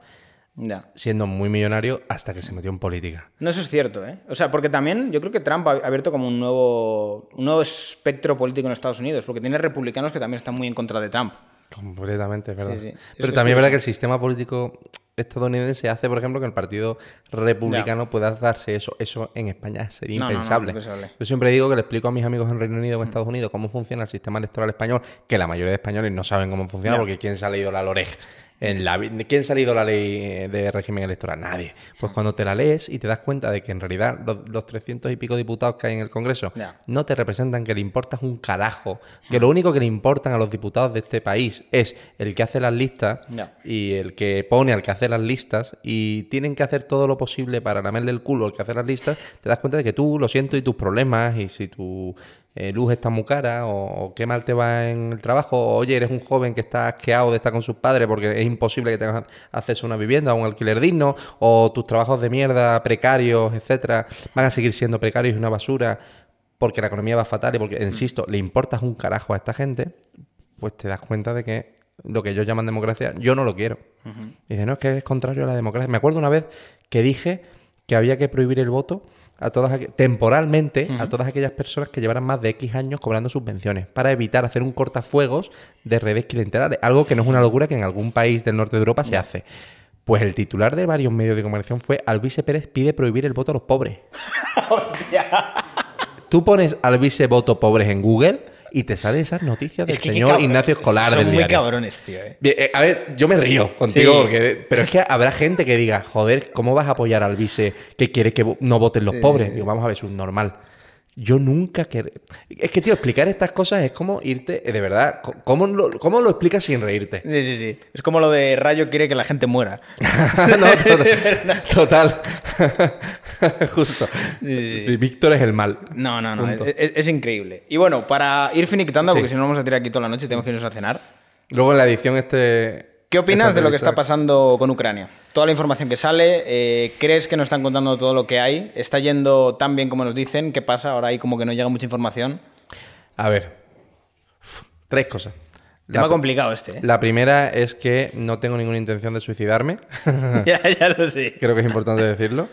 Ya. siendo muy millonario hasta que se metió en política. No, eso es cierto, ¿eh? O sea, porque también yo creo que Trump ha abierto como un nuevo, un nuevo espectro político en Estados Unidos, porque tiene republicanos que también están muy en contra de Trump. Completamente, es verdad. Sí, sí. Eso Pero es también es verdad que el sistema político estadounidense hace, por ejemplo, que el Partido Republicano pueda darse eso. Eso en España sería No, no, no, impensable. Yo siempre digo que le explico a mis amigos en Reino Unido o en Estados Unidos cómo funciona el sistema electoral español, que la mayoría de españoles no saben cómo funciona Ya. porque ¿quién se ha leído la LOREG? En la, ¿Quién se ha leído la ley de régimen electoral? Nadie. Pues cuando te la lees y te das cuenta de que en realidad los, los 300 y pico diputados que hay en el Congreso no te representan, que le importas un carajo, que lo único que le importan a los diputados de este país es el que hace las listas y el que pone al que hace las listas y tienen que hacer todo lo posible para lamerle el culo al que hace las listas, te das cuenta de que tú lo siento y tus problemas y si tu eh, luz está muy cara o, o qué mal te va en el trabajo o oye, eres un joven que está asqueado de estar con sus padres porque es imposible que tengas acceso a una vivienda o un alquiler digno o tus trabajos de mierda precarios, etcétera, van a seguir siendo precarios y una basura porque la economía va fatal y porque, insisto, le importas un carajo a esta gente, pues te das cuenta de que lo que ellos llaman democracia, yo no lo quiero. Y dice, no, es que es contrario a la democracia. Me acuerdo una vez que dije que había que prohibir el voto a todas temporalmente a todas aquellas personas que llevaran más de X años cobrando subvenciones para evitar hacer un cortafuegos de redes clientelares, algo que no es una locura que en algún país del norte de Europa se hace. Pues el titular de varios medios de comunicación fue Alvise Pérez pide prohibir el voto a los pobres. *laughs* Tú pones Alvise voto pobres en Google y te salen esas noticias del Es que qué señor cabrones, Ignacio Escolar Son del muy diario. cabrones, tío. ¿eh? Bien, eh, a ver, yo me río contigo, Sí. porque, pero es que habrá gente que diga, joder, ¿cómo vas a apoyar al vice que quiere que no voten los pobres? Digo, vamos a ver, es un normal. Yo nunca que Es que, tío, explicar estas cosas es como irte, de verdad, ¿cómo lo, cómo lo explicas sin reírte? Sí, sí, sí. Es como lo de Rayo quiere que la gente muera. *laughs* *laughs* no, total. total. *laughs* Justo. Sí, sí. Sí, Víctor es el mal. No, no, no. Es, es- es increíble. Y bueno, para ir finiquitando, Sí. porque si no vamos a tirar aquí toda la noche y tenemos que irnos a cenar. Luego en la edición este... ¿Qué opinas de lo que está pasando con Ucrania? Toda la información que sale, eh, ¿crees que nos están contando todo lo que hay? ¿Está yendo tan bien como nos dicen? ¿Qué pasa? Ahora hay como que no llega mucha información. A ver. Tres cosas. Tema La- complicado este, ¿eh? La primera es que no tengo ninguna intención de suicidarme. *laughs* ya, ya lo sé. Creo que es importante decirlo.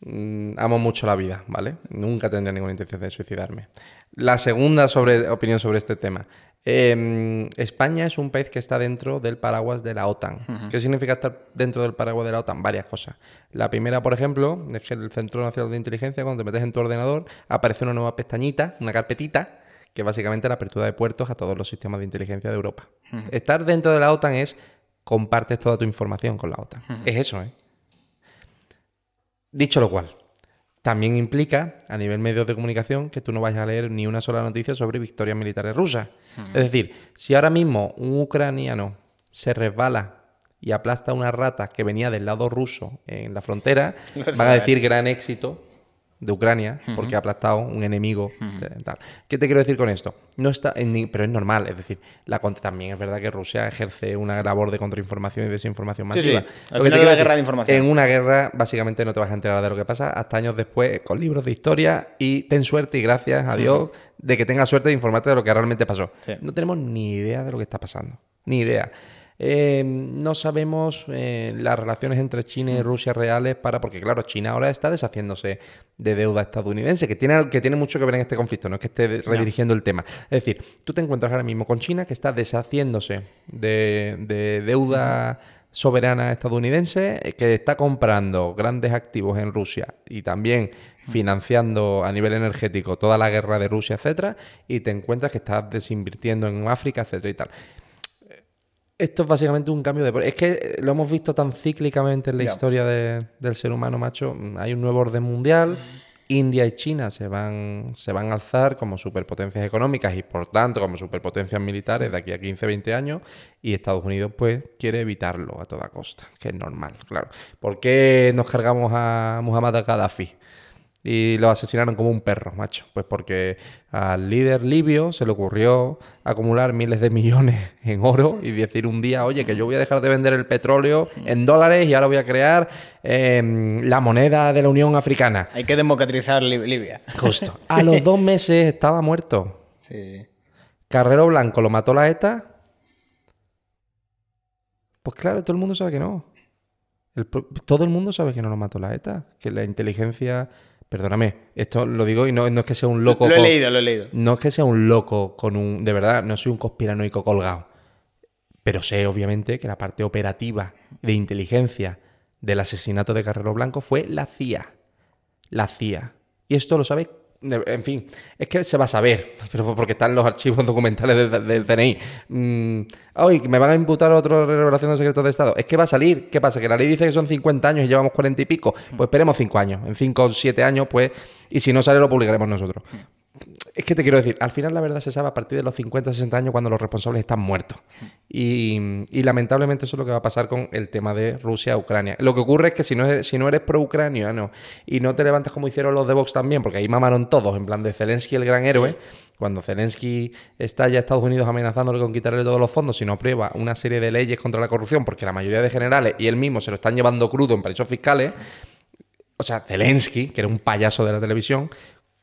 mm, amo mucho la vida, ¿vale? Nunca tendría ninguna intención de suicidarme. La segunda sobre, opinión sobre este tema. Eh, España es un país que está dentro del paraguas de la OTAN. ¿Qué significa estar dentro del paraguas de la OTAN? Varias cosas. La primera, por ejemplo, es que el Centro Nacional de Inteligencia, cuando te metes en tu ordenador, aparece una nueva pestañita, una carpetita, que es básicamente la apertura de puertos a todos los sistemas de inteligencia de Europa. Estar dentro de la OTAN es compartes toda tu información con la OTAN. Es eso, ¿eh? Dicho lo cual, también implica, a nivel medios de comunicación, que tú no vayas a leer ni una sola noticia sobre victorias militares rusas. Es decir, si ahora mismo un ucraniano se resbala y aplasta una rata que venía del lado ruso en la frontera, *laughs* Lo van a decir gran éxito de Ucrania porque ha aplastado un enemigo. de- tal. ¿Qué te quiero decir con esto? No está en pero es normal, es decir, la también es verdad que Rusia ejerce una labor de contrainformación y desinformación masiva. sí. Al final quiero la guerra de información. En una guerra básicamente no te vas a enterar de lo que pasa hasta años después con libros de historia y ten suerte y gracias a Dios de que tengas suerte de informarte de lo que realmente pasó. Sí. No tenemos ni idea de lo que está pasando. Ni idea. Eh, no sabemos eh, las relaciones entre China y Rusia reales para, porque claro, China ahora está deshaciéndose de deuda estadounidense, que tiene, que tiene mucho que ver en este conflicto, no es que esté redirigiendo el tema. Es decir, tú te encuentras ahora mismo con China que está deshaciéndose de, de deuda soberana estadounidense, eh, que está comprando grandes activos en Rusia y también financiando a nivel energético toda la guerra de Rusia, etcétera, y te encuentras que estás desinvirtiendo en África, etcétera y tal. Esto es básicamente un cambio de... Es que eh, lo hemos visto tan cíclicamente en la historia de- del ser humano, macho. Mm, Hay un nuevo orden mundial. India y China se van, se van a alzar como superpotencias económicas y por tanto como superpotencias militares de aquí a 15, 20 años y Estados Unidos pues quiere evitarlo a toda costa, que es normal, claro. ¿Por qué nos cargamos a Muhammad Gaddafi? Y lo asesinaron como un perro, macho. Pues porque al líder libio se le ocurrió acumular miles de millones *laughs* en oro y decir un día, oye, que yo voy a dejar de vender el petróleo en dólares y ahora voy a crear em, la moneda de la Unión Africana. Hay que democratizar Lib- Libia. *laughs* Justo. A los dos meses estaba muerto. Sí. Carrero Blanco lo mató la ETA. Pues claro, todo el mundo sabe que no. El todo el mundo sabe que no lo mató la ETA. Que la inteligencia. Perdóname, esto lo digo y no, no es que sea un loco. Lo he con- leído, lo he leído. No es que sea un loco con un. De verdad, no soy un conspiranoico colgado. Pero sé, obviamente, que la parte operativa de inteligencia del asesinato de Carrero Blanco fue la CIA. La CIA. Y esto lo sabe. De- En fin, es que se va a saber, *laughs* pero porque están los archivos *laughs* documentales del, del CNI. Mm, me van a imputar otra revelación de secretos de Estado. Es que va a salir. ¿Qué pasa? Que la ley dice que son 50 años y llevamos 40 y pico. Pues esperemos 5 años. En 5 o 7 años, pues. Y si no sale, lo publicaremos nosotros. Es que te quiero decir, al final la verdad se sabe a partir de los 50, 60 años cuando los responsables están muertos. Y, y lamentablemente eso es lo que va a pasar con el tema de Rusia-Ucrania. Lo que ocurre es que si no eres, si no eres pro-ucraniano y no te levantas como hicieron los de Vox también, porque ahí mamaron todos, en plan de Zelensky el gran héroe, cuando Zelensky está ya Estados Unidos amenazándole con quitarle todos los fondos si no aprueba una serie de leyes contra la corrupción, porque la mayoría de generales y él mismo se lo están llevando crudo en paraísos fiscales, o sea, Zelensky, que era un payaso de la televisión,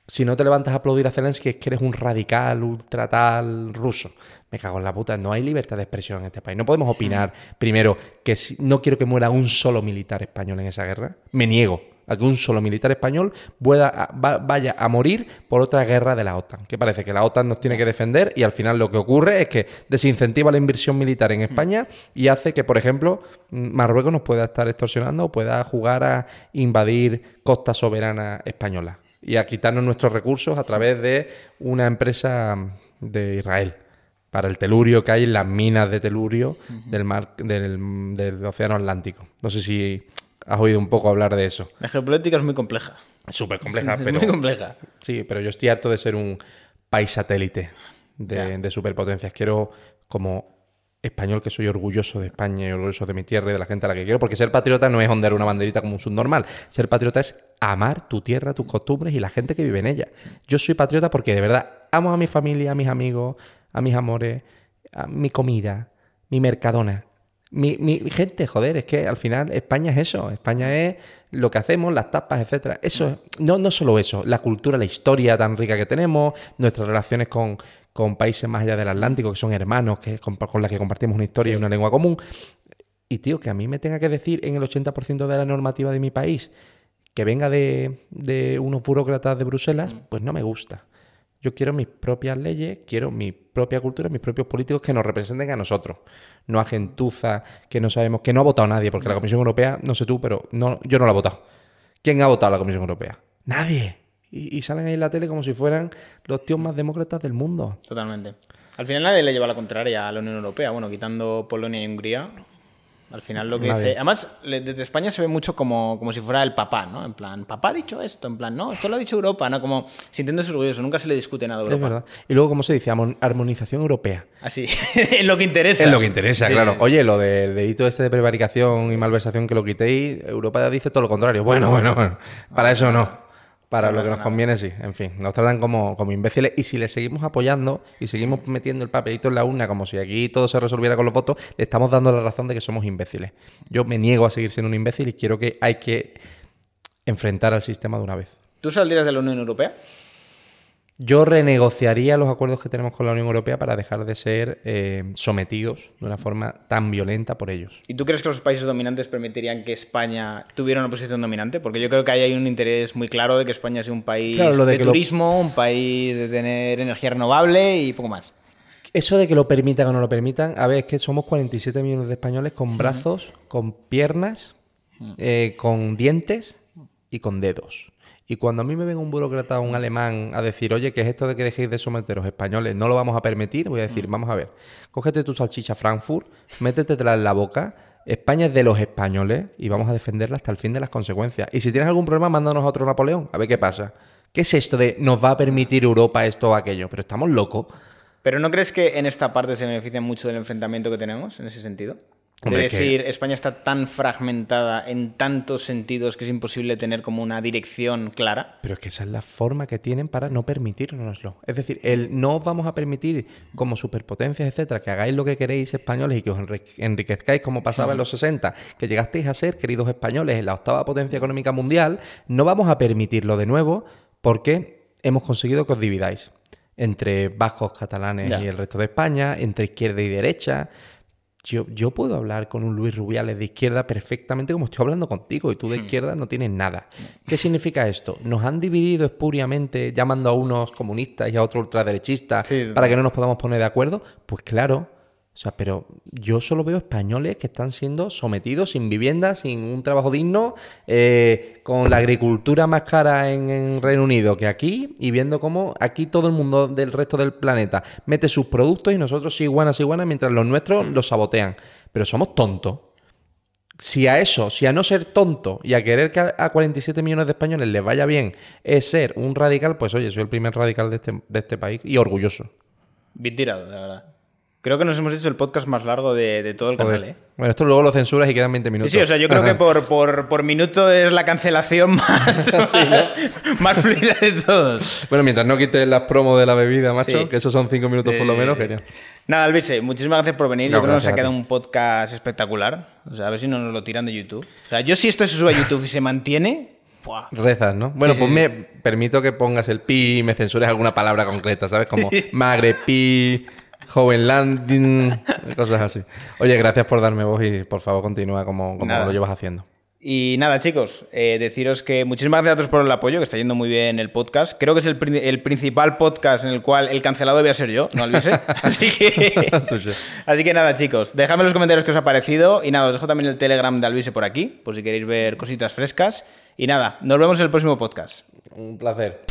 si no te levantas a aplaudir a Zelensky es que eres un radical, ultra tal ruso. Me cago en la puta. No hay libertad de expresión en este país. No podemos opinar, primero, que si- no quiero que muera un solo militar español en esa guerra. Me niego a que un solo militar español pueda, va- vaya a morir por otra guerra de la OTAN. Que parece que la OTAN nos tiene que defender y al final lo que ocurre es que desincentiva la inversión militar en España y hace que, por ejemplo, mm, Marruecos nos pueda estar extorsionando o pueda jugar a invadir costa soberana española y a quitarnos nuestros recursos a través de una empresa de Israel para el telurio que hay en las minas de telurio del mar del, del océano Atlántico. No sé si has oído un poco hablar de eso. La geopolítica es muy compleja. Súper compleja, pero muy compleja. sí, pero yo estoy harto de ser un país satélite de, de superpotencias. Quiero como español que soy orgulloso de España y orgulloso de mi tierra y de la gente a la que quiero, porque ser patriota no es ondear una banderita como un subnormal. Ser patriota es amar tu tierra, tus costumbres y la gente que vive en ella. Yo soy patriota porque de verdad amo a mi familia, a mis amigos, a mis amores, a mi comida, mi mercadona. Mi, mi gente, joder, es que al final España es eso. España es lo que hacemos, las tapas, etcétera. Eso es, no, no solo eso, la cultura, la historia tan rica que tenemos, nuestras relaciones con, con países más allá del Atlántico, que son hermanos, que, con, con las que compartimos una historia y una lengua común. Y tío, que a mí me tenga que decir en el 80% de la normativa de mi país que venga de, de unos burócratas de Bruselas, pues no me gusta. Yo quiero mis propias leyes, quiero mi propia cultura, mis propios políticos que nos representen a nosotros. No a gentuza que no sabemos, que no ha votado nadie, porque la Comisión Europea, no sé tú, pero no, yo no la he votado. ¿Quién ha votado la Comisión Europea? Nadie. Y, y salen ahí en la tele como si fueran los tíos más demócratas del mundo. Totalmente. Al final nadie le lleva la contraria a la Unión Europea, bueno, quitando Polonia y Hungría. Al final lo que Nadie. dice... Además, desde España se ve mucho como, como si fuera el papá, ¿no? En plan, papá ha dicho esto, en plan, no, esto lo ha dicho Europa, ¿no? Como sintiéndose orgulloso, nunca se le discute nada a Es Europa. verdad. Y luego, ¿cómo se dice? Armon- Armonización europea. Así, *laughs* en lo que interesa. Es lo que interesa, Sí, claro. Oye, lo del delito este de prevaricación y malversación que lo quitéis, Europa dice todo lo contrario. Bueno, bueno, bueno. Para eso no. Para No lo que nos nada. conviene, sí. En fin, nos tratan como, como imbéciles. Y si le seguimos apoyando y seguimos metiendo el papelito en la urna como si aquí todo se resolviera con los votos, le estamos dando la razón de que somos imbéciles. Yo me niego a seguir siendo un imbécil y quiero que hay que enfrentar al sistema de una vez. ¿Tú saldrías de la Unión Europea? Yo renegociaría los acuerdos que tenemos con la Unión Europea para dejar de ser eh, sometidos de una forma tan violenta por ellos. ¿Y tú crees que los países dominantes permitirían que España tuviera una posición dominante? Porque yo creo que ahí hay un interés muy claro de que España sea un país Claro, lo de de, que lo- turismo, un país de tener energía renovable y poco más. Eso de que lo permitan o no lo permitan, a ver, es que somos 47 millones de españoles con brazos, con piernas, eh, con dientes y con dedos. Y cuando a mí me venga un burócrata o un alemán a decir, oye, ¿qué es esto de que dejéis de someteros españoles? No lo vamos a permitir, voy a decir, vamos a ver, cógete tu salchicha Frankfurt, métetela en la boca. España es de los españoles y vamos a defenderla hasta el fin de las consecuencias. Y si tienes algún problema, mándanos a otro Napoleón, a ver qué pasa. ¿Qué es esto de nos va a permitir Europa esto o aquello? Pero estamos locos. ¿Pero no crees que en esta parte se benefician mucho del enfrentamiento que tenemos en ese sentido? Hombre, de es que- decir, España está tan fragmentada en tantos sentidos que es imposible tener como una dirección clara. Pero es que esa es la forma que tienen para no permitírnoslo. Es decir, el no os vamos a permitir como superpotencias, etcétera, que hagáis lo que queréis españoles y que os enri- enriquezcáis como pasaba en los 60, que llegasteis a ser, queridos españoles, en la octava potencia económica mundial, no vamos a permitirlo de nuevo porque hemos conseguido que os dividáis entre vascos, catalanes Ya. y el resto de España, entre izquierda y derecha. Yo, yo puedo hablar con un Luis Rubiales de izquierda perfectamente como estoy hablando contigo y tú de Hmm. izquierda no tienes nada. ¿Qué significa esto? Nos han dividido espuriamente llamando a unos comunistas y a otros ultraderechistas Sí, para que no nos podamos poner de acuerdo. Pues claro, sea, pero yo solo veo españoles que están siendo sometidos sin vivienda, sin un trabajo digno, eh, con la agricultura más cara en, en Reino Unido que aquí y viendo cómo aquí todo el mundo del resto del planeta mete sus productos y nosotros sí iguanas iguanas mientras los nuestros los sabotean. Pero somos tontos. Si a eso, si a no ser tonto y a querer que a a 47 millones de españoles les vaya bien es ser un radical, pues oye, soy el primer radical de este, de este país y orgulloso. Bien tirado, la verdad. Creo que nos hemos hecho el podcast más largo de, de todo el Joder. canal, ¿eh? Bueno, esto luego lo censuras y quedan 20 Sí, minutos. sí, o sea, yo creo que por, por, por minuto es la cancelación *laughs* más, más fluida de todos. Bueno, mientras no quites las promos de la bebida, macho, Sí. que esos son 5 minutos por lo menos, genial. Nada, Alvise, muchísimas gracias por venir. No, yo creo que nos ha quedado un podcast espectacular. O sea, a ver si no nos lo tiran de YouTube. O sea, yo si esto se sube a YouTube y se mantiene... ¡buah! Rezas, ¿no? Bueno, Sí, pues sí, me permito que pongas el pi y me censures alguna palabra concreta, ¿sabes? Como magre, pi, joven landing, cosas así. Oye, gracias por darme voz y por favor continúa como, lo llevas haciendo. Y nada, chicos, eh, deciros que muchísimas gracias a todos por el apoyo, que está yendo muy bien el podcast. Creo que es el, pri- el principal podcast en el cual el cancelado voy a ser yo, no Alvise. *laughs* Así que... *laughs* Así que nada, chicos, dejadme en los comentarios qué os ha parecido. Y nada, os dejo también el Telegram de Alvise por aquí, por si queréis ver cositas frescas. Y nada, nos vemos en el próximo podcast. Un placer.